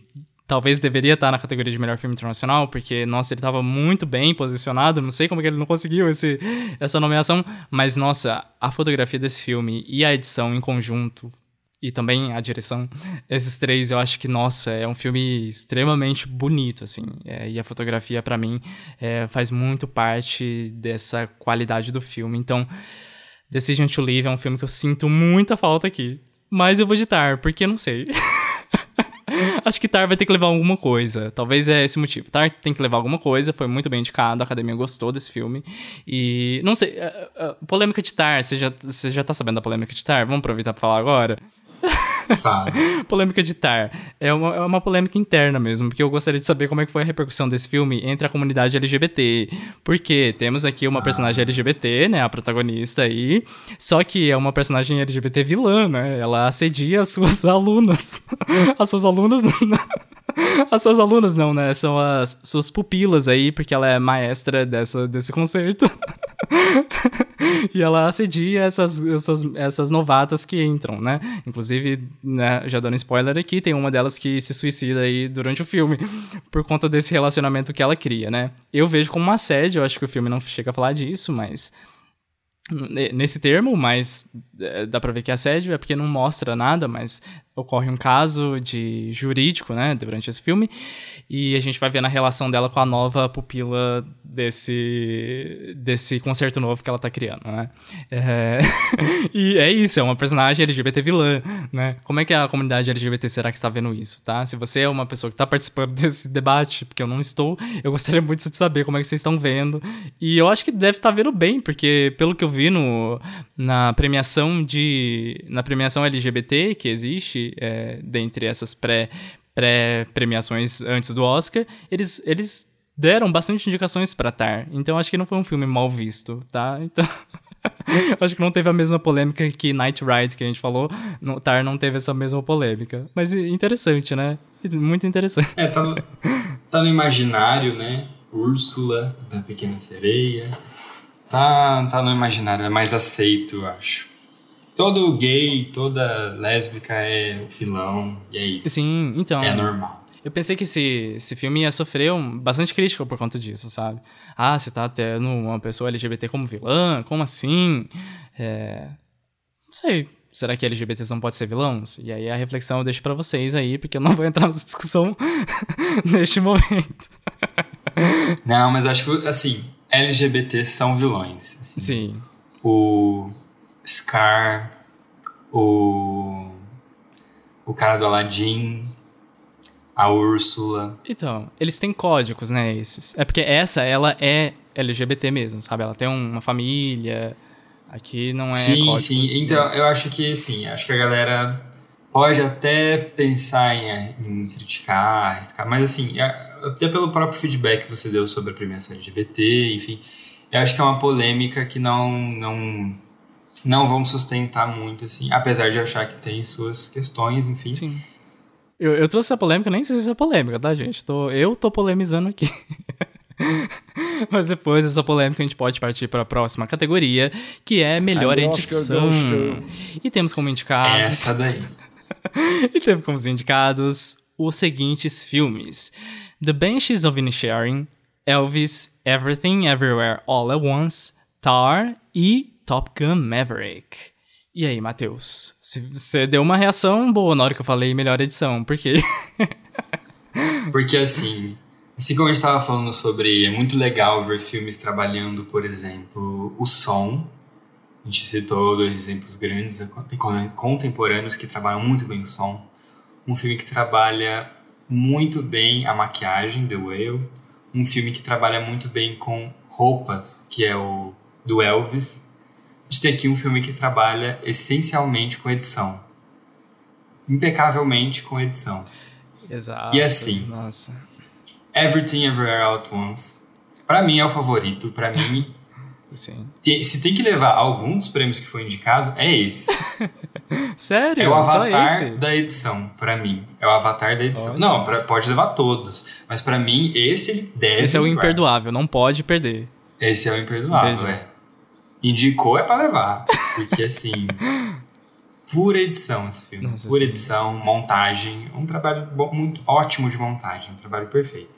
talvez deveria estar na categoria de melhor filme internacional, porque, nossa, ele estava muito bem posicionado, não sei como que ele não conseguiu esse, essa nomeação, mas, nossa, a fotografia desse filme e a edição em conjunto, e também a direção, esses três, eu acho que, nossa, é um filme extremamente bonito, assim, é, e a fotografia, para mim, é, faz muito parte dessa qualidade do filme, então... Decision to Leave é um filme que eu sinto muita falta aqui. Mas eu vou editar, porque não sei. Acho que Tar vai ter que levar alguma coisa. Talvez é esse motivo. Tar tem que levar alguma coisa, foi muito bem indicado, a academia gostou desse filme. E não sei, a, a, polêmica de Tar, você já, você já tá sabendo da polêmica de Tar? Vamos aproveitar pra falar agora? Fala. polêmica de Tar. É uma, é uma polêmica interna mesmo, porque eu gostaria de saber como é que foi a repercussão desse filme entre a comunidade LGBT. Porque temos aqui uma ah. personagem LGBT, né, a protagonista aí, só que é uma personagem LGBT vilã, né? Ela assedia as suas alunas. as suas alunas As suas alunas não, né? São as suas pupilas aí, porque ela é maestra dessa, desse concerto. e ela assedia essas, essas, essas novatas que entram, né? Inclusive, né, já dando spoiler aqui, tem uma delas que se suicida aí durante o filme, por conta desse relacionamento que ela cria, né? Eu vejo como um assédio, eu acho que o filme não chega a falar disso, mas nesse termo, mas é, dá pra ver que é assédio, é porque não mostra nada, mas ocorre um caso de jurídico, né, durante esse filme, e a gente vai ver na relação dela com a nova pupila desse desse concerto novo que ela tá criando, né? É... e é isso, é uma personagem LGBT vilã, né? Como é que a comunidade LGBT será que está vendo isso, tá? Se você é uma pessoa que está participando desse debate, porque eu não estou, eu gostaria muito de saber como é que vocês estão vendo. E eu acho que deve estar tá vendo bem, porque pelo que eu vi no, na premiação de na premiação LGBT que existe é, dentre essas pré pré-premiações antes do Oscar, eles, eles deram bastante indicações para Tar. Então acho que não foi um filme mal visto, tá? Então. acho que não teve a mesma polêmica que Night Ride, que a gente falou. No, Tar não teve essa mesma polêmica. Mas interessante, né? Muito interessante. É, tá no, tá no imaginário, né? Úrsula, da Pequena Sereia. Tá, tá no imaginário, é mais aceito, eu acho todo gay, toda lésbica é vilão, e é isso. Sim, então. É normal. Eu pensei que esse, esse filme ia sofrer um, bastante crítica por conta disso, sabe? Ah, você tá tendo uma pessoa LGBT como vilã? Como assim? É... Não sei. Será que LGBTs não podem ser vilões? E aí a reflexão eu deixo pra vocês aí, porque eu não vou entrar nessa discussão neste momento. não, mas acho que, assim, LGBTs são vilões. Assim. Sim. O Scar, o, o cara do Aladdin, a Úrsula. Então, eles têm códigos, né, esses. É porque essa, ela é LGBT mesmo, sabe? Ela tem uma família, aqui não é Sim, códigos, sim. Então, eu acho que, sim, acho que a galera pode até pensar em, em criticar, arriscar, mas assim, é, até pelo próprio feedback que você deu sobre a premiação LGBT, enfim, eu acho que é uma polêmica que não, não não vão sustentar muito, assim, apesar de achar que tem suas questões, enfim. Sim. Eu, eu trouxe essa polêmica, nem sei se é polêmica, tá, gente? Tô, eu tô polemizando aqui. Mas depois dessa polêmica a gente pode partir para a próxima categoria, que é melhor edição. E temos como indicados. Essa daí. e temos como indicados os seguintes filmes: The Banshees of Inisherin, Elvis, Everything Everywhere All at Once, Tar e Top Gun Maverick. E aí, Matheus? Você deu uma reação boa na hora que eu falei melhor edição, por quê? Porque assim, assim como a gente estava falando sobre, é muito legal ver filmes trabalhando, por exemplo, o som. A gente citou dois exemplos grandes, contemporâneos que trabalham muito bem o som. Um filme que trabalha muito bem a maquiagem, The Whale. Um filme que trabalha muito bem com roupas, que é o do Elvis gente tem aqui um filme que trabalha essencialmente com edição. Impecavelmente com edição. Exato. E assim, nossa. Everything Everywhere All at Once, pra mim é o favorito. Pra mim, Sim. se tem que levar algum dos prêmios que foi indicado, é esse. Sério? É o avatar da edição, pra mim. É o avatar da edição. Olha. Não, pra- pode levar todos. Mas pra mim, esse ele deve. Esse é o imperdoável, não pode perder. Esse é o imperdoável, Entendi. é. Indicou é pra levar. Porque assim. pura edição esse filme. Nossa, pura sim, edição, montagem. Um trabalho bom- muito ótimo de montagem. Um trabalho perfeito.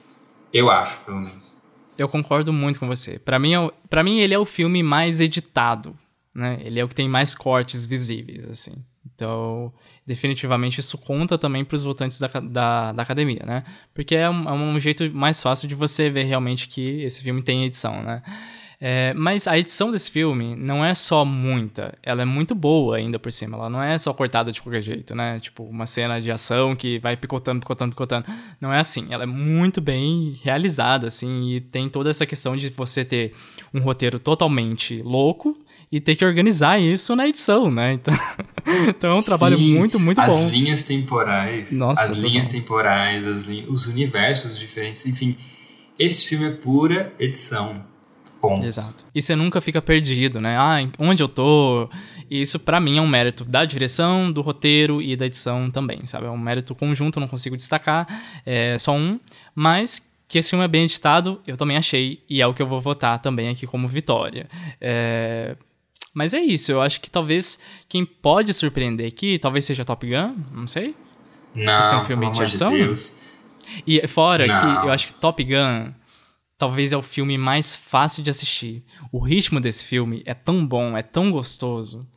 Eu acho, pelo menos. Eu concordo muito com você. Pra mim, é pra mim ele é o filme mais editado, né? Ele é o que tem mais cortes visíveis, assim. Então, definitivamente isso conta também pros votantes da, da, da academia, né? Porque é um, é um jeito mais fácil de você ver realmente que esse filme tem edição, né? É, mas a edição desse filme não é só muita, ela é muito boa ainda por cima. Ela não é só cortada de qualquer jeito, né? Tipo, uma cena de ação que vai picotando, picotando, picotando. Não é assim. Ela é muito bem realizada, assim, e tem toda essa questão de você ter um roteiro totalmente louco e ter que organizar isso na edição, né? Então, então é um trabalho Sim, muito, muito as bom. linhas temporais, Nossa, as linhas temporais, as os universos diferentes, enfim. Esse filme é pura edição. Exato. E você nunca fica perdido, né? Ah, onde eu tô? E isso pra mim é um mérito da direção, do roteiro e da edição também, sabe? É um mérito conjunto, não consigo destacar, é só um, mas que esse filme é bem editado, eu também achei, e é o que eu vou votar também aqui como vitória. É, Mas é isso, eu acho que talvez quem pode surpreender aqui, talvez seja Top Gun, não sei. Não, Esse é um filme de ação? Deus. E fora Não. que eu acho que Top Gun talvez é o filme mais fácil de assistir. O ritmo desse filme é tão bom, é tão gostoso.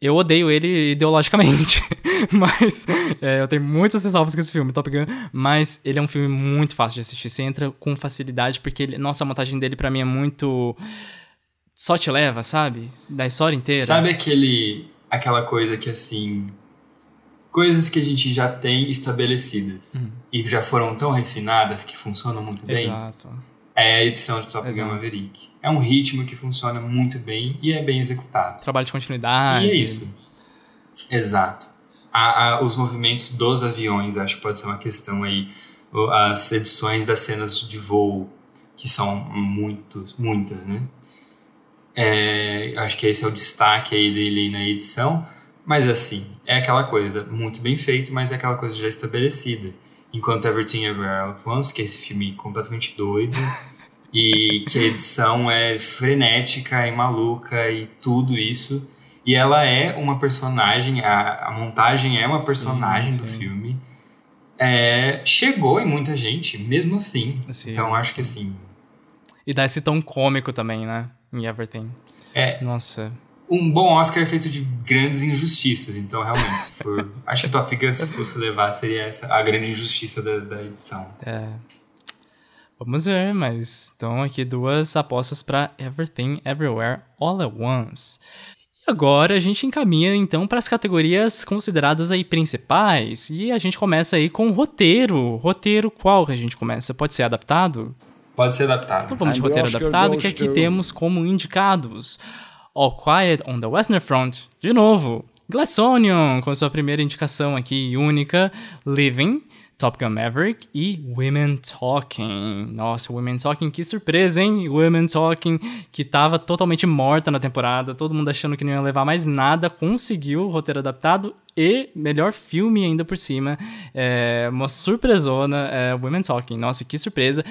Eu odeio ele ideologicamente, mas é, eu tenho muitas ressalvas com esse filme, Top Gun, mas ele é um filme muito fácil de assistir. Você entra com facilidade, porque, ele, nossa, a montagem dele pra mim é muito... Só te leva, sabe? Da história inteira. Sabe aquele, aquela coisa que assim. Coisas que a gente já tem estabelecidas e já foram tão refinadas que funcionam muito bem. Exato. É a edição de Top Gun. Maverick. É um ritmo que funciona muito bem e é bem executado. Trabalho de continuidade. E é isso. Exato. A- a- os movimentos dos aviões, acho que pode ser uma questão aí. As edições das cenas de voo, que são muitos, muitas, né? É, acho que esse é o destaque aí dele na edição. Mas assim, é aquela coisa muito bem feito, mas é aquela coisa já estabelecida. Enquanto Everything Everywhere All at Once, que é esse filme completamente doido, e que a edição é frenética e maluca e tudo isso. E ela é uma personagem, a, a montagem é uma personagem do sim. filme. É, chegou em muita gente, mesmo assim. Sim, então acho que assim. E dá esse tom cômico também, né? Em Everything. É, Nossa. Um bom Oscar é feito de grandes injustiças. Então, realmente, se for, acho que Top Gun, se fosse levar, seria essa a grande injustiça da, da edição. É. Vamos ver, mas estão aqui duas apostas para Everything Everywhere All at Once. E agora a gente encaminha então para as categorias consideradas aí principais e a gente começa aí com roteiro. Roteiro qual que a gente começa? Pode ser adaptado? Pode ser adaptado. Então vamos de the roteiro adaptado, que aqui to- temos como indicados All Quiet on the Western Front, de novo, Glass Onion, com sua primeira indicação aqui única, Living, Top Gun Maverick e Women Talking. Nossa, Women Talking, que surpresa, hein? Women Talking, que tava totalmente morta na temporada, todo mundo achando que não ia levar mais nada, conseguiu o roteiro adaptado e melhor filme ainda por cima. É uma surpresona, é, Women Talking. Nossa, que surpresa.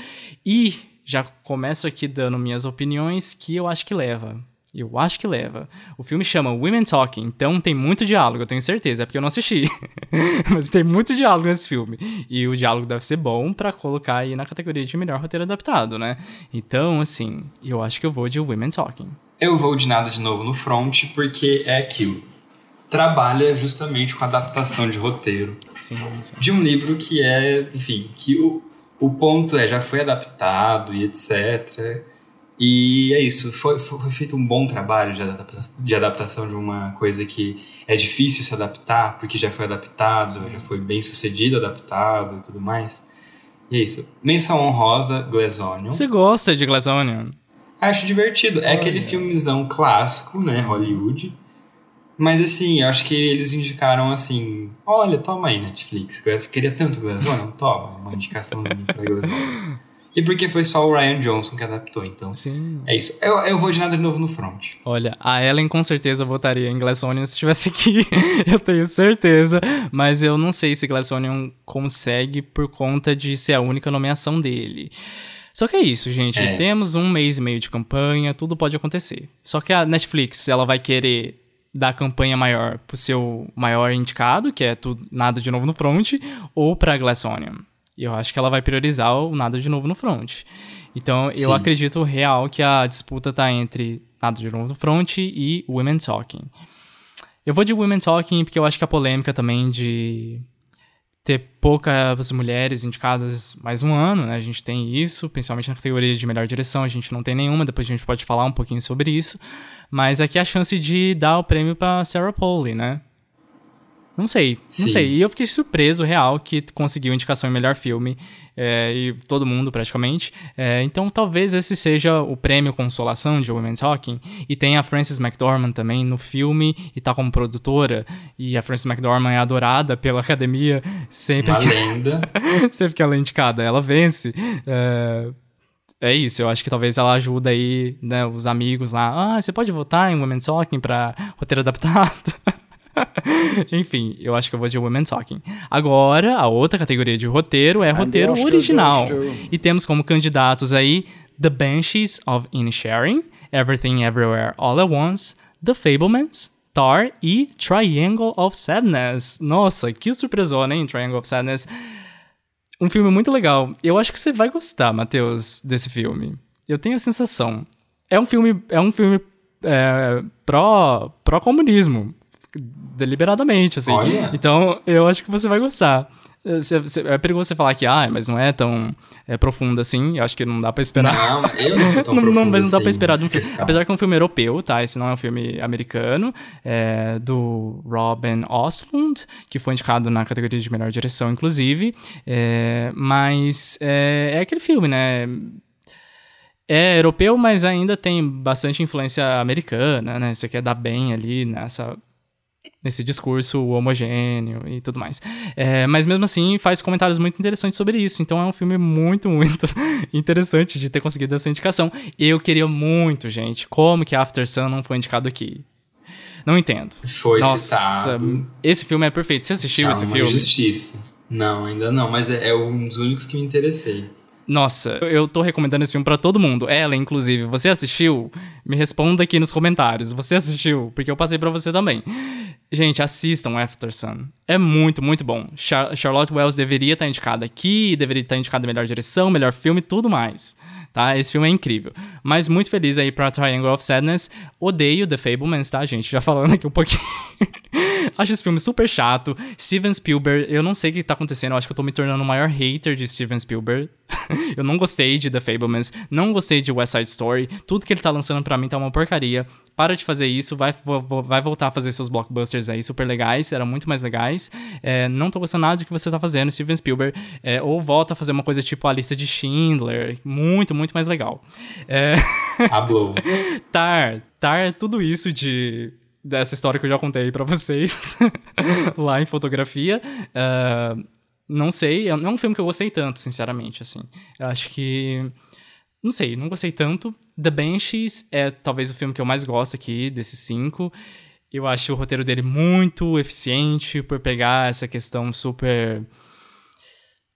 E já começo aqui dando minhas opiniões que eu acho que leva. Eu acho que leva. O filme chama Women Talking, então tem muito diálogo, eu tenho certeza, é porque eu não assisti. Mas tem muito diálogo nesse filme. E o diálogo deve ser bom pra colocar aí na categoria de melhor roteiro adaptado, né? Então, assim, eu acho que eu vou de Women Talking. Eu vou de nada de novo no front, porque é aquilo. Trabalha justamente com adaptação de roteiro. Sim, sim. de um livro que é, enfim, que o, o ponto é, já foi adaptado e etc. E é isso, foi, foi feito um bom trabalho de, adapta de adaptação de uma coisa que é difícil se adaptar, porque já foi adaptado, já foi bem sucedido adaptado e tudo mais. E é isso. Menção honrosa, Glass Onion. Você gosta de Glass Onion? Acho divertido. É aquele filmezão clássico, né, Hollywood. Mas assim, eu acho que eles indicaram assim, olha, toma aí Netflix. Você queria tanto Glass Onion? Toma, uma indicação pra Glass Onion. E porque foi só o Ryan Johnson que adaptou, então. Sim. É isso. Eu, eu vou de nada de novo no front. Olha, a Ellen com certeza votaria em Glass Onion se estivesse aqui. eu tenho certeza. Mas eu não sei se Glass Onion consegue por conta de ser a única nomeação dele. Só que é isso, gente. É. Temos um mês e meio de campanha, tudo pode acontecer. Só que a Netflix, ela vai querer dar campanha maior pro seu maior indicado, que é tudo, nada de novo no front, ou pra Glass Onion. E eu acho que ela vai priorizar o nada de novo no front. Então, eu Sim. acredito real que a disputa tá entre nada de novo no front e Women Talking. Eu vou de Women Talking porque eu acho que a polêmica também de ter poucas mulheres indicadas mais um ano, né? A gente tem isso, principalmente na categoria de melhor direção, a gente não tem nenhuma, depois a gente pode falar um pouquinho sobre isso. Mas aqui é a chance de dar o prêmio pra Sarah Polley, né? Não sei, Sim. não sei. E eu fiquei surpreso, real, que conseguiu indicação em melhor filme. é, e todo mundo, praticamente. É, então, talvez esse seja o prêmio consolação de Women Talking. E tem a Frances McDormand também no filme e tá como produtora. E a Frances McDormand é adorada pela academia sempre Uma que, lenda. sempre que ela é indicada, ela vence. É, é isso, eu acho que talvez ela ajude aí, né, os amigos lá. Ah, você pode votar em Women Talking pra roteiro adaptado? Enfim, eu acho que eu vou de Women Talking. Agora, a outra categoria de roteiro é roteiro gosto, original. E temos como candidatos aí The Banshees of Inisherin, Everything Everywhere All at Once, The Fablemans, Tar e Triangle of Sadness. Nossa, que surpresona, hein? Triangle of Sadness. Um filme muito legal. Eu acho que você vai gostar, Matheus, desse filme. Eu tenho a sensação. É um filme, é um filme é, pró, pró-comunismo. Deliberadamente, assim. Então, eu acho que você vai gostar. Você- é perigoso você falar que, ah, mas não é tão é, profundo assim. Eu acho que não dá pra esperar. Não, eu não sou tão não, não, profundo mas não dá assim pra esperar de um filme. Apesar que é um filme europeu, tá? Esse não é um filme americano. É do Robin Ostlund, que foi indicado na categoria de melhor direção, inclusive. É, mas é, é aquele filme, né? É europeu, mas ainda tem bastante influência americana, né? Você quer dar bem ali nessa nesse discurso homogêneo e tudo mais. É, mas mesmo assim faz comentários muito interessantes sobre isso. Então é um filme muito, muito interessante de ter conseguido essa indicação. Eu queria muito, gente, como que After Sun não foi indicado aqui. Não entendo. Foi Nossa, citado. esse filme é perfeito. Você assistiu Ah, esse filme? Justiça. Não, ainda não, mas é, é um dos únicos que me interessei. Nossa, eu tô recomendando esse filme pra todo mundo. Ela, inclusive, você assistiu? Me responda aqui nos comentários. Você assistiu? Porque eu passei pra você também. Gente, assistam After Sun. É muito, muito bom. Char Charlotte Wells deveria estar indicada aqui, deveria estar indicada melhor direção, melhor filme, tudo mais. Tá? Esse filme é incrível. Mas muito feliz aí pra Triangle of Sadness. Odeio The Fablemans, tá, gente? Já falando aqui um pouquinho. Acho esse filme super chato. Steven Spielberg, eu não sei o que tá acontecendo. Eu acho que eu tô me tornando o maior hater de Steven Spielberg. eu não gostei de The Fablemans, não gostei de West Side Story. Tudo que ele tá lançando pra mim tá uma porcaria. Para de fazer isso, vai, vai voltar a fazer seus blockbusters aí super legais, eram muito mais legais. É, não tô gostando nada do que você tá fazendo, Steven Spielberg. É, ou volta a fazer uma coisa tipo a lista de Schindler. Muito, muito mais legal. É. Tar, Tar é tudo isso de dessa história que eu já contei pra vocês lá em fotografia. Ah, não sei, é- não é um filme que eu gostei tanto, sinceramente, assim. Eu acho que não sei, não gostei tanto. The Banshees é talvez o filme que eu mais gosto aqui desses cinco. Eu acho o roteiro dele muito eficiente por pegar essa questão super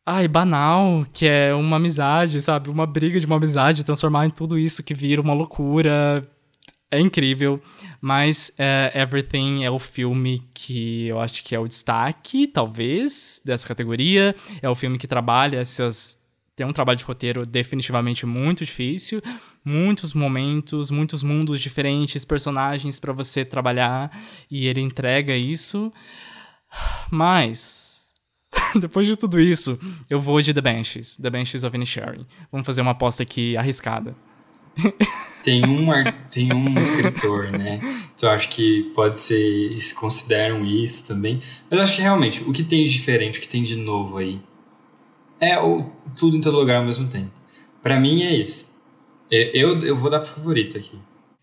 Ai, banal, que é uma amizade, sabe? Uma briga de uma amizade, transformar em tudo isso que vira uma loucura. É incrível. Mas é, Everything é o filme que eu acho que é o destaque, talvez, dessa categoria. É o filme que trabalha essas. Tem um trabalho de roteiro definitivamente muito difícil. Muitos momentos, muitos mundos diferentes, personagens para você trabalhar. E ele entrega isso. Mas. Depois de tudo isso, eu vou de The Banshees, The Banshees of Inisherin. Vamos fazer uma aposta aqui arriscada. Tem um, tem um escritor, né? Então acho que pode ser. Eles consideram isso também. Mas acho que realmente, o que tem de diferente, o que tem de novo aí, é o tudo em todo lugar ao mesmo tempo. Pra mim é isso. É, Eu, eu vou dar pro favorito aqui.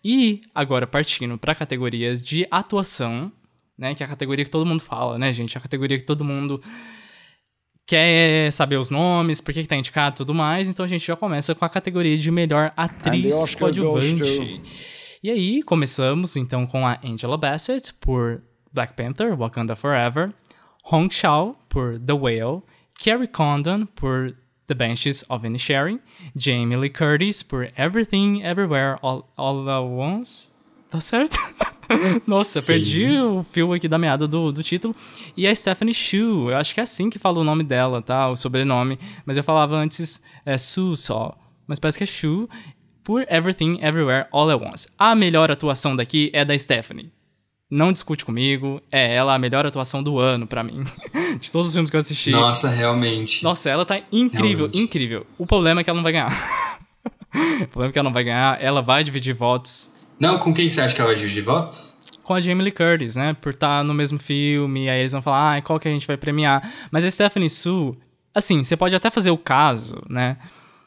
E agora partindo para categorias de atuação, né, que é a categoria que todo mundo fala, né, gente? A categoria que todo mundo quer saber os nomes, por que, que tá indicado e tudo mais, então a gente já começa com a categoria de melhor atriz coadjuvante. E aí, começamos então com a Angela Bassett por Black Panther, Wakanda Forever, Hong Shao por The Whale, Carrie Condon por The Banshees of Inisherin, Jamie Lee Curtis por Everything Everywhere All, All at Once. Tá certo? Nossa, Sim. perdi o fio aqui da meada do, do título. E a Stephanie Shu, eu acho que é assim que fala o nome dela, tá? O sobrenome. Mas eu falava antes é Su só. Mas parece que é Shu por Everything Everywhere All at Once. A melhor atuação daqui é da Stephanie. Não discute comigo, é ela a melhor atuação do ano pra mim. De todos os filmes que eu assisti. Nossa, realmente. Nossa, ela tá incrível, Realmente. incrível. O problema é que ela não vai ganhar. o problema é que ela não vai ganhar, ela vai dividir votos Não, com quem você acha que ela vai dividir votos? com a Jamie Lee Curtis, né? Por estar no mesmo filme, aí eles vão falar, ah, qual que a gente vai premiar? Mas a Stephanie Su, assim, você pode até fazer o caso, né?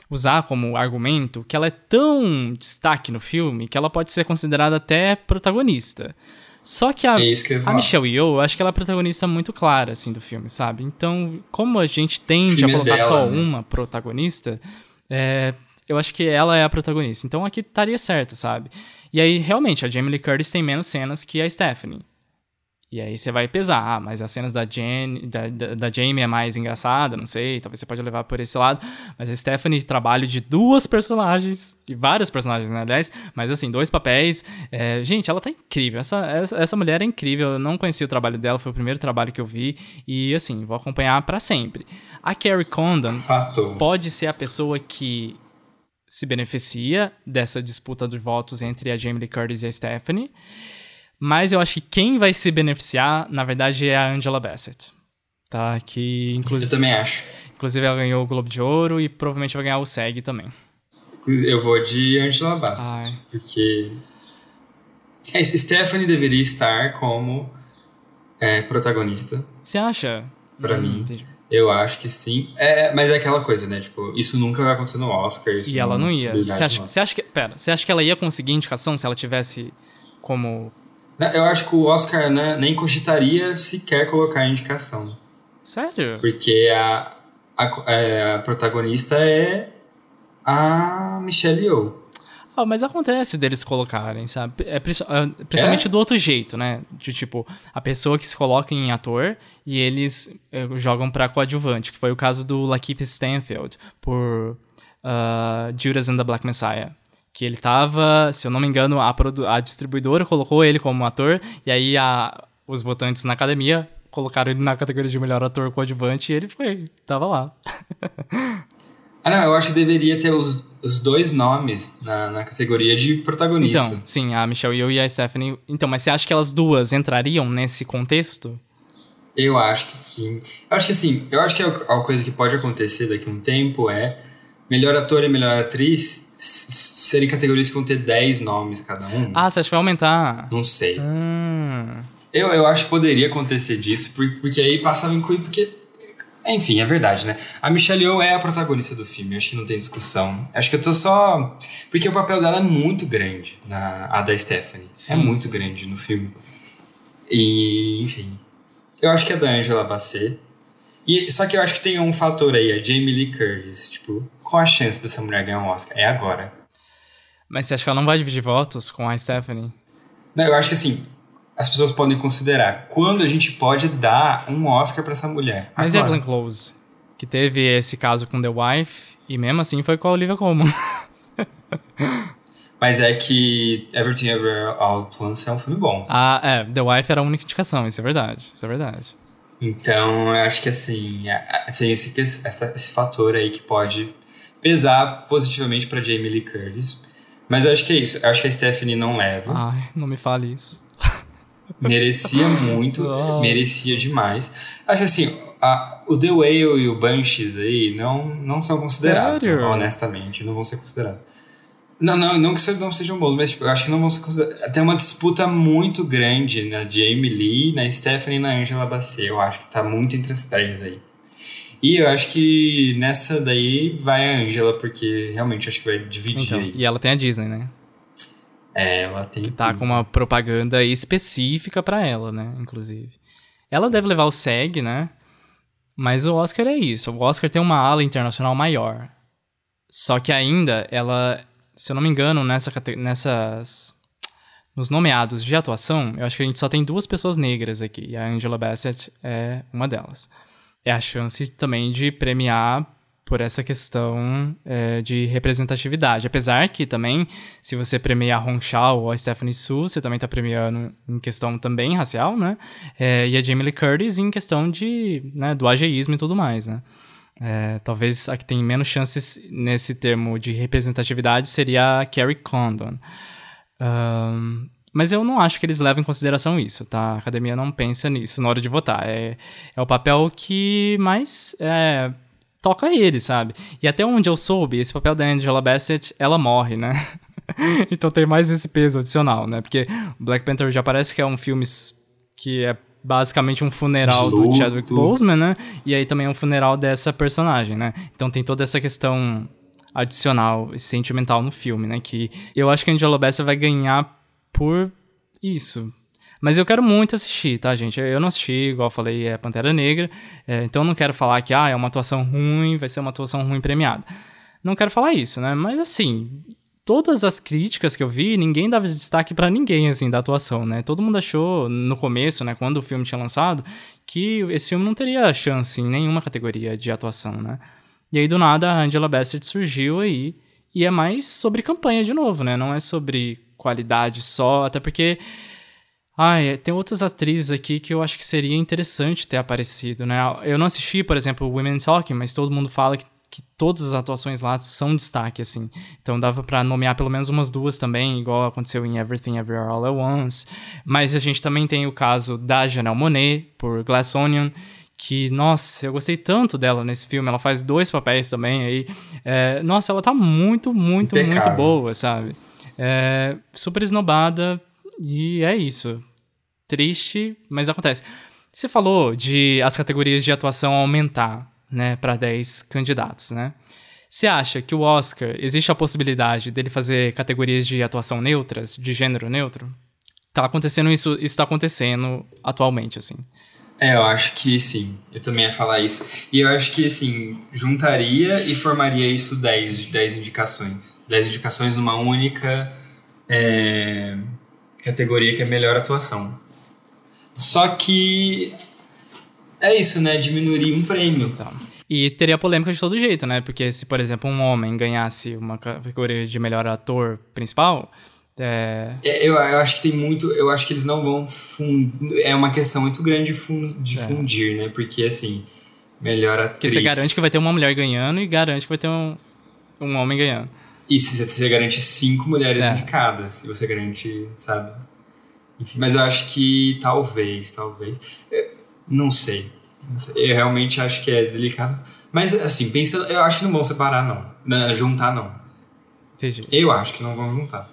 Usar como argumento que ela é tão destaque no filme que ela pode ser considerada até protagonista. Só que a, É que a. Michelle Yeoh, eu acho que ela é protagonista muito clara, assim, do filme, sabe? Então, como a gente tende a é colocar dela, só né? uma protagonista, é, eu acho que ela é a protagonista. Então aqui estaria certo, sabe? E aí, realmente, a Jamie Lee Curtis tem menos cenas que a Stephanie. E aí você vai pesar, ah, mas as cenas da, da, da, da Jamie é mais engraçada, não sei, talvez você pode levar por esse lado. Mas a Stephanie, trabalho de duas personagens, e vários personagens, né, aliás, mas assim, dois papéis. É, gente, ela tá incrível, essa, essa, essa mulher é incrível, eu não conhecia o trabalho dela, foi o primeiro trabalho que eu vi, e assim, vou acompanhar pra sempre. A Carrie Condon Fato. pode ser a pessoa que se beneficia dessa disputa de votos entre a Jamie Lee Curtis e a Stephanie. Mas eu acho que quem vai se beneficiar, na verdade, é a Angela Bassett. Tá? Que Eu inclusive, também acho. inclusive ela ganhou o Globo de Ouro e provavelmente vai ganhar o SEG também. Eu vou de Angela Bassett, Ai. porque... É Stephanie deveria estar como é, protagonista, Você acha? Pra Hum, mim. entendi. Eu acho que sim. É, mas é aquela coisa, né, tipo, isso nunca vai acontecer no Oscar. Isso E ela uma não ia. Você acha, você acha que. Pera, você acha que ela ia conseguir indicação se ela tivesse como. Não, Eu acho que o Oscar né, nem cogitaria sequer colocar indicação. Sério? Porque a, a, é, a protagonista é a Michelle Yeoh. Ah, mas acontece deles colocarem, sabe? É, ah, principalmente É? do outro jeito, né? De tipo, a pessoa que se coloca em ator e eles eh, jogam pra coadjuvante, que foi o caso do Lakeith Stanfield por ah, Judas and the Black Messiah. Que ele tava, se eu não me engano, a, a distribuidora colocou ele como ator, e aí a- os votantes na academia colocaram ele na categoria de melhor ator coadjuvante e ele foi, tava lá. Ah, não, eu acho que deveria ter os, os dois nomes na, na categoria de protagonista. Então, sim, a Michelle Yeoh e a Stephanie. Então, mas você acha que elas duas entrariam nesse contexto? Eu acho que sim. Eu acho que assim, eu acho que a a coisa que pode acontecer daqui a um tempo é melhor ator e melhor atriz serem categorias que vão ter 10 nomes cada um. Ah, você acha que vai aumentar? Não sei. Hum. Eu, eu acho que poderia acontecer disso, por- porque aí passava a incluir, porque. Enfim, é verdade, né? A Michelle Yeoh é a protagonista do filme, acho que não tem discussão. Acho que eu tô só. Porque o papel dela é muito grande, na, a da Stephanie. Sim. É muito grande no filme. E, enfim. Eu acho que é da Angela Bassett. E, só que eu acho que tem um fator aí, a Jamie Lee Curtis. Tipo, qual a chance dessa mulher ganhar um Oscar? É agora. Mas você acha que ela não vai dividir votos com a Stephanie? Não, eu acho que assim, as pessoas podem considerar quando a gente pode dar um Oscar pra essa mulher. Mas e a Agora. Glenn Close? Que teve esse caso com The Wife e mesmo assim foi com a Olivia Colman. Mas é que Everything Ever All at Once é um filme bom. ah, é, The Wife era a única indicação, isso é verdade. Isso é verdade. Então, eu acho que assim, a- tem esse, essa- esse fator aí que pode pesar positivamente pra Jamie Lee Curtis. Mas eu acho que é isso. Eu acho que a Stephanie não leva. Ai, não me fale isso. Merecia muito, Nossa. merecia demais. Acho assim, a- o The Whale e o Banshees aí não, não são considerados, Sério? honestamente, não vão ser considerados. Não, não, não que não sejam bons, mas tipo, eu acho que não vão ser considerados. Tem uma disputa muito grande na Jamie Lee, na Stephanie e na Angela Bassett. Eu acho que tá muito entre as três aí. E eu acho que nessa daí vai a Angela, porque realmente acho que vai dividir Então, aí. e ela tem a Disney, né? É, ela tem Que tá com uma propaganda específica pra ela, né? Inclusive. Ela deve levar o SEG, né? Mas o Oscar é isso. O Oscar tem uma ala internacional maior. Só que ainda ela, se eu não me engano, nessa, nessas. Nos nomeados de atuação, eu acho que a gente só tem duas pessoas negras aqui. E a Angela Bassett é uma delas. É a chance também de premiar por essa questão é, de representatividade. Apesar que também, se você premia a Hong Shao ou a Stephanie Su, você também está premiando em questão também racial, né? É, e a Jamie Lee Curtis em questão de, né, do ageísmo e tudo mais, né? É, talvez a que tem menos chances nesse termo de representatividade seria a Carrie Condon. Um, mas eu não acho que eles levam em consideração isso, tá? A academia não pensa nisso na hora de votar. É, é o papel que mais é, toca ele, sabe? E até onde eu soube, esse papel da Angela Bassett, ela morre, né? então tem mais esse peso adicional, né? Porque Black Panther já parece que é um filme que é basicamente um funeral do Chadwick Boseman, né? E aí também é um funeral dessa personagem, né? Então tem toda essa questão adicional e sentimental no filme, né? Que eu acho que a Angela Bassett vai ganhar por isso, mas eu quero muito assistir, tá, gente? Eu não assisti, igual eu falei, é Pantera Negra. É, então não quero falar que ah, é uma atuação ruim, vai ser uma atuação ruim premiada. Não quero falar isso, né? Mas assim, todas as críticas que eu vi, ninguém dava destaque para ninguém, assim, da atuação, né? Todo mundo achou, no começo, né, quando o filme tinha lançado, que esse filme não teria chance em nenhuma categoria de atuação, né? E aí, do nada, a Angela Bassett surgiu aí, e é mais sobre campanha de novo, né? Não é sobre qualidade só, até porque ah, tem outras atrizes aqui que eu acho que seria interessante ter aparecido, né? Eu não assisti, por exemplo, Women Talking, mas todo mundo fala que, que todas as atuações lá são destaque, assim. Então dava para nomear pelo menos umas duas também, igual aconteceu em Everything Everywhere All at Once. Mas a gente também tem o caso da Janelle Monet, por Glass Onion, que, nossa, eu gostei tanto dela nesse filme. Ela faz dois papéis também aí. É, nossa, ela tá muito, muito, Impecável. muito boa, sabe? É, super esnobada e é isso. Triste, mas acontece. Você falou de as categorias de atuação aumentar, né, para 10 candidatos, né? Você acha que o Oscar existe a possibilidade dele fazer categorias de atuação neutras, de gênero neutro? Tá acontecendo isso, isso tá acontecendo atualmente, assim. É, eu acho que sim. Eu também ia falar isso. E eu acho que, assim, juntaria e formaria isso 10, 10 indicações. 10 indicações numa única é, categoria que é melhor atuação. Só que é isso, né? Diminuiria um prêmio. Então. E teria polêmica de todo jeito, né? Porque se, por exemplo, um homem ganhasse uma categoria de melhor ator principal, é... É, eu, eu, acho que tem muito. Eu acho que eles não vão. Fund... É uma questão muito grande de, fun... de é. fundir, né? Porque assim, melhor atriz. Porque você garante que vai ter uma mulher ganhando e garante que vai ter um, um homem ganhando. E você, você garante cinco mulheres é. indicadas. E você garante, sabe? Enfim, mas eu acho que talvez, talvez. Não sei. Eu realmente acho que é delicado. Mas, assim, pensando, eu acho que não vão separar, não. não juntar, não. Entendi. Eu acho que não vão juntar.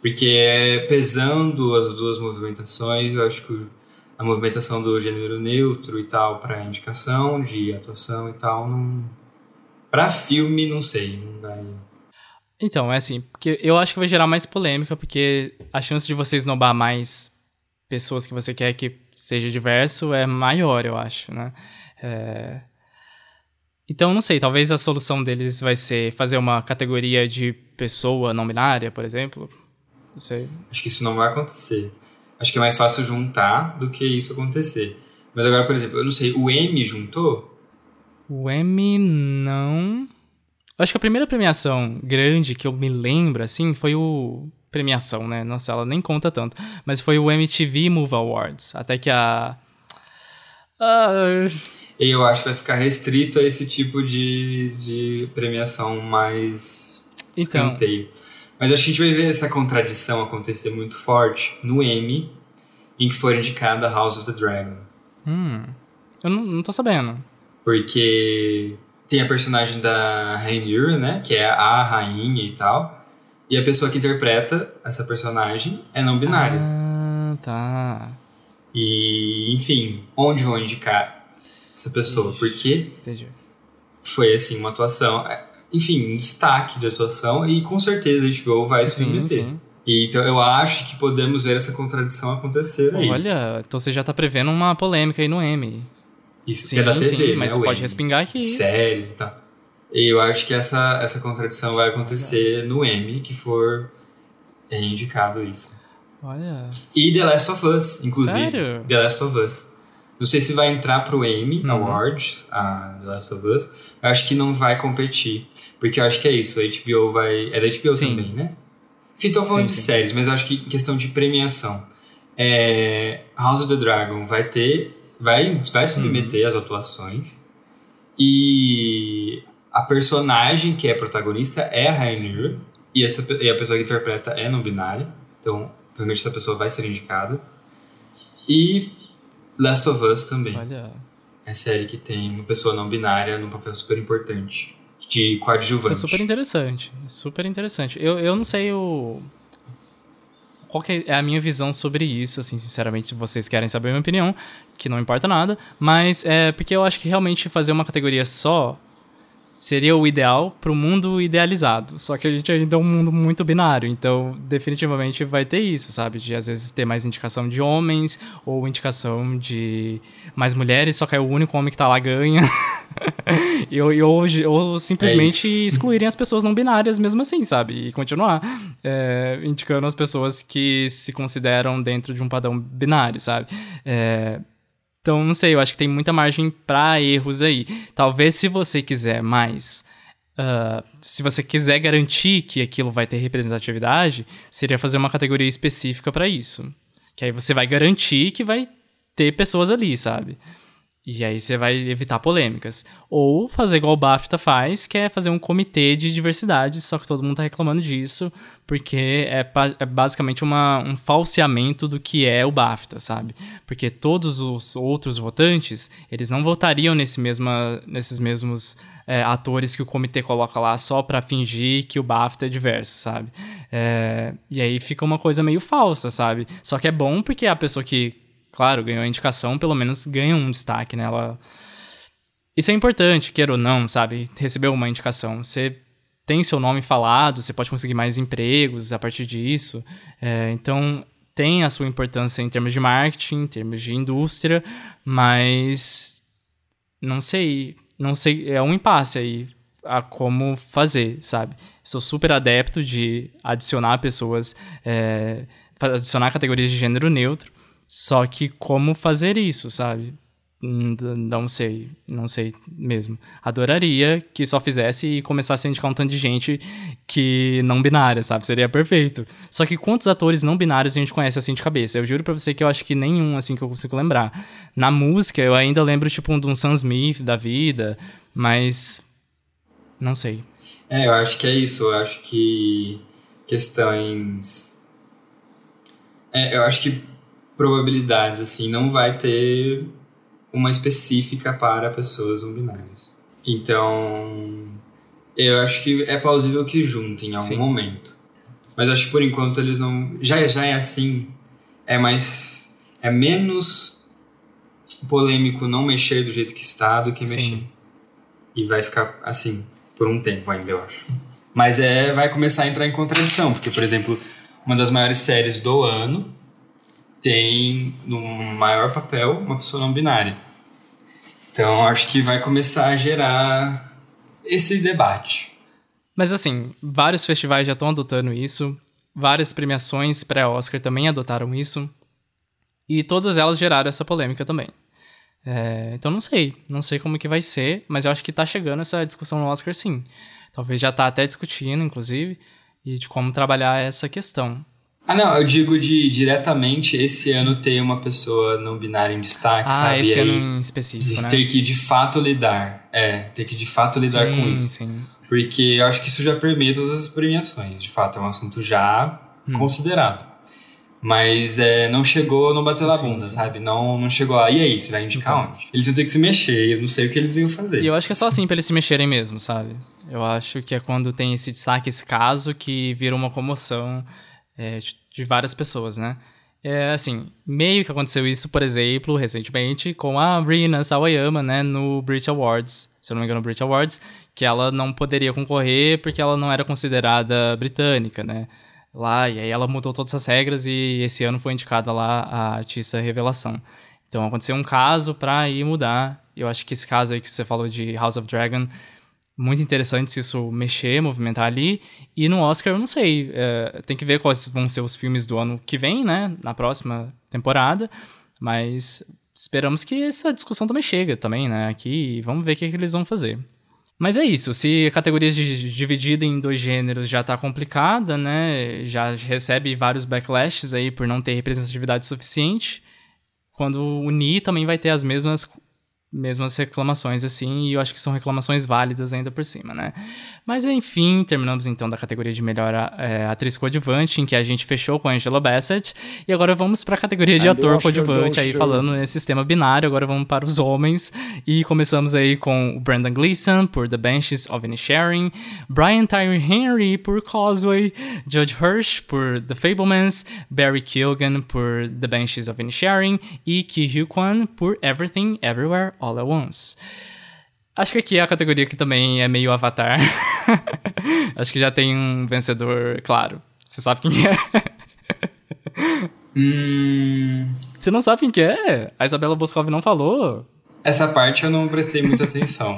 Porque pesando as duas movimentações, eu acho que a movimentação do gênero neutro e tal para indicação de atuação e tal, não. Pra filme, não sei. Não vai. Então, é assim, porque eu acho que vai gerar mais polêmica, porque a chance de você esnobar mais pessoas que você quer que seja diverso é maior, eu acho, né? É... Então, não sei, talvez a solução deles vai ser fazer uma categoria de pessoa não binária, por exemplo. Não sei. Acho que isso não vai acontecer. Acho que é mais fácil juntar do que isso acontecer. Mas agora, por exemplo, eu não sei, o M juntou? O M não. Acho que a primeira premiação grande que eu me lembro, assim, foi o. Premiação, né? Nossa, ela nem conta tanto. Mas foi o MTV Move Awards. Até que a. Uh... Eu acho que vai ficar restrito a esse tipo de, de premiação mais então, escanteio. Mas acho que a gente vai ver essa contradição acontecer muito forte no M, em que for indicada House of the Dragon. Hum, eu não, não tô sabendo. Porque tem a personagem da Rhaenyra, né? Que é a rainha e tal. E a pessoa que interpreta essa personagem é não binária. Ah, tá. E, enfim, onde vão indicar essa pessoa? Ixi, Porque entendi. foi, assim, uma atuação... É, enfim, um destaque de atuação e com certeza a HBO vai se submeter. E, então eu acho que podemos ver essa contradição acontecer aí. Olha, então você já tá prevendo uma polêmica aí no M. Isso Sim, é da TV, sim, né, mas pode respingar aqui. Séries e tal. E eu acho que essa, essa contradição vai acontecer no M, que for indicado isso. Olha. E The Last of Us, inclusive. Sério? The Last of Us. Não sei se vai entrar pro Emmy Uhum. Awards, a The Last of Us. Eu acho que não vai competir. Porque eu acho que é isso, a HBO vai. É da HBO Sim. também, né? Enfim, tô falando Sim, de sim. séries, mas eu acho que em questão de premiação. É, House of the Dragon vai ter. Vai, vai Uhum. submeter as atuações. E a personagem que é protagonista é a Rainira. E, essa, e a pessoa que interpreta é não binária. Então, provavelmente essa pessoa vai ser indicada. E Last of Us também. Olha. É série que tem uma pessoa não binária num papel super importante. De Isso coadjuvante. é super interessante. Super interessante. Eu, eu não sei o. Qual que é a minha visão sobre isso, assim, sinceramente, se vocês querem saber a minha opinião, que não importa nada, mas é porque eu acho que realmente fazer uma categoria só seria o ideal pro mundo idealizado. Só que a gente ainda é um mundo muito binário, então definitivamente vai ter isso, sabe? De às vezes ter mais indicação de homens ou indicação de mais mulheres, só que aí o único homem que tá lá ganha. e, ou, e ou, ou simplesmente É excluírem as pessoas não binárias mesmo assim, sabe? E continuar é, indicando as pessoas que se consideram dentro de um padrão binário, sabe? É, então, não sei, eu acho que tem muita margem pra erros aí. Talvez se você quiser mais. ah, se você quiser garantir que aquilo vai ter representatividade, seria fazer uma categoria específica pra isso. Que aí você vai garantir que vai ter pessoas ali, sabe? E aí você vai evitar polêmicas. Ou fazer igual o BAFTA faz, que é fazer um comitê de diversidade, só que todo mundo tá reclamando disso, porque é, é basicamente uma, um falseamento do que é o BAFTA, sabe? Porque todos os outros votantes, eles não votariam nesse mesma, nesses mesmos é, atores que o comitê coloca lá só pra fingir que o BAFTA é diverso, sabe? É, e aí fica uma coisa meio falsa, sabe? Só que é bom porque a pessoa que claro, ganhou a indicação, pelo menos ganha um destaque, né? Ela... Isso é importante, queira ou não, sabe? Receber uma indicação. Você tem seu nome falado, você pode conseguir mais empregos a partir disso. É, então, tem a sua importância em termos de marketing, em termos de indústria, mas não sei, não sei, é um impasse aí a como fazer, sabe? Sou super adepto de adicionar pessoas, é, adicionar categorias de gênero neutro, só que como fazer isso, sabe? Hum, Não sei, não sei mesmo. Adoraria que só fizesse e começasse a indicar um tanto de gente que não binária, sabe? Seria perfeito. Só que quantos atores não binários a gente conhece assim de cabeça? Eu juro pra você que eu acho que nenhum, assim, que eu consigo lembrar. Na música, eu ainda lembro, tipo, de um Sam Smith da vida, mas. Não sei. É, eu acho que é isso. Eu acho que questões. É, eu acho que probabilidades, assim, não vai ter uma específica para pessoas não binárias. Então, eu acho que é plausível que juntem em algum Sim. momento. Mas acho que por enquanto eles não. Já, já é assim. É mais. É menos polêmico não mexer do jeito que está do que mexer. Sim. E vai ficar assim por um tempo ainda, eu acho. Mas é, vai começar a entrar em contradição, porque, por exemplo, uma das maiores séries do ano tem no maior papel uma pessoa não binária. Então acho que vai começar a gerar esse debate. Mas assim, vários festivais já estão adotando isso, várias premiações pré-Oscar também adotaram isso, e todas elas geraram essa polêmica também. É, então não sei, não sei como que vai ser, mas eu acho que tá chegando essa discussão no Oscar sim. Talvez já tá até discutindo, inclusive, e de como trabalhar essa questão. Ah, não, eu digo de diretamente esse ano ter uma pessoa não binária em destaque, Ah, sabe? esse aí, ano em específico, de né? ter que de fato lidar. É, ter que de fato lidar sim, com isso. Sim. Porque eu acho que isso já permeia todas as premiações. De fato, é um assunto já Hum. considerado. Mas é, não chegou, não bateu na Sim, bunda, sim. sabe? Não, não chegou lá. E aí, você vai indicar Então. onde? Eles iam ter que se mexer, eu não sei o que eles iam fazer. E eu acho que é só assim pra eles se mexerem mesmo, sabe? Eu acho que é quando tem esse destaque, esse caso, que vira uma comoção é, de- várias pessoas, né? É assim, meio que aconteceu isso, por exemplo, recentemente, com a Rina Sawayama, né, no Brit Awards, se eu não me engano, no Brit Awards, que ela não poderia concorrer porque ela não era considerada britânica, né? Lá, e aí ela mudou todas as regras e esse ano foi indicada lá a artista revelação. Então aconteceu um caso pra ir mudar Eu acho que esse caso aí que você falou de House of Dragon, muito interessante se isso mexer, movimentar ali. E no Oscar, eu não sei. É, tem que ver quais vão ser os filmes do ano que vem, né? Na próxima temporada. Mas esperamos que essa discussão também chegue também, né? Aqui, e vamos ver o que, que eles vão fazer. Mas é isso, se a categoria dividida em dois gêneros já tá complicada, né? Já recebe vários backlashes aí por não ter representatividade suficiente. Quando unir também vai ter as mesmas mesmas reclamações, assim, e eu acho que são reclamações válidas ainda por cima, né? Mas enfim, terminamos então da categoria de melhor é, atriz coadjuvante, em que a gente fechou com a Angela Bassett, e agora vamos para a categoria de ator coadjuvante, aí falando nesse sistema binário, agora vamos para os homens, e começamos aí com o Brandon Gleeson por The Benches of Inisherin, Brian Tyree Henry por Causeway, Judge Hirsch por The Fablemans, Barry Keoghan por The Benches of Inisherin. E Ki Hugh Kwan por Everything Everywhere All at Once. Acho que aqui é a categoria que também é meio avatar. Acho que já tem um vencedor claro. Você sabe quem é? hum... Você não sabe quem que é? A Isabela Boscov não falou. Essa parte eu não prestei muita atenção.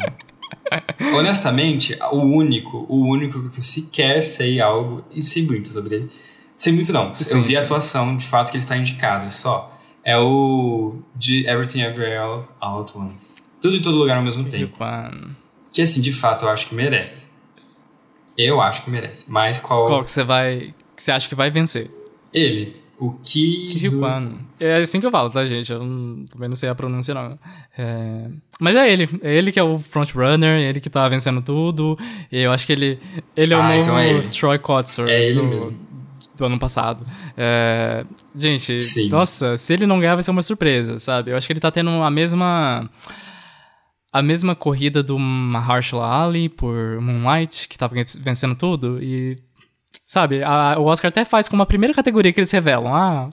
Honestamente, o único, o único que eu sequer sei algo, e sei muito sobre ele. Sei muito não. Sim, eu vi sim. a atuação, de fato, que ele está indicado, só. É o de Everything Everywhere All, All at Once. Tudo em todo lugar ao mesmo tempo. Que assim, de fato, eu acho que merece. Eu acho que merece. Mas qual. Qual que você vai. que você acha que vai vencer? Ele. O. Ki Kwan. É assim que eu falo, tá, gente? Eu não, também não sei a pronúncia, não. É... Mas é ele. É ele que é o frontrunner, ele que tá vencendo tudo. E eu acho que ele. Ele ah, é o ah, novo então é Troy Kotzer. É ele do, mesmo. Do ano passado. É... Gente, Sim. nossa, se ele não ganhar, vai ser uma surpresa, sabe? Eu acho que ele tá tendo a mesma a mesma corrida do Mahershala Ali por Moonlight, que tava vencendo tudo, e. Sabe, a, o Oscar até faz como a primeira categoria que eles revelam. Ah,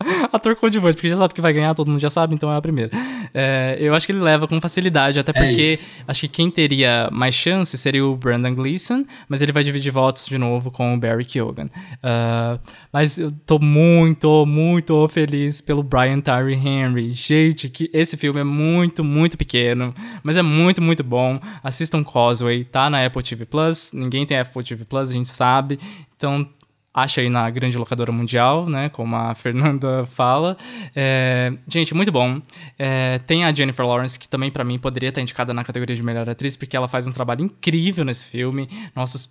ator coadjuvante, porque já sabe que vai ganhar, todo mundo já sabe, então é a primeira. É, eu acho que ele leva com facilidade, até é porque é acho que quem teria mais chance seria o Brandon Gleeson, mas ele vai dividir votos de novo com o Barry Keoghan. Uh, mas eu tô muito, muito feliz pelo Brian Tyree Henry. Gente, que esse filme é muito, muito pequeno, mas é muito, muito bom. Assistam Causeway, tá na Apple TV Plus. Ninguém tem Apple TV Plus, a gente sabe. Então acha aí na grande locadora mundial, né? Como a Fernanda fala. É, gente, muito bom. É, tem a Jennifer Lawrence, que também para mim poderia estar indicada na categoria de melhor atriz, porque ela faz um trabalho incrível nesse filme. Nossas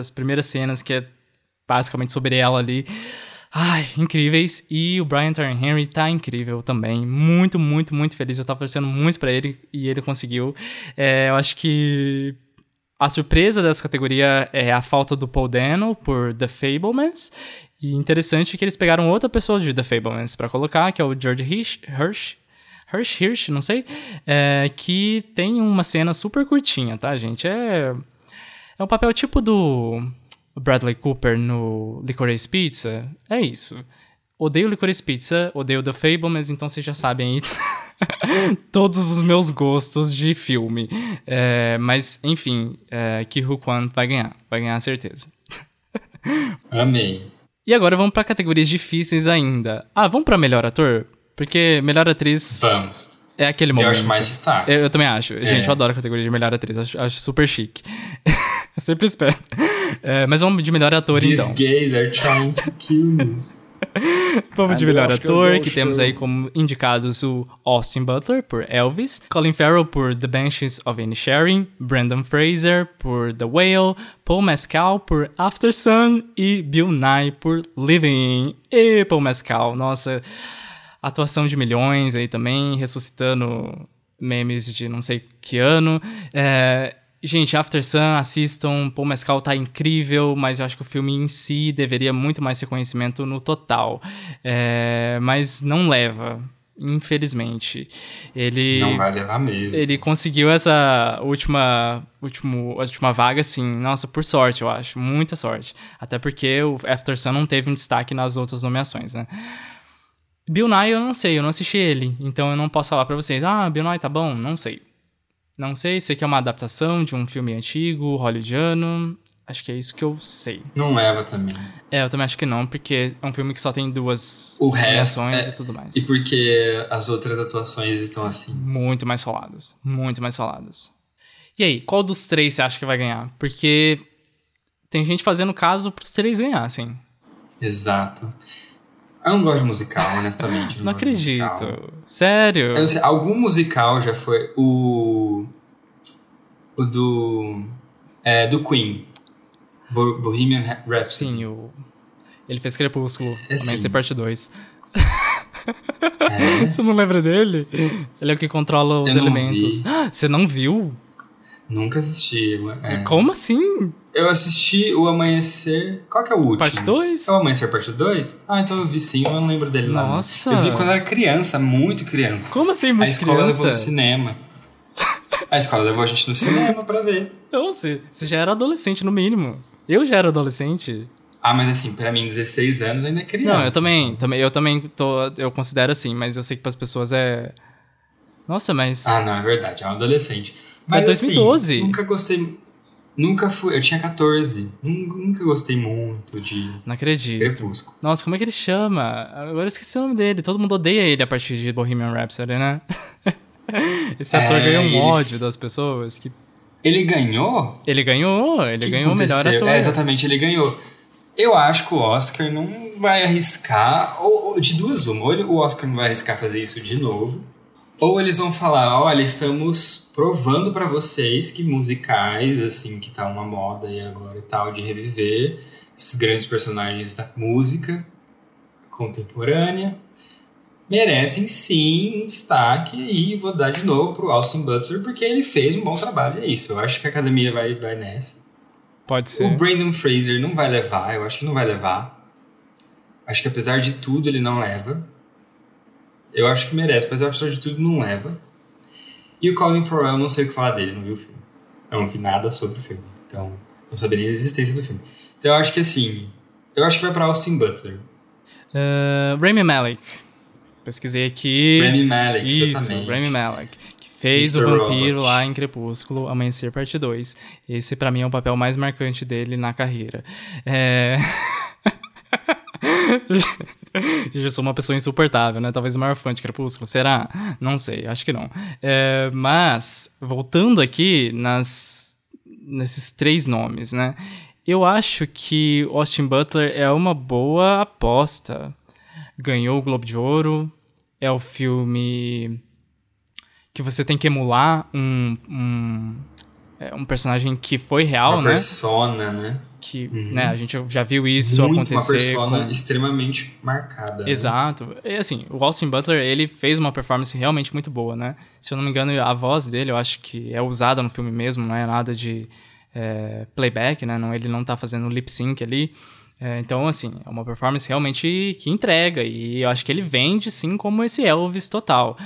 as primeiras cenas, que é basicamente sobre ela ali. Ai, incríveis. E o Brian Terry Henry tá incrível também. Muito, muito, muito feliz. Eu tava torcendo muito para ele e ele conseguiu. É, eu acho que a surpresa dessa categoria é a falta do Paul Dano por The Fablemans. E interessante que eles pegaram outra pessoa de The Fablemans para colocar, que é o George Hirsch, Hirsch, Hirsch, Hirsch não sei, é, que tem uma cena super curtinha, tá, gente? É, é um papel tipo do Bradley Cooper no Licorice Pizza. É isso. Odeio Licorice Pizza, odeio The Fablemans, então vocês já sabem aí todos os meus gostos de filme. É, mas, enfim, é, Ki-Hu Kwan vai ganhar. Vai ganhar, certeza. Amei. E agora vamos para categorias difíceis ainda. Ah, vamos para melhor ator? Porque melhor atriz. Vamos. É aquele momento. Eu acho mais destaque. Eu, eu também acho. É. Gente, eu adoro a categoria de melhor atriz. Acho, acho super chique. eu sempre espero. É, mas vamos de melhor ator, These então. These gays are trying to kill me. Vamos de melhor ator, que, temos aí como indicados o Austin Butler por Elvis, Colin Farrell por The Banshees of Inisherin, Brandon Fraser por The Whale, Paul Mescal por After Sun e Bill Nye por Living. E Paul Mescal, nossa, atuação de milhões aí também, ressuscitando memes de não sei que ano. É, Gente, After Sun, assistam. Paul Mescal tá incrível, mas eu acho que o filme em si deveria muito mais reconhecimento no total. É, mas não leva. Infelizmente. Ele. Não vai levar mesmo. Ele conseguiu essa última, último, última vaga, assim. Nossa, por sorte, eu acho. Muita sorte. Até porque o After Sun não teve um destaque nas outras nomeações, né? Bill Nye, eu não sei, eu não assisti ele. Então eu não posso falar pra vocês, ah, Bill Nye tá bom? Não sei. Não sei, se aqui é uma adaptação de um filme antigo, hollywoodiano. Acho que é isso que eu sei. Não leva também. É, eu também acho que não, porque é um filme que só tem duas O resto. é- e tudo mais. E porque as outras atuações estão assim. Muito mais faladas. Muito mais faladas. E aí, qual dos três você acha que vai ganhar? Porque tem gente fazendo caso pros três ganhassem. Exato. Eu não gosto de musical, honestamente. Não musical. acredito. Sério? Não sei, algum musical já foi. O. O do. É, do Queen. Bo- Bohemian Rhapsody. Sim, o... ele fez Crepúsculo. É, Amanhecer parte 2. É. Você não lembra dele? Ele é o que controla os Eu não elementos. Ah, Você não viu? Nunca assisti. é. Como assim? Eu assisti o Amanhecer. Qual que é o último? Parte 2? É o Amanhecer Parte 2? Ah, então eu vi sim, eu não lembro dele lá. Nossa. Eu vi quando era criança, muito criança. Como assim, A muito escola levou criança? no cinema. A escola levou a gente no cinema pra ver. Não, você, você já era adolescente, no mínimo. Eu já era adolescente. Ah, mas assim, pra mim, 16 anos ainda é criança. Não, eu também, também, eu também tô, eu considero assim, mas eu sei que pras pessoas é... Nossa, mas... Ah, não, é verdade, é um adolescente. Mas Mas 2012. Assim, nunca gostei. Nunca fui. Eu tinha 14. Nun- Nunca gostei muito de Não acredito. Crepúsculo. Nossa, como é que ele chama? Agora eu esqueci o nome dele. Todo mundo odeia ele a partir de Bohemian Rhapsody, né? Esse ator É, ganhou um ele- ódio das pessoas. Que... Ele ganhou? Ele ganhou, ele que ganhou o melhor ator. É, exatamente, ele ganhou. Eu acho que o Oscar não vai arriscar, ou, ou de duas uma, ou o Oscar não vai arriscar fazer isso de novo, ou eles vão falar, olha, estamos provando pra vocês que musicais, assim, que tá uma moda aí agora e tal, de reviver esses grandes personagens da música contemporânea, merecem sim um destaque e vou dar de novo pro Austin Butler, porque ele fez um bom trabalho, é isso. Eu acho que a academia vai, vai nessa. Pode O ser. Brandon Fraser não vai levar, eu acho que não vai levar. Acho que apesar de tudo ele não leva. Eu acho que merece, mas apesar de tudo não leva. E o Colin Farrell, eu não sei o que falar dele, não vi o filme. Eu não vi nada sobre o filme, então não sabia nem a existência do filme. Então eu acho que assim, eu acho que vai pra Austin Butler. Uh, Rami Malek. Pesquisei aqui. Rami Malek, Isso, exatamente. Rami Malek. Que fez Mr. o vampiro Robot. lá em Crepúsculo, Amanhecer Parte 2. Esse pra mim é o papel mais marcante dele na carreira. É... Eu sou uma pessoa insuportável, né? Talvez o maior fã de Crepúsculo. Será? Não sei, acho que não. É, mas, voltando aqui nas, nesses três nomes, né? Eu acho que Austin Butler é uma boa aposta. Ganhou o Globo de Ouro. É o filme que você tem que emular um, um, é, um personagem que foi real, uma né? persona, né? Que, né? A gente já viu isso Muito uma acontecer persona com... extremamente marcada. né? Exato. E assim, o Austin Butler, ele fez uma performance realmente muito boa, né? Se eu não me engano, a voz dele, eu acho que é usada no filme mesmo, não é nada de é, playback, né? Não, ele não tá fazendo lip sync ali. É, então, assim, é uma performance realmente que entrega. E eu acho que ele vende, sim, como esse Elvis total.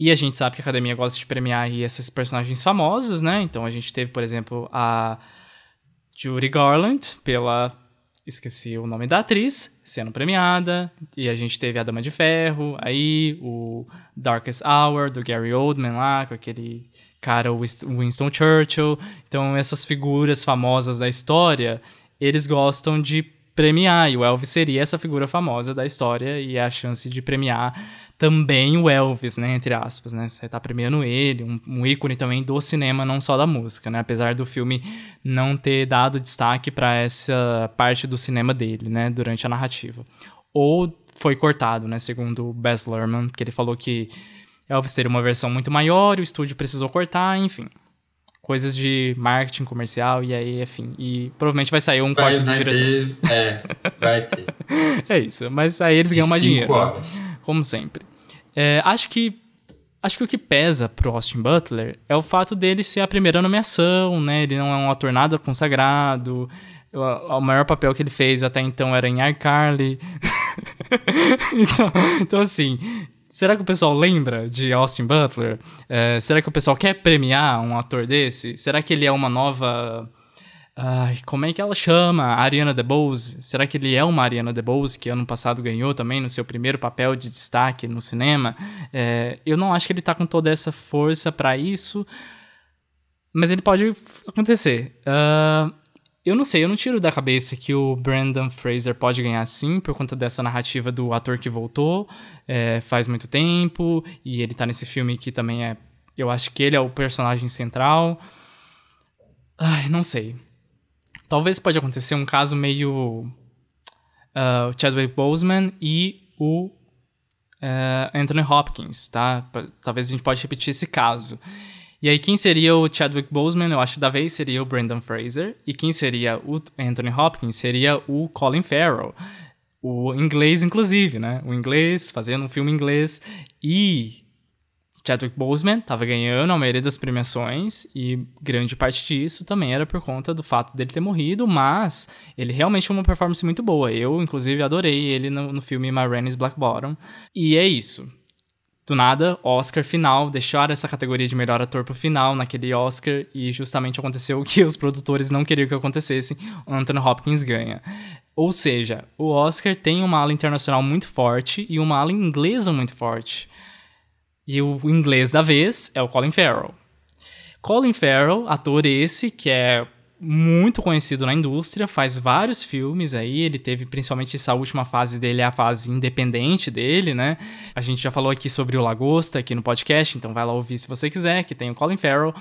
E a gente sabe que a academia gosta de premiar aí esses personagens famosos, né? Então a gente teve, por exemplo, a Judy Garland pela esqueci o nome da atriz, sendo premiada, e a gente teve a Dama de Ferro, aí o Darkest Hour, do Gary Oldman lá, com aquele cara Winston Churchill. Então, essas figuras famosas da história, eles gostam de premiar, e o Elvis seria essa figura famosa da história, e é a chance de premiar também o Elvis, né, entre aspas, né, você tá premiando ele, um, um ícone também do cinema, não só da música, né, apesar do filme não ter dado destaque para essa parte do cinema dele, né, durante a narrativa. Ou foi cortado, né, segundo o Baz Luhrmann, que ele falou que Elvis teria uma versão muito maior, e o estúdio precisou cortar, enfim. Coisas de marketing comercial, e aí, enfim. E provavelmente vai sair um Vai, corte do diretor. ter. É, vai ter. É isso, mas aí eles De ganham mais dinheiro. né? Como sempre. É, acho que. Acho que o que pesa pro Austin Butler é o fato dele ser a primeira nomeação, né? Ele não é um ator nada consagrado. O, o maior papel que ele fez até então era em iCarly. então, então, assim, será que o pessoal lembra de Austin Butler? É, será que o pessoal quer premiar um ator desse? Será que ele é uma nova. Ai, como é que ela chama? Ariana DeBose? Será que ele é uma Ariana DeBose que ano passado ganhou também no seu primeiro papel de destaque no cinema? É, eu não acho que ele tá com toda essa força pra isso, mas ele pode acontecer. Ah, eu não sei, eu não tiro da cabeça que o Brandon Fraser pode ganhar sim, por conta dessa narrativa do ator que voltou é, faz muito tempo, e ele tá nesse filme que também é. Eu acho que ele é o personagem central. Ai, não sei. Talvez pode acontecer um caso meio. Uh, Chadwick Boseman e o uh, Anthony Hopkins, tá? Talvez a gente pode repetir esse caso. E aí, quem seria o Chadwick Boseman? Eu acho que da vez seria o Brandon Fraser. E quem seria o Anthony Hopkins seria o Colin Farrell. O inglês, inclusive, né? O inglês, fazendo um filme inglês. E Chadwick Boseman estava ganhando a maioria das premiações e grande parte disso também era por conta do fato dele ter morrido, mas ele realmente tinha uma performance muito boa. Eu, inclusive, adorei ele no, no filme My Rainey's Black Bottom. E é isso. Do nada, Oscar final, deixaram essa categoria de melhor ator pro final naquele Oscar e justamente aconteceu o que os produtores não queriam que acontecesse, Anthony Hopkins ganha. Ou seja, o Oscar tem uma ala internacional muito forte e uma ala inglesa muito forte. E o inglês da vez é o Colin Farrell. Colin Farrell, ator esse que é muito conhecido na indústria, faz vários filmes aí, ele teve principalmente essa última fase dele, a fase independente dele, né? A gente já falou aqui sobre o Lagosta aqui no podcast, então vai lá ouvir se você quiser, que tem o Colin Farrell.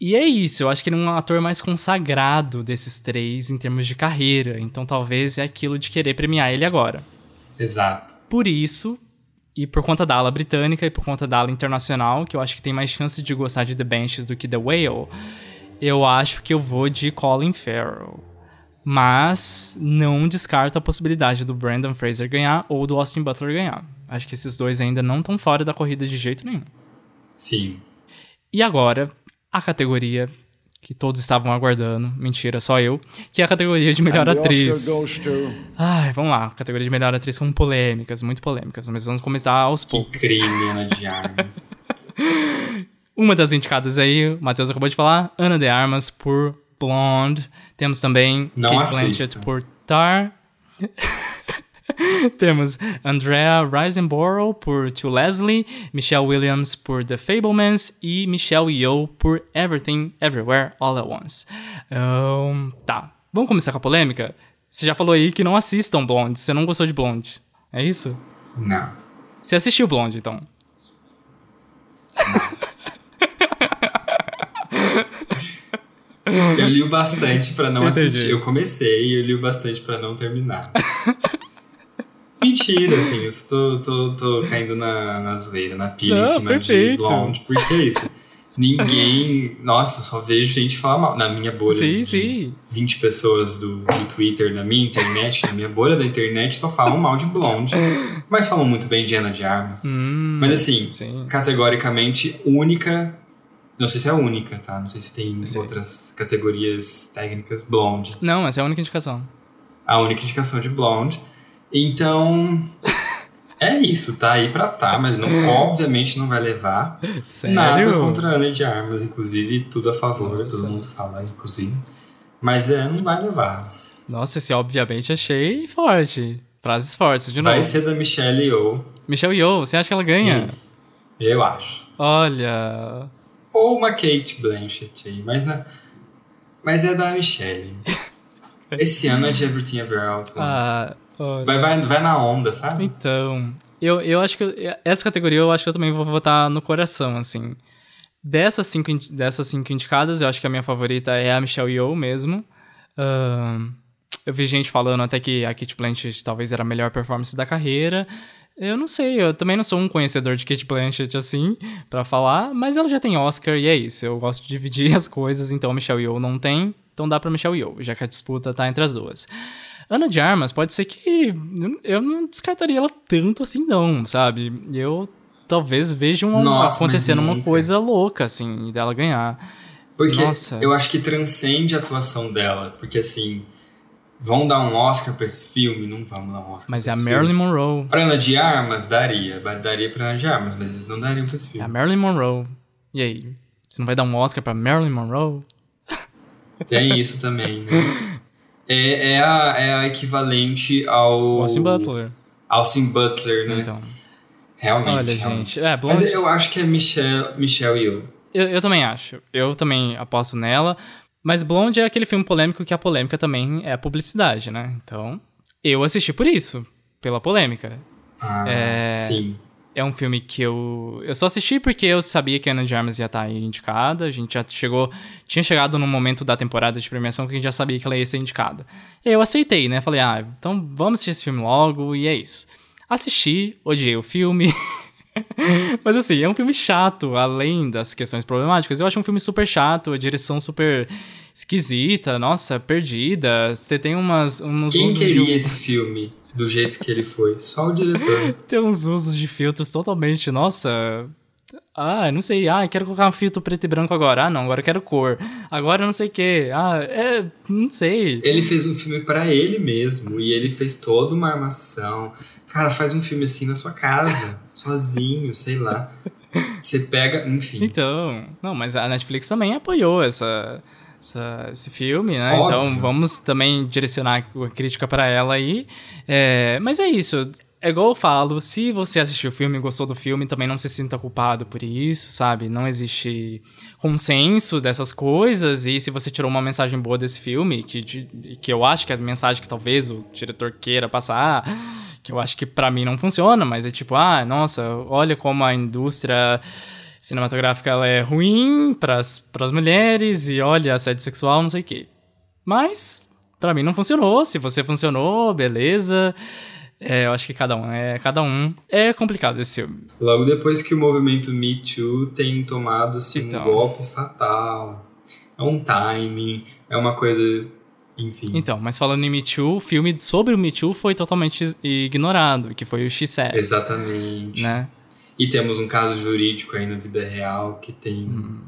E é isso, eu acho que ele é um ator mais consagrado desses três em termos de carreira, então talvez é aquilo de querer premiar ele agora. Exato. Por isso, e por conta da ala britânica e por conta da ala internacional, que eu acho que tem mais chance de gostar de The Benches do que The Whale, eu acho que eu vou de Colin Farrell. Mas não descarto a possibilidade do Brandon Fraser ganhar ou do Austin Butler ganhar. Acho que esses dois ainda não estão fora da corrida de jeito nenhum. Sim. E agora, a categoria que todos estavam aguardando, mentira, só eu, que é a categoria de melhor atriz. Ai, vamos lá, categoria de melhor atriz com polêmicas, muito polêmicas, mas vamos começar aos Que poucos. crime, Ana de Armas. Uma das indicadas aí, o Matheus acabou de falar, Ana de Armas por Blonde. Temos também Não Kate. Blanchett por Tar. Temos Andrea Riseborough por To Leslie, Michelle Williams por The Fablemans e Michelle Yeoh por Everything Everywhere All at Once. Ahn, tá, vamos começar com a polêmica? Você já falou aí que não assistam Blonde, você não gostou de Blonde. É isso? Não. Você assistiu Blonde, então? Eu li o bastante pra não Entendi. assistir. Eu comecei e eu li o bastante pra não terminar. Mentira, assim, eu tô, tô, tô caindo na, na zoeira, na pilha em Não, cima de perfeito. Blonde. Porque é isso. Ninguém. Nossa, eu só vejo gente falar mal. Na minha bolha Sim, de sim. 20 pessoas do, do Twitter, na minha internet, na minha bolha da internet, só falam mal de Blonde. Mas falam muito bem de Ana de Armas. Hum, Mas assim, sim. categoricamente única. Não sei se é a única, tá? Não sei se tem Sei. outras categorias técnicas. Blonde. Não, essa é a única indicação. A única indicação de Blonde. Então. É isso, tá aí pra tá, mas não, obviamente não vai levar. Sério? Nada contra a Ana de Armas, inclusive tudo a favor, Nossa. todo mundo fala, inclusive. Mas é, não vai levar. Nossa, esse obviamente achei forte. Frases fortes, de Vai novo. ser da Michelle Yeoh. Michelle Yeoh, você acha que ela ganha? Isso. Eu acho. Olha... Ou uma Kate Blanchett aí, mas, não, mas é da Michelle. Esse ano é de Everything Everywhere All at Once. Ah, olha. Vai, vai, vai na onda, sabe? Então, eu, eu acho que... eu- essa categoria eu acho que eu também vou votar no coração, assim. Dessas cinco, in- dessas cinco indicadas, eu acho que a minha favorita é a Michelle Yeoh mesmo. Eu vi gente falando até que a Kate Blanchett talvez era a melhor performance da carreira. Eu não sei, eu também não sou um conhecedor de Kate Blanchett assim, pra falar, mas ela já tem Oscar e é isso. Eu gosto de dividir as coisas, então a Michelle Yeoh não tem, então dá pra Michelle Yeoh, já que a disputa tá entre as duas. Ana de Armas, pode ser que eu não descartaria ela tanto assim não, sabe? Eu talvez veja um, Nossa, acontecendo uma coisa louca assim, dela ganhar. Porque Nossa. eu acho que transcende a atuação dela. Porque assim, vão dar um Oscar pra esse filme? Não vamos dar um Oscar Mas é a Marilyn filme. Monroe. Pra Ana de Armas, daria. Daria pra Ana de Armas, mas eles não dariam pra esse É a filme. Marilyn Monroe. E aí? Você não vai dar um Oscar pra Marilyn Monroe? Tem isso também, né? É, é, a, é a equivalente ao. Austin Butler. Austin Butler, né? Então. Realmente. Olha, realmente. gente. É, Mas Blonde, eu acho que é Michelle, Michelle Yeoh. eu, eu também acho. Eu também aposto nela. Mas Blonde é aquele filme polêmico que a polêmica também é a publicidade, né? Então, eu assisti por isso, pela polêmica. Ah, É. sim. É um filme que eu. Eu só assisti porque eu sabia que a Ana de Armas ia estar aí indicada. A gente já chegou. Tinha chegado num momento da temporada de premiação que a gente já sabia que ela ia ser indicada. E eu aceitei, né? Falei, ah, então vamos assistir esse filme logo, e é isso. Assisti, odiei o filme. Mas assim, é um filme chato, além das questões problemáticas. Eu acho um filme super chato, a direção super esquisita, nossa, perdida. Você tem umas, uns Quem usos de- queria esse filme do jeito que ele foi? Só o diretor. Tem uns usos de filtros totalmente, nossa. Ah, não sei. Ah, quero colocar um filtro preto e branco agora. Ah, não, agora eu quero cor. Agora não sei o quê. Ah, é. Não sei. Ele fez um filme pra ele mesmo e ele fez toda uma armação. Cara, faz um filme assim na sua casa, sozinho, sei lá. Você pega, enfim. Então. Não, mas a Netflix também apoiou essa. Essa- esse filme, né? Óbvio. Então vamos também direcionar a crítica pra ela aí. É, mas é isso. É igual eu falo, se você assistiu o filme e gostou do filme, também não se sinta culpado por isso, sabe? Não existe consenso dessas coisas, e se você tirou uma mensagem boa desse filme, que, de- que eu acho que é a mensagem que talvez o diretor queira passar, que eu acho que pra mim não funciona, mas é tipo, ah, nossa, olha como a indústria cinematográfica ela é ruim pras, pras mulheres, e olha, assédio sexual, não sei o quê. Mas, pra mim não funcionou, se você funcionou, beleza... É, eu acho que cada um é cada um. É complicado esse filme. Logo depois que o movimento Me Too tem tomado assim, Então. um golpe fatal. É um timing, é uma coisa. Enfim. Então, mas falando em Me Too, o filme sobre o Me Too foi totalmente ignorado, que foi o X7, Exatamente. né? E temos um caso jurídico aí na vida real que tem. Uhum.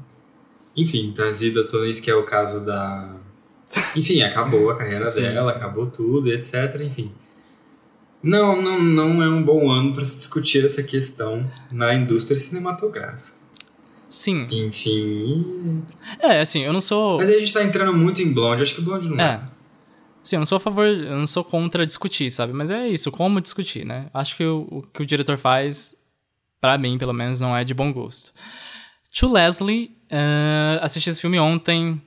Enfim, trazido à tona isso que é o caso da. Enfim, acabou a carreira Sim, dela, sim. acabou tudo, etc. Enfim. Não, não, não é um bom ano para se discutir essa questão na indústria cinematográfica. Sim. Enfim. É, assim, eu não sou. Mas aí a gente tá entrando muito em Blonde, acho que Blonde não É. Sim, eu não sou a favor, eu não sou contra discutir, sabe? Mas é isso, como discutir, né? Acho que o, o que o diretor faz, pra mim, pelo menos, não é de bom gosto. To Leslie, ah, assisti esse filme ontem.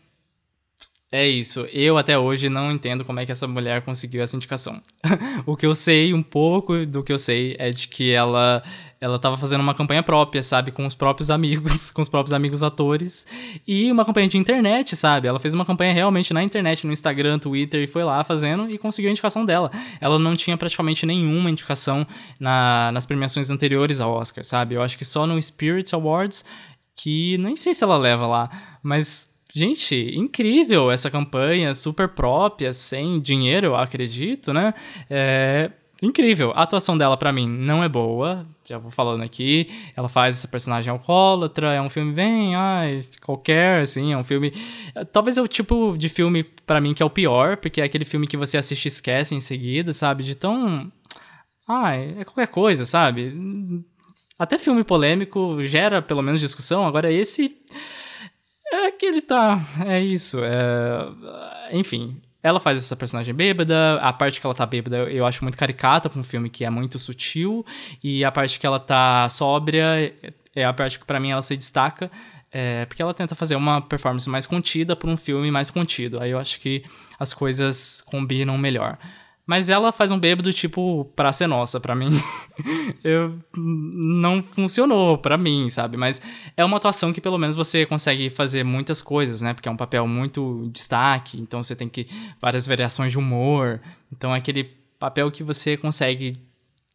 É isso. Eu até hoje não entendo como é que essa mulher conseguiu essa indicação. o que eu sei, um pouco do que eu sei, é de que ela ela tava fazendo uma campanha própria, sabe, com os próprios amigos, com os próprios amigos atores, e uma campanha de internet, sabe? Ela fez uma campanha realmente na internet, no Instagram, Twitter, e foi lá fazendo e conseguiu a indicação dela. Ela não tinha praticamente nenhuma indicação na- nas premiações anteriores ao Oscar, sabe? Eu acho que só no Spirit Awards, que nem sei se ela leva lá, mas Gente, incrível essa campanha, super própria, sem dinheiro, acredito, né? É incrível. A atuação dela, pra mim, não é boa, já vou falando aqui. Ela faz essa personagem alcoólatra, é um filme bem, ai, qualquer, assim, é um filme... Talvez é o tipo de filme, pra mim, que é o pior, porque é aquele filme que você assiste e esquece em seguida, sabe? De tão... Ai, é qualquer coisa, sabe? Até filme polêmico gera, pelo menos, discussão, agora esse... É que ele tá. É isso. é- Enfim. Ela faz essa personagem bêbada. A parte que ela tá bêbada eu acho muito caricata pra um filme que é muito sutil. E a parte que ela tá sóbria é a parte que pra mim ela se destaca. é, porque ela tenta fazer uma performance mais contida pra um filme mais contido. Aí eu acho que as coisas combinam melhor. Mas ela faz um bêbado tipo pra ser nossa, pra mim. eu não funcionou pra mim, sabe? Mas é uma atuação que pelo menos você consegue fazer muitas coisas, né? Porque é um papel muito destaque, então você tem que várias variações de humor. Então é aquele papel que você consegue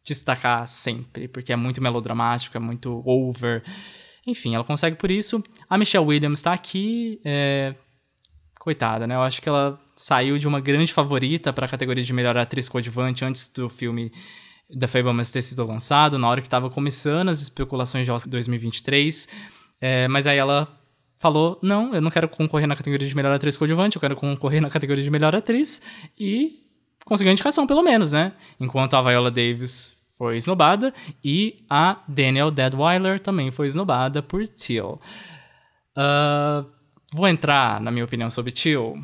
destacar sempre, porque é muito melodramático, é muito over. Enfim, ela consegue por isso. A Michelle Williams tá aqui, é, coitada, né? Eu acho que ela saiu de uma grande favorita para a categoria de melhor atriz coadjuvante antes do filme The Fablemans ter sido lançado, na hora que estava começando as especulações de Oscar 2023. É, mas aí ela falou: não, eu não quero concorrer na categoria de melhor atriz coadjuvante, eu quero concorrer na categoria de melhor atriz. E conseguiu indicação, pelo menos, né? Enquanto a Viola Davis foi esnobada e a Daniel Deadweiler também foi esnobada por Teal. Ah, vou entrar, na minha opinião, sobre Teal.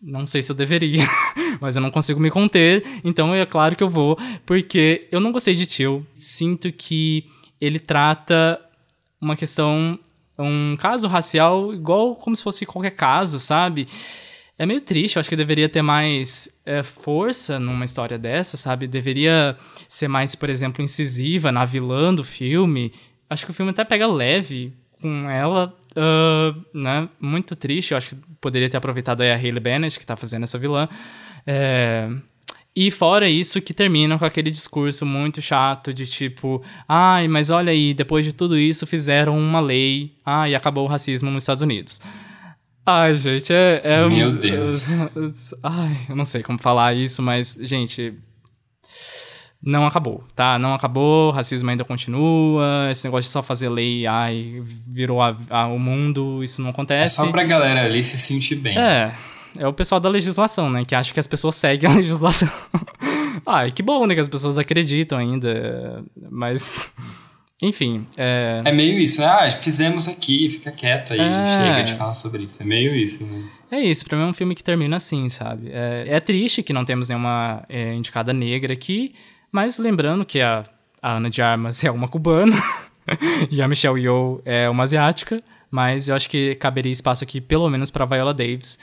Não sei se eu deveria, mas eu não consigo me conter, então é claro que eu vou, porque eu não gostei de Teal. Sinto que ele trata uma questão um caso racial igual como se fosse qualquer caso, sabe? É meio triste, eu acho que deveria ter mais é, força numa história dessa, sabe? Deveria ser mais, por exemplo, incisiva na vilã do filme. Acho que o filme até pega leve com ela, uh, né? Muito triste, eu acho que poderia ter aproveitado aí a Hayley Bennett, que tá fazendo essa vilã. É... E fora isso, que termina com aquele discurso muito chato de tipo, ai, mas olha aí, depois de tudo isso fizeram uma lei, ai, acabou o racismo nos Estados Unidos. Ai, gente, é. é Meu Deus. Ai, eu não sei como falar isso, mas, gente. Não acabou, tá? Não acabou, racismo ainda continua, esse negócio de só fazer lei, ai, virou a, a, o mundo, isso não acontece. É só pra galera ali se sentir bem. É, é o pessoal da legislação, né? Que acha que as pessoas seguem a legislação. ai, que bom, né? Que as pessoas acreditam ainda, mas. Enfim. É... é meio isso, né? Ah, fizemos aqui, fica quieto aí, é... chega de falar sobre isso. É meio isso, né? É isso, pra mim é um filme que termina assim, sabe? É, é triste que não temos nenhuma é, indicada negra aqui, mas lembrando que a, a Ana de Armas é uma cubana e a Michelle Yeoh é uma asiática, mas eu acho que caberia espaço aqui pelo menos pra Viola Davis,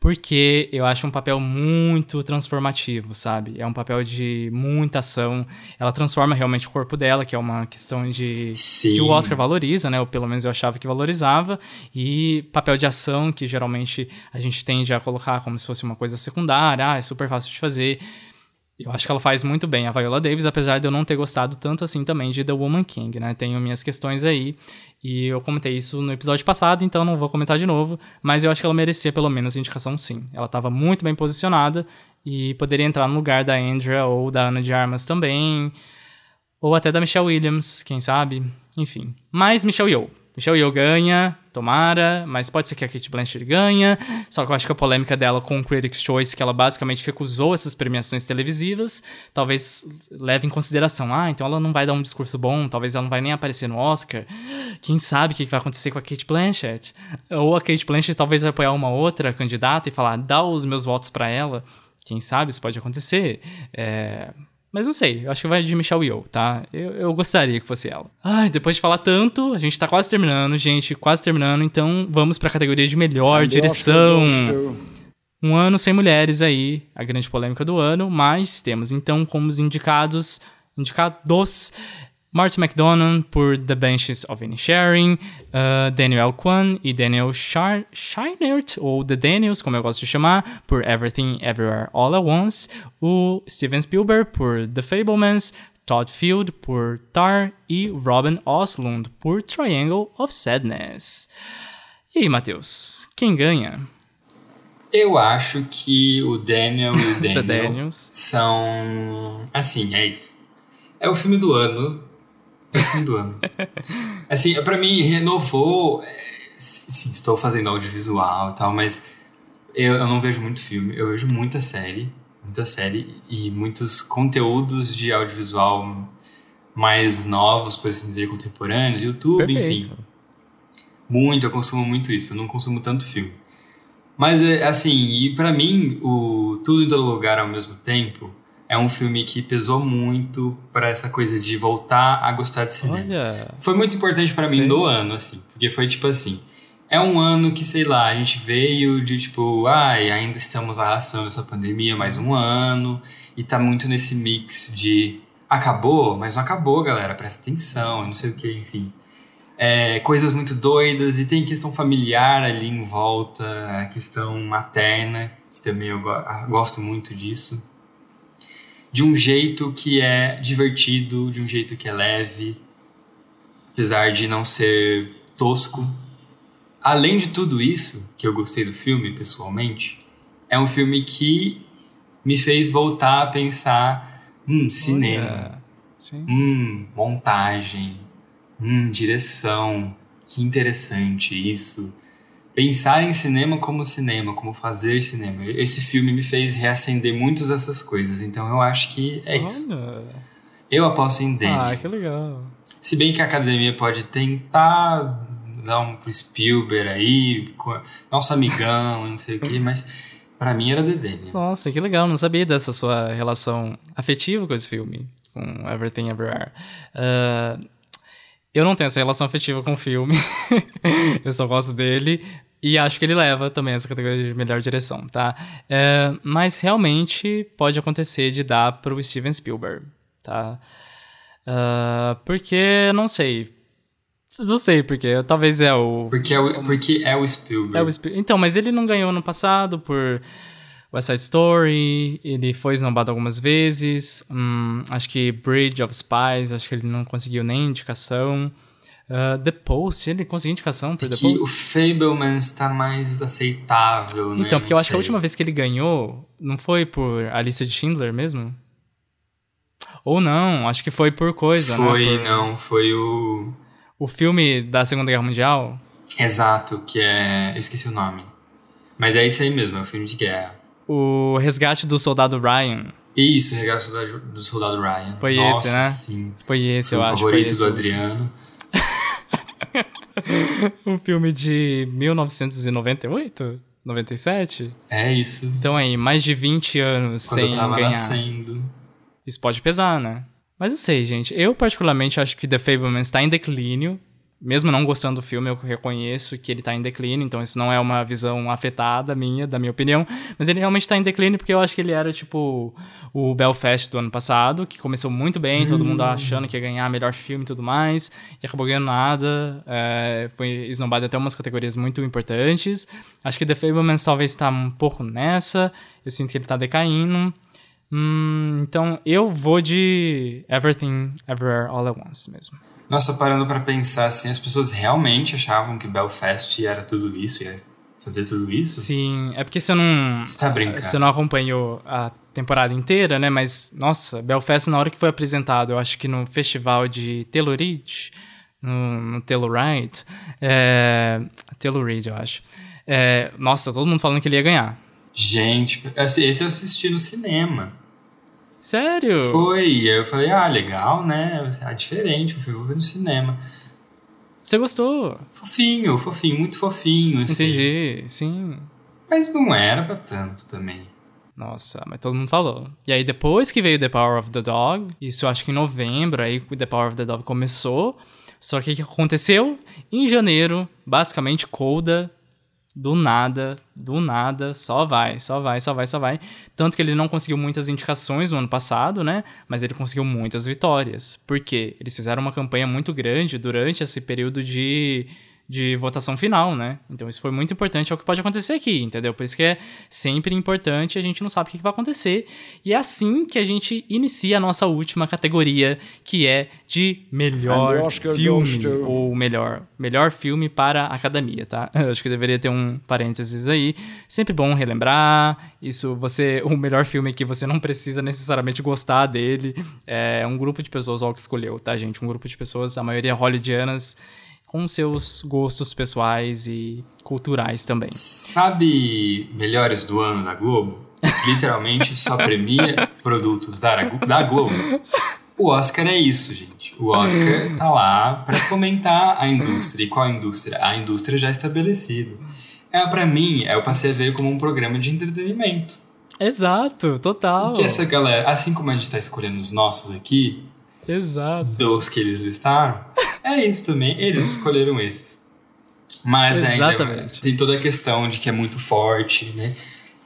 porque eu acho um papel muito transformativo, sabe? É um papel de muita ação. Ela transforma realmente o corpo dela, que é uma questão de Sim. que o Oscar valoriza, né? Ou pelo menos eu achava que valorizava. E papel de ação, que geralmente a gente tende a colocar como se fosse uma coisa secundária, ah, é super fácil de fazer. Eu acho que ela faz muito bem a Viola Davis, apesar de eu não ter gostado tanto assim também de The Woman King, né? Tenho minhas questões aí, e eu comentei isso no episódio passado, então não vou comentar de novo, mas eu acho que ela merecia pelo menos a indicação sim. Ela estava muito bem posicionada e poderia entrar no lugar da Andrea ou da Ana de Armas também, ou até da Michelle Williams, quem sabe? Enfim. Mas Michelle Yeoh, Michelle Yeoh ganha, tomara, mas pode ser que a Kate Blanchett ganha. Só que eu acho que a polêmica dela com o Critics' Choice, que ela basicamente recusou essas premiações televisivas, talvez leve em consideração. Ah, então ela não vai dar um discurso bom, talvez ela não vai nem aparecer no Oscar. Quem sabe o que vai acontecer com a Kate Blanchett? Ou a Kate Blanchett talvez vai apoiar uma outra candidata e falar, dá os meus votos para ela. Quem sabe isso pode acontecer. É... Mas não sei, eu acho que vai de Michelle Yeoh, tá? Eu, eu gostaria que fosse ela. Ai, depois de falar tanto, a gente tá quase terminando, gente, quase terminando, então vamos pra categoria de melhor direção. Um ano sem mulheres aí, a grande polêmica do ano, mas temos então como os indicados, indicados Martin McDonough por The Benches of Inisharing, uh, Daniel Kwan e Daniel Char Scheinert, ou The Daniels, como eu gosto de chamar, por Everything Everywhere All at Once, o Steven Spielberg por The Fablemans, Todd Field por Tar e Robin Oslund por Triangle of Sadness. E aí, Matheus, quem ganha? Eu acho que o Daniel e o Daniel são. Assim, é isso. É o filme do ano fim do ano. Assim, pra mim, renovou. É, sim, estou fazendo audiovisual e tal, mas eu, eu não vejo muito filme. Eu vejo muita série. Muita série e muitos conteúdos de audiovisual mais novos, por assim dizer, contemporâneos, YouTube, Perfeito. enfim. Muito, eu consumo muito isso. Eu não consumo tanto filme. Mas, é, assim, e para mim, o Tudo em Todo Lugar ao mesmo tempo é um filme que pesou muito para essa coisa de voltar a gostar de cinema. Olha. Foi muito importante para mim no ano, assim, porque foi tipo assim. É um ano que, sei lá, a gente veio de tipo, ai, ainda estamos arrastando essa pandemia mais um ano, e tá muito nesse mix de acabou, mas não acabou, galera, presta atenção, não sei o que, enfim. É, coisas muito doidas, e tem questão familiar ali em volta, a questão materna, que também eu gosto muito disso de um jeito que é divertido, de um jeito que é leve, apesar de não ser tosco. Além de tudo isso, que eu gostei do filme pessoalmente, é um filme que me fez voltar a pensar: hum, cinema, hum, montagem, hum, direção, que interessante isso pensar em cinema como cinema, como fazer cinema. Esse filme me fez reacender muitas dessas coisas, então eu acho que é isso. Olha. Eu aposto em Daniels. Ah, que legal. Se bem que a academia pode tentar dar um pro Spielberg aí, nosso amigão, não sei o que, mas para mim era The Daniels. Nossa, que legal, não sabia dessa sua relação afetiva com esse filme, com Everything Everywhere. Uh, Eu não tenho essa relação afetiva com o filme. eu só gosto dele. E acho que ele leva também essa categoria de melhor direção, tá? É, mas realmente pode acontecer de dar pro Steven Spielberg, tá? Uh, porque, não sei. Não sei porque. Talvez é o. Porque é o, porque é o Spielberg. É o Spielberg. Então, mas ele não ganhou no passado por West Side Story. Ele foi esnobado algumas vezes. Hum, acho que Bridge of Spies. Acho que ele não conseguiu nem indicação. Uh, The Post, ele conseguiu indicação por The que Post? o Fablemans tá mais aceitável, né? Então, porque eu Não acho que a última vez que ele ganhou não foi por A Lista de Schindler mesmo? Ou não, acho que foi por coisa, Foi, né? Por não, foi o. O filme da Segunda Guerra Mundial. Exato, que é. Eu esqueci o nome. Mas é isso aí mesmo, é um filme de guerra. O Resgate do Soldado Ryan. Isso, Regaço do, do Soldado Ryan. Foi Nossa, esse, né? Sim. Foi esse, Foi eu o acho. favorito foi esse do o- Adriano. Um filme de 1998? 97? É isso. Então aí, mais de 20 anos Quando sem eu tava ganhar. nascendo. Isso pode pesar, né? Mas eu sei, gente. Eu, particularmente, acho que The Fablemans está em declínio. Mesmo não gostando do filme, eu reconheço que ele tá em declínio, então isso não é uma visão afetada minha, da minha opinião. Mas ele realmente tá em declínio porque eu acho que ele era, tipo, o Belfast do ano passado, que começou muito bem, todo mundo achando que ia ganhar melhor filme e tudo mais, e acabou ganhando nada. é, foi esnobado até umas categorias muito importantes. Acho que The Fablemans talvez tá um pouco nessa, eu sinto que ele tá decaindo. Hum, então eu vou de Everything Everywhere All at Once mesmo. Nossa, parando pra pensar assim, as pessoas realmente achavam que Belfast era tudo isso, ia fazer tudo isso? Sim, é porque você não. Você tá brincando. Você não acompanhou a temporada inteira, né? Mas, nossa, Belfast, na hora que foi apresentado, eu acho que no festival de Telluride, no, no Telluride, é, Telluride, eu acho. É, nossa, todo mundo falando que ele ia ganhar. Gente, esse esse eu assisti no cinema. Sério? Foi, e aí eu falei, ah, legal, né? Ah, diferente, eu fui vou ver no cinema. Você gostou? Fofinho, fofinho, muito fofinho, assim. Entendi, sim. Mas não era pra tanto também. Nossa, mas todo mundo falou. E aí, depois que veio The Power of the Dog, isso eu acho que em novembro, aí o The Power of the Dog começou. Só que o que aconteceu? Em janeiro, basicamente, Coda, do nada, do nada, só vai, só vai, só vai, só vai. Tanto que ele não conseguiu muitas indicações no ano passado, né? Mas ele conseguiu muitas vitórias. Por quê? Eles fizeram uma campanha muito grande durante esse período de de votação final, né? Então isso foi muito importante, é o que pode acontecer aqui, entendeu? Por isso que é sempre importante, a gente não sabe o que vai acontecer. E é assim que a gente inicia a nossa última categoria, que é de melhor Oscar filme, ou melhor, melhor filme para a academia, tá? Eu acho que deveria ter um parênteses aí. Sempre bom relembrar, isso você, o melhor filme que você não precisa necessariamente gostar dele, é um grupo de pessoas ó, que escolheu, tá, gente? Um grupo de pessoas, a maioria hollywoodianas, com seus gostos pessoais e culturais também. Sabe melhores do ano da Globo? Literalmente só premia produtos da, da Globo. O Oscar é isso, gente. O Oscar tá lá pra fomentar a indústria. E qual a indústria? A indústria já estabelecida. É, pra mim, eu passei a ver como um programa de entretenimento. Exato, total. Que essa galera, assim como a gente tá escolhendo os nossos aqui, Exato. dos que eles listaram, é isso também. Eles escolheram esses. Mas ainda Exatamente. tem toda a questão de que é muito forte, né?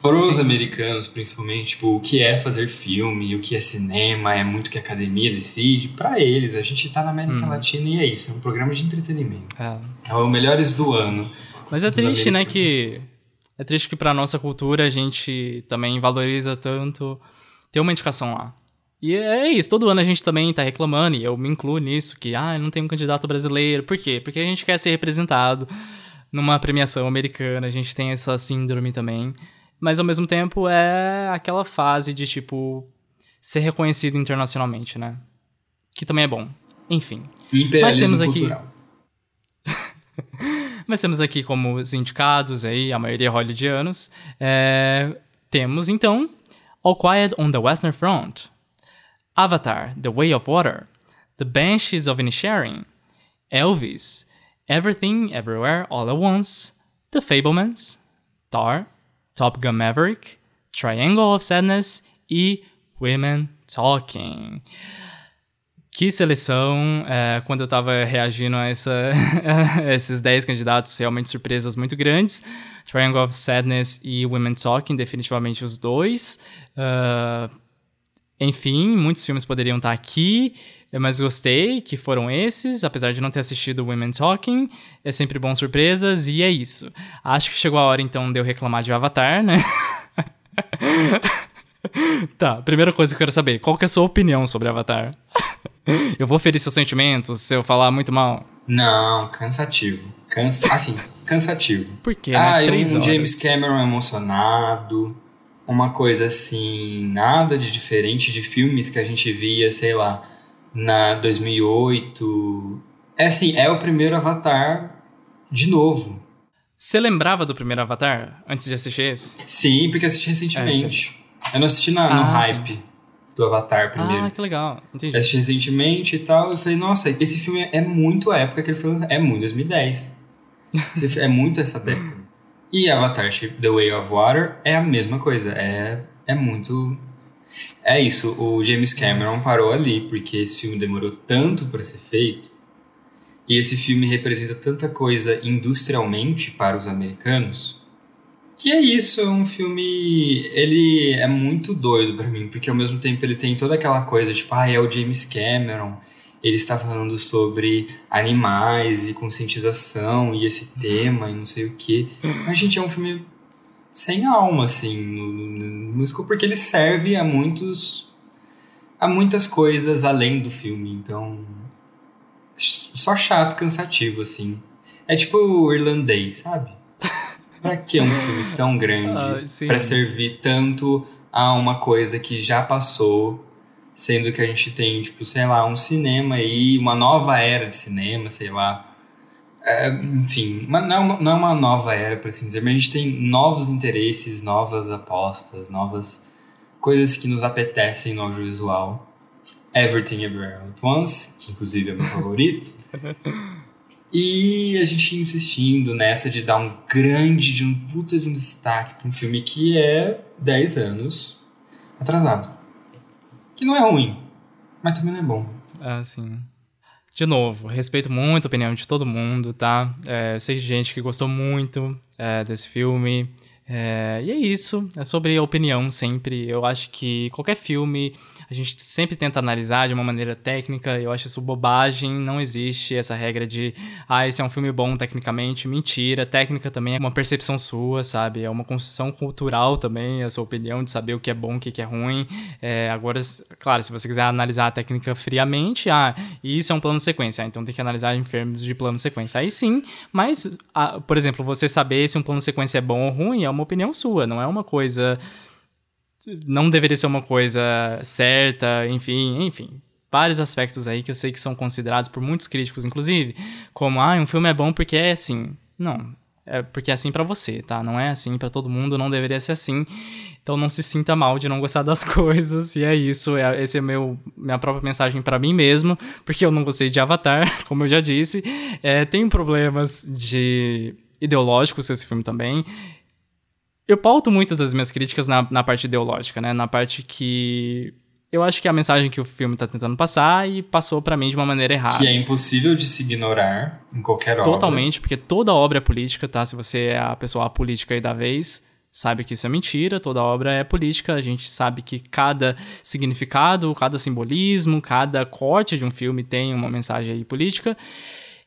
Para os americanos, principalmente, tipo, o que é fazer filme, o que é cinema, é muito que a academia decide. Para eles, a gente tá na América Latina e é isso, é um programa de entretenimento. É. É o melhores do ano. Mas é triste, né, que... É triste que pra nossa cultura a gente também valoriza tanto ter uma indicação lá. E é isso, todo ano a gente também tá reclamando, e eu me incluo nisso, que, ah, não tem um candidato brasileiro. Por quê? Porque a gente quer ser representado numa premiação americana, a gente tem essa síndrome também. Mas ao mesmo tempo é aquela fase de, tipo, ser reconhecido internacionalmente, né? Que também é bom. Enfim. Imperialismo temos aqui-. Mas temos aqui como os indicados aí, a maioria hollywoodianos. É, temos então All Quiet on the Western Front, Avatar, The Way of Water, The Banshees of Inisherin, Elvis, Everything Everywhere All at Once, The Fablemans, Tar, Top Gun Maverick, Triangle of Sadness e Women Talking. que seleção, é, quando eu tava reagindo a, essa, a esses 10 candidatos, realmente surpresas muito grandes. Triangle of Sadness e Women Talking, definitivamente os dois. Uh, enfim, muitos filmes poderiam estar aqui, mas gostei que foram esses, apesar de não ter assistido Women Talking. É sempre bom surpresas, e é isso. Acho que chegou a hora então de eu reclamar de Avatar, né? tá, primeira coisa que eu quero saber, qual que é a sua opinião sobre Avatar? eu vou ferir seus sentimentos se eu falar muito mal? Não, cansativo. Cansa... Assim, cansativo. Por quê? Ah, né? um Três horas. James Cameron emocionado. Uma coisa assim, nada de diferente de filmes que a gente via, sei lá, na 2008. É assim, é o primeiro Avatar de novo. Você lembrava do primeiro Avatar antes de assistir esse? Sim, porque assisti recentemente. Eu não assisti na, no Ah, hype do Avatar primeiro. Ah, que legal. Entendi. Assisti recentemente e tal, eu falei, nossa, esse filme é muito a época que ele foi lançado. É muito 2010. Esse fi- é muito essa década. E Avatar The Way of Water é a mesma coisa. É, é muito. É isso, o James Cameron parou ali, porque esse filme demorou tanto para ser feito. E esse filme representa tanta coisa industrialmente para os americanos. Que é isso, é um filme. Ele é muito doido pra mim, porque ao mesmo tempo ele tem toda aquela coisa, tipo, ah, é o James Cameron, ele está falando sobre animais e conscientização e esse tema e não sei o que. Mas, gente, é um filme sem alma, assim, no, musical, porque ele serve a muitos. a muitas coisas além do filme, então. Só chato, cansativo, assim. É tipo o irlandês, sabe? Pra que um filme tão grande? Ah, pra servir tanto a uma coisa que já passou, sendo que a gente tem, tipo, sei lá, um cinema aí, uma nova era de cinema, sei lá. É, enfim, não, é uma- não é uma nova era, por assim dizer, mas a gente tem novos interesses, novas apostas, novas coisas que nos apetecem no audiovisual. Everything Everywhere at Once, que inclusive é meu favorito. E a gente insistindo nessa de dar um grande, de um puta de um destaque pra um filme que é 10 anos atrasado. Que não é ruim, mas também não é bom. Assim. De novo, respeito muito a opinião de todo mundo, tá? É, sei de gente que gostou muito é, desse filme. É, e é isso, é sobre opinião sempre. Eu acho que qualquer filme a gente sempre tenta analisar de uma maneira técnica. Eu acho isso bobagem. Não existe essa regra de, ah, esse é um filme bom tecnicamente. Mentira. Técnica também é uma percepção sua, sabe? É uma construção cultural também, a sua opinião de saber o que é bom, o que é ruim. É, agora, claro, se você quiser analisar a técnica friamente, ah, isso é um plano sequência. Ah, então tem que analisar em termos de plano sequência. Aí sim, mas, ah, por exemplo, você saber se um plano sequência é bom ou ruim é uma opinião sua, não é uma coisa não deveria ser uma coisa certa, enfim, enfim. Vários aspectos aí que eu sei que são considerados por muitos críticos, inclusive, como, ah, um filme é bom porque é assim. Não, é porque é assim pra você, tá? Não é assim pra todo mundo, não deveria ser assim. Então não se sinta mal de não gostar das coisas, e é isso, é, esse é meu minha própria mensagem pra mim mesmo, porque eu não gostei de Avatar, como eu já disse. É, tem problemas de ideológicos esse filme também. Eu pauto muitas das minhas críticas na, na parte ideológica, né? Na parte que eu acho que é a mensagem que o filme tá tentando passar e passou pra mim de uma maneira errada. Que é impossível de se ignorar em qualquer obra. Totalmente, porque toda obra é política, tá? Se você é a pessoa política aí da vez, sabe que isso é mentira, toda obra é política, a gente sabe que cada significado, cada simbolismo, cada corte de um filme tem uma mensagem aí política.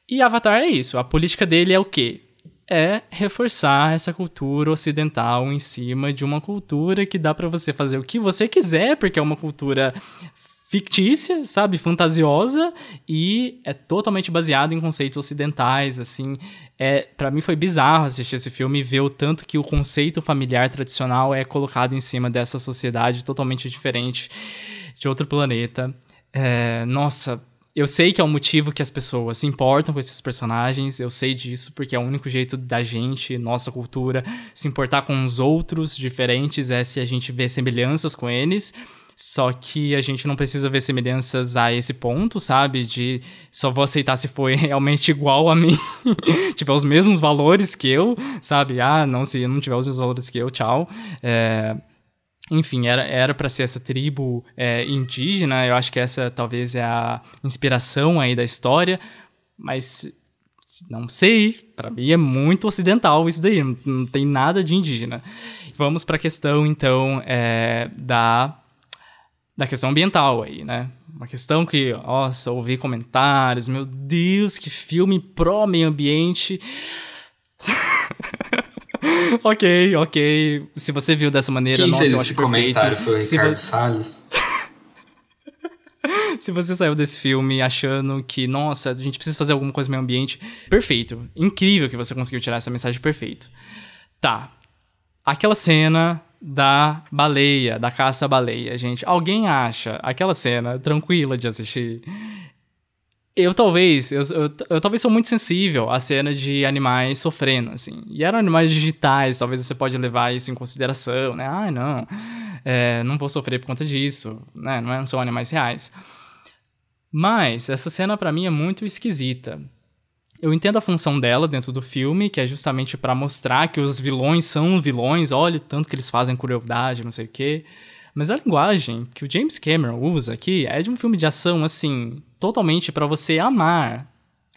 E Avatar é isso, a política dele é o quê? É reforçar essa cultura ocidental em cima de uma cultura que dá pra você fazer o que você quiser, porque é uma cultura fictícia, sabe, fantasiosa e é totalmente baseado em conceitos ocidentais, assim. É, para mim foi bizarro assistir esse filme e ver o tanto que o conceito familiar tradicional é colocado em cima dessa sociedade totalmente diferente de outro planeta. É, nossa, eu sei que é o motivo que as pessoas se importam com esses personagens, eu sei disso, porque é o único jeito da gente, nossa cultura, se importar com os outros diferentes é se a gente vê semelhanças com eles. Só que a gente não precisa ver semelhanças a esse ponto, sabe? De só vou aceitar se for realmente igual a mim, tiver os mesmos valores que eu, sabe? Ah, não, se não tiver os mesmos valores que eu, tchau. É... enfim, era era para ser essa tribo é, indígena. Eu acho que essa talvez é a inspiração aí da história, mas não sei. Para mim é muito ocidental isso daí. Não, tem nada de indígena. Vamos para a questão então é, da da questão ambiental aí, né? Uma questão que, nossa, ouvi comentários, meu Deus, que filme pró meio ambiente. ok, ok. Se você viu dessa maneira, Quem nossa, fez eu esse acho comentário perfeito. foi o Se Ricardo vo- Salles. Se você saiu desse filme achando que, nossa, a gente precisa fazer alguma coisa no meio ambiente, perfeito. Incrível que você conseguiu tirar essa mensagem perfeito. Tá. Aquela cena da baleia, da caça à baleia, gente. Alguém acha aquela cena tranquila de assistir? Eu talvez, eu, eu, eu talvez sou muito sensível à cena de animais sofrendo, assim. E eram animais digitais, talvez você pode levar isso em consideração, né? Ah, não, é, não vou sofrer por conta disso, né? Não é- são animais reais. Mas essa cena pra mim é muito esquisita. Eu entendo a função dela dentro do filme, que é justamente pra mostrar que os vilões são vilões, olha o tanto que eles fazem crueldade, não sei o quê. Mas a linguagem que o James Cameron usa aqui é de um filme de ação, assim, totalmente pra você amar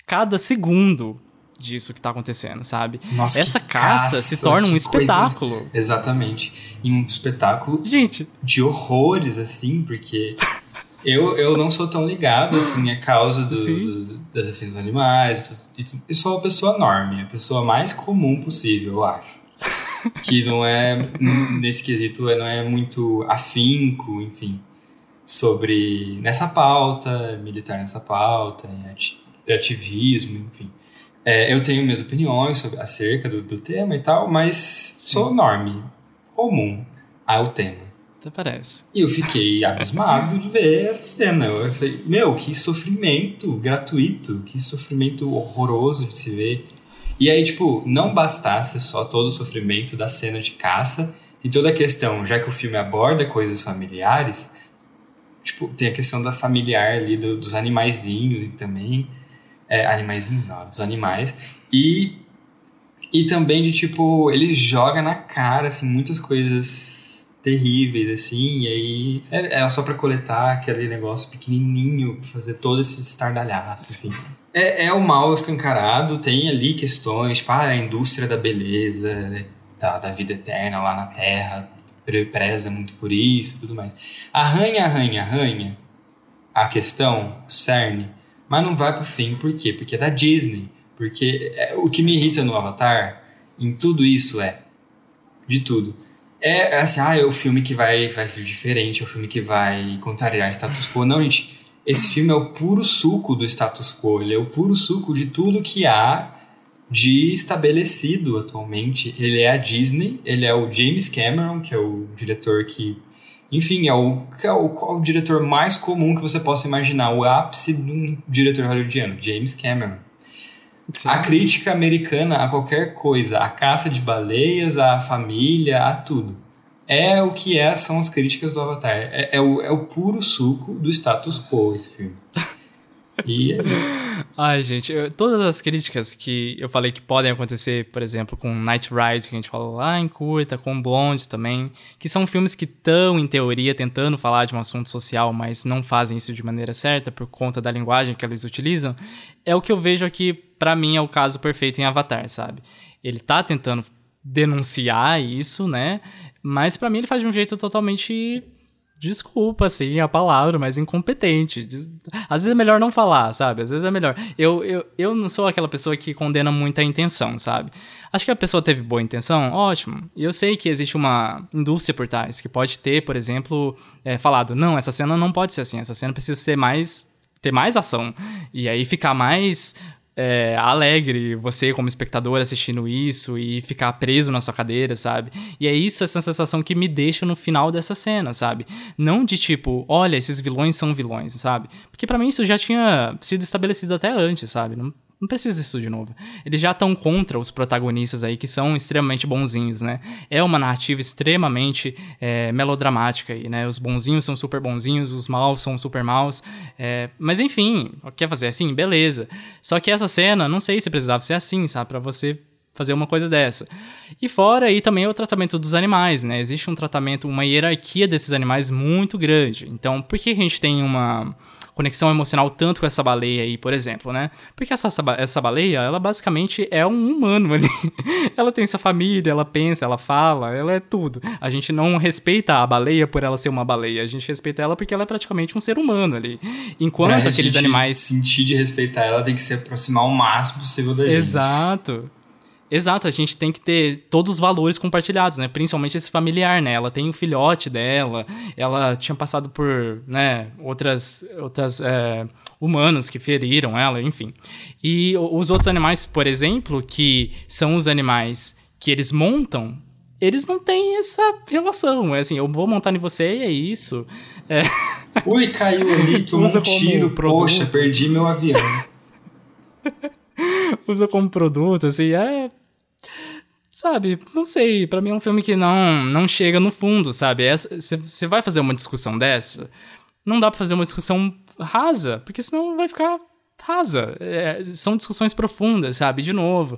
cada segundo disso que tá acontecendo, sabe? Nossa, Essa que caça, se torna um que coisa- espetáculo. Exatamente. E um espetáculo Gente, de horrores, assim, porque eu, eu não sou tão ligado, assim, a causa do, do- das defesas dos animais. E. Eu sou uma pessoa enorme, a pessoa mais comum possível, eu acho. Que não é, nesse quesito, não é muito afinco, enfim, sobre, nessa pauta, militar nessa pauta, ativismo, enfim. É, eu tenho minhas opiniões sobre, acerca do, do tema e tal, mas sou enorme, comum ao tema. até parece. E eu fiquei abismado de ver essa cena. Eu falei, meu, que sofrimento gratuito, que sofrimento horroroso de se ver. E aí, tipo, não bastasse só todo o sofrimento da cena de caça e toda a questão, já que o filme aborda coisas familiares, tipo, tem a questão da familiar ali, do- dos animaizinhos e também. É, animaizinhos não, dos animais. E e também de tipo, ele joga na cara, assim, muitas coisas terríveis, assim, e aí é- era só pra coletar aquele negócio pequenininho, fazer todo esse estardalhaço, enfim. É, é o mal escancarado, tem ali questões, tipo, ah, a indústria da beleza, né, da, da vida eterna lá na Terra, pre- preza muito por isso e tudo mais. Arranha, arranha, arranha a questão, o cerne, mas não vai pro fim, por quê? Porque é da Disney. Porque é, o que me irrita no Avatar, em tudo isso, é. De tudo. É é assim, ah, é o filme que vai, vai vir diferente, é o filme que vai contrariar status quo. Não, gente. Esse filme é o puro suco do status quo. Ele é o puro suco de tudo que há de estabelecido atualmente. Ele é a Disney, ele é o James Cameron, que é o diretor que. Enfim, é o, é o, qual o diretor mais comum que você possa imaginar, o ápice de um diretor hollywoodiano, James Cameron. A crítica americana a qualquer coisa, a caça de baleias, a família, a tudo. É o que é, são as críticas do Avatar. É, é o, é o puro suco do status quo esse filme. E é isso. Ai, gente, eu- todas as críticas que eu falei que podem acontecer, por exemplo, com Night Ride, que a gente falou lá em curta, com Blonde também, que são filmes que estão, em teoria, tentando falar de um assunto social, mas não fazem isso de maneira certa por conta da linguagem que eles utilizam, é o que eu vejo aqui, pra mim, é o caso perfeito em Avatar, sabe? Ele tá tentando denunciar isso, né? Mas pra mim ele faz de um jeito totalmente Desculpa, assim, a palavra, mas incompetente. Às vezes é melhor não falar, sabe? Às vezes é melhor. Eu, eu, eu não sou aquela pessoa que condena muito a intenção, sabe? Acho que a pessoa teve boa intenção, ótimo. E eu sei que existe uma indústria por trás, que pode ter, por exemplo, é, falado, não, essa cena não pode ser assim, essa cena precisa ter mais, ter mais ação. E aí ficar mais é, alegre você como espectador assistindo isso e ficar preso na sua cadeira, sabe? E é isso, essa sensação que me deixa no final dessa cena, sabe? Não de tipo, olha, esses vilões são vilões, sabe? Porque pra mim isso já tinha sido estabelecido até antes, sabe? Não, não precisa disso de novo. Eles já estão contra os protagonistas aí, que são extremamente bonzinhos, né? É uma narrativa extremamente é, melodramática aí, né? Os bonzinhos são super bonzinhos, os maus são super maus. é, mas enfim, quer fazer assim? Beleza. Só que essa cena, não sei se precisava ser assim, sabe? Pra você fazer uma coisa dessa. E fora aí também o tratamento dos animais, né? Existe um tratamento, uma hierarquia desses animais muito grande. Então, por que a gente tem uma conexão emocional tanto com essa baleia aí, por exemplo, né? Porque essa, essa baleia, ela basicamente é um humano ali. ela tem sua família, ela pensa, ela fala, ela é tudo. A gente não respeita a baleia por ela ser uma baleia, a gente respeita ela porque ela é praticamente um ser humano ali. Enquanto pra aqueles animais. sentir de respeitar ela tem que se aproximar o máximo possível da gente. Exato. Exato, a gente tem que ter todos os valores compartilhados, né? Principalmente esse familiar, né? Ela tem o filhote dela, ela tinha passado por, né, outras, outras é, humanos que feriram ela, enfim. E os outros animais, por exemplo, que são os animais que eles montam, eles não têm essa relação. É assim, eu vou montar em você e é isso. É... Ui, caiu ali, tomou um tiro, poxa, perdi meu avião. usa como produto, assim, é. Sabe, não sei, para mim é um filme que não, não chega no fundo, sabe? Você vai fazer uma discussão dessa, não dá pra fazer uma discussão rasa, porque senão vai ficar rasa. É, são discussões profundas, sabe? De novo.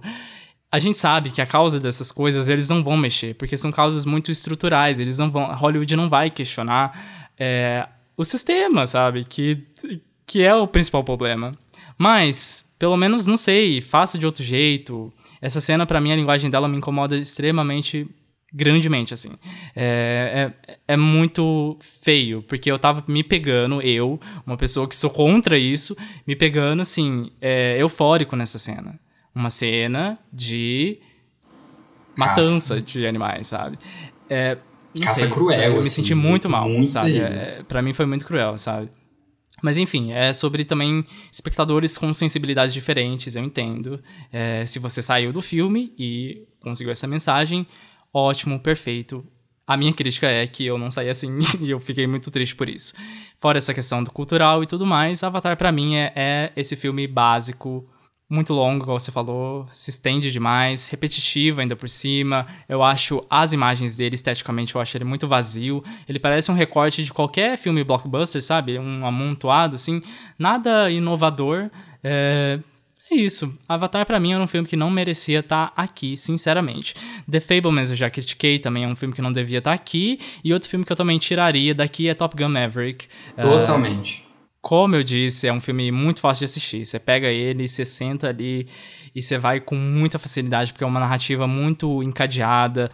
A gente sabe que a causa dessas coisas eles não vão mexer, porque são causas muito estruturais, eles não vão. Hollywood não vai questionar é, o sistema, sabe? Que, que é o principal problema. Mas pelo menos, não sei, faça de outro jeito. Essa cena, para mim, a linguagem dela me incomoda extremamente grandemente, assim. É, é, é, muito feio, porque eu tava me pegando, eu, uma pessoa que sou contra isso, me pegando, assim, é, eufórico nessa cena. Uma cena de matança Caça. de animais, sabe? É, Caça sei, cruel, Eu me assim, senti muito mal, muito sabe? É, pra mim foi muito cruel, sabe? Mas enfim, é sobre também espectadores com sensibilidades diferentes, eu entendo. É, se você saiu do filme e conseguiu essa mensagem, ótimo, perfeito. A minha crítica é que eu não saí assim e eu fiquei muito triste por isso. Fora essa questão do cultural e tudo mais, Avatar para mim é, é esse filme básico muito longo, como você falou, se estende demais, repetitivo ainda por cima. Eu acho as imagens dele, esteticamente, eu acho ele muito vazio. Ele parece um recorte de qualquer filme blockbuster, sabe? Um amontoado, assim. Nada inovador. É, é isso. Avatar para mim era um filme que não merecia estar tá aqui, sinceramente. The Fablemans eu já critiquei, também é um filme que não devia estar tá aqui. E outro filme que eu também tiraria daqui é Top Gun Maverick. Totalmente. Como eu disse, é um filme muito fácil de assistir. Você pega ele, você senta ali e você vai com muita facilidade, porque é uma narrativa muito encadeada.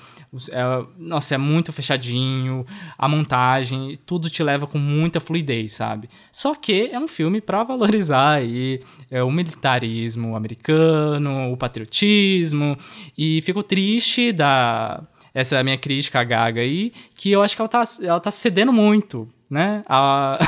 É, nossa, é muito fechadinho. A montagem, tudo te leva com muita fluidez, sabe? Só que é um filme para valorizar aí é, o militarismo americano, o patriotismo. E fico triste da. Essa é a minha crítica à Gaga aí, que eu acho que ela tá, ela tá cedendo muito né? A,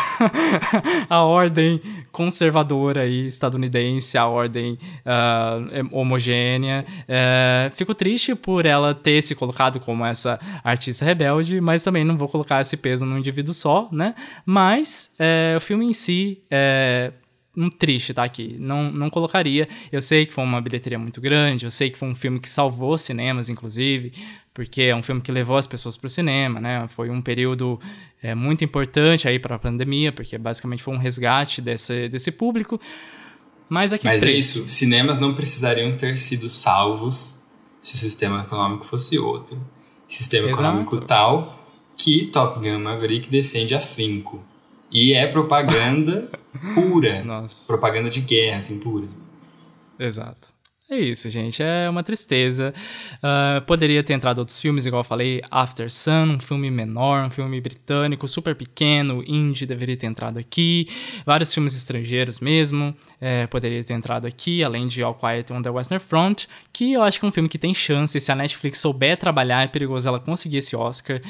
a ordem conservadora e estadunidense, a ordem uh, homogênea. Uh, fico triste por ela ter se colocado como essa artista rebelde, mas também não vou colocar esse peso num indivíduo só, né? Mas uh, o filme em si é um triste tá aqui. Não, não colocaria. Eu sei que foi uma bilheteria muito grande, eu sei que foi um filme que salvou cinemas, inclusive, porque é um filme que levou as pessoas para o cinema, né? Foi um período é, muito importante aí para a pandemia, porque basicamente foi um resgate desse, desse público. Mas aqui Mas é isso, cinemas não precisariam ter sido salvos se o sistema econômico fosse outro. Sistema Exato. econômico tal que Top Gun Maverick defende afinco. E é propaganda pura. Nossa. Propaganda de guerra, assim, pura. Exato. É isso, gente. É uma tristeza. Uh, poderia ter entrado outros filmes, igual eu falei, After Sun, um filme menor, um filme britânico, super pequeno, indie, deveria ter entrado aqui. Vários filmes estrangeiros mesmo, é, poderia ter entrado aqui, além de All Quiet on the Western Front, que eu acho que é um filme que tem chance. Se a Netflix souber trabalhar, é perigoso ela conseguir esse Oscar.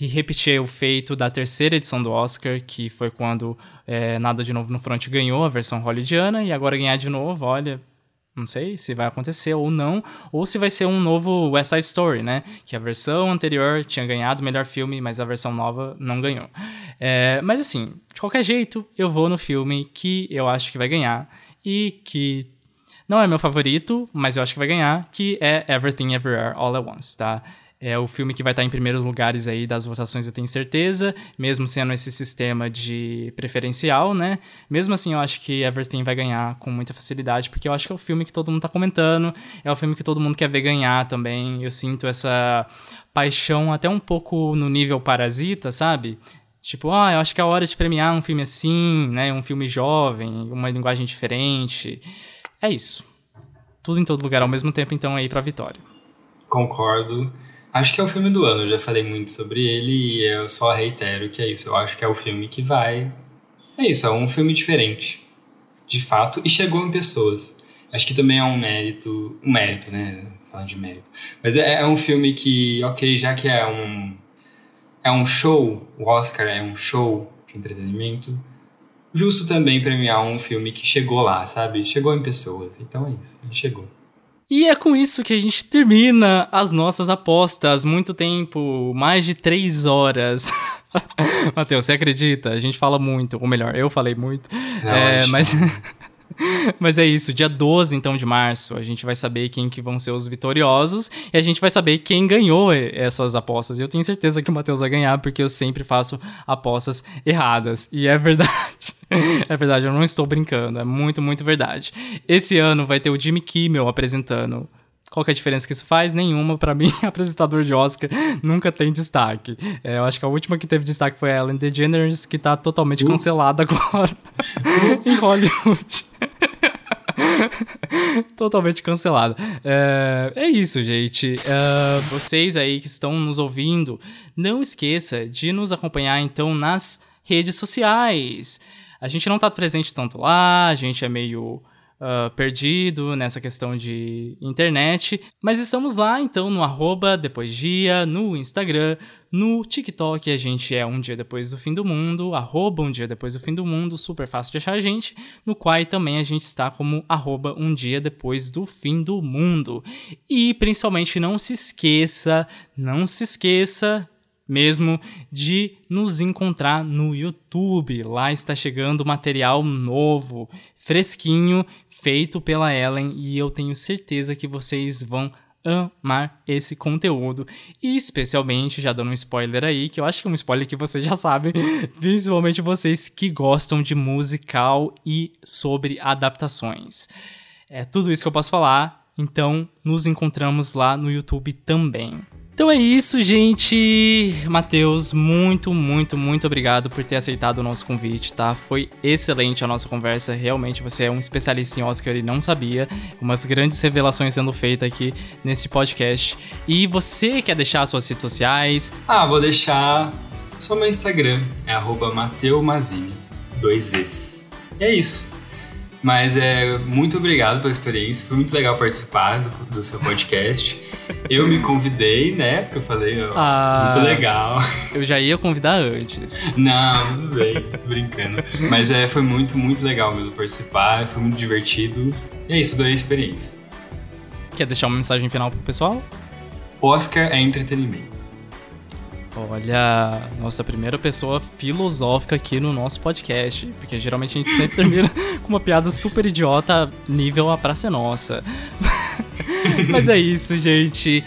E repetir o feito da terceira edição do Oscar, que foi quando é, Nada de Novo no Front ganhou a versão hollywoodiana, e agora ganhar de novo, olha não sei se vai acontecer ou não, ou se vai ser um novo West Side Story, né? Que a versão anterior tinha ganhado o melhor filme, mas a versão nova não ganhou. É, mas assim, de qualquer jeito, eu vou no filme que eu acho que vai ganhar e que não é meu favorito, mas eu acho que vai ganhar, que é Everything Everywhere All at Once, tá? É o filme que vai estar em primeiros lugares aí das votações, eu tenho certeza, mesmo sendo esse sistema de preferencial, né? Mesmo assim, eu acho que Everything vai ganhar com muita facilidade, porque eu acho que é o filme que todo mundo tá comentando, é o filme que todo mundo quer ver ganhar também. Eu sinto essa paixão até um pouco no nível parasita, sabe? Tipo, ah, eu acho que é a hora de premiar um filme assim, né? Um filme jovem, uma linguagem diferente. É isso. Tudo em todo lugar ao mesmo tempo, então, aí pra vitória. Concordo. Acho que é o filme do ano, eu já falei muito sobre ele e eu só reitero que é isso. Eu acho que é o filme que vai. É isso, é um filme diferente. De fato, e chegou em pessoas. Acho que também é um mérito. Um mérito, né? Falando de mérito. Mas é, é um filme que, ok, já que é um. É um show, o Oscar é um show de entretenimento, justo também premiar um filme que chegou lá, sabe? Chegou em pessoas. Então é isso, ele chegou. E é com isso que a gente termina as nossas apostas. Muito tempo, mais de três horas. Matheus, você acredita? A gente fala muito, ou melhor, eu falei muito. Não, é, acho- mas, mas é isso, dia 12 então de março, a gente vai saber quem que vão ser os vitoriosos e a gente vai saber quem ganhou essas apostas. E eu tenho certeza que o Matheus vai ganhar, porque eu sempre faço apostas erradas. E é verdade. É verdade, eu não estou brincando, é muito, muito verdade. Esse ano vai ter o Jimmy Kimmel apresentando. Qual que é a diferença que isso faz? Nenhuma. Pra mim, apresentador de Oscar nunca tem destaque. É, eu acho que a última que teve destaque foi a Ellen DeGeneres, que tá totalmente cancelada agora em Hollywood. Totalmente cancelada. É, é isso, gente. É, vocês aí que estão nos ouvindo, não esqueça de nos acompanhar então nas redes sociais. A gente não tá presente tanto lá, a gente é meio ah, perdido nessa questão de internet, mas estamos lá então no arroba depois dia, no Instagram, no TikTok a gente é um dia depois do fim do mundo, arroba um dia depois do fim do mundo, super fácil de achar a gente, no Quai também a gente está como arroba um dia depois do fim do mundo. E principalmente não se esqueça, não se esqueça mesmo de nos encontrar no YouTube. Lá está chegando material novo, fresquinho, feito pela Ellen e eu tenho certeza que vocês vão amar esse conteúdo. E especialmente, já dando um spoiler aí, que eu acho que é um spoiler que vocês já sabem, principalmente vocês que gostam de musical e sobre adaptações. É tudo isso que eu posso falar, então nos encontramos lá no YouTube também. Então é isso, gente. Matheus, muito, muito, muito obrigado por ter aceitado o nosso convite, tá? Foi excelente a nossa conversa. Realmente você é um especialista em Oscar e não sabia. Umas grandes revelações sendo feitas aqui nesse podcast. E você quer deixar suas redes sociais? Ah, vou deixar só meu Instagram, é mateumazini, dois Es. E é isso. Mas é muito obrigado pela experiência, foi muito legal participar do, do seu podcast. Eu me convidei, né? Porque eu falei, ó, Ah. muito legal. Eu já ia convidar antes. Não, tudo bem, tô brincando. Mas é, foi muito, muito legal mesmo participar, foi muito divertido. E é isso, adorei a experiência. Quer deixar uma mensagem final pro pessoal? Oscar é entretenimento. Olha, nossa primeira pessoa filosófica aqui no nosso podcast. Porque geralmente a gente sempre termina com uma piada super idiota, nível a praça é nossa. Mas é isso, gente.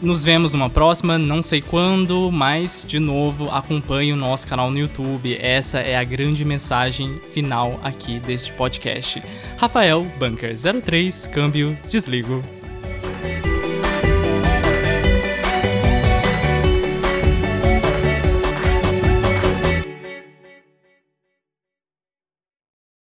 Nos vemos numa próxima, não sei quando, mas de novo acompanhe o nosso canal no YouTube. Essa é a grande mensagem final aqui deste podcast. Rafael Bunker 03, câmbio, desligo.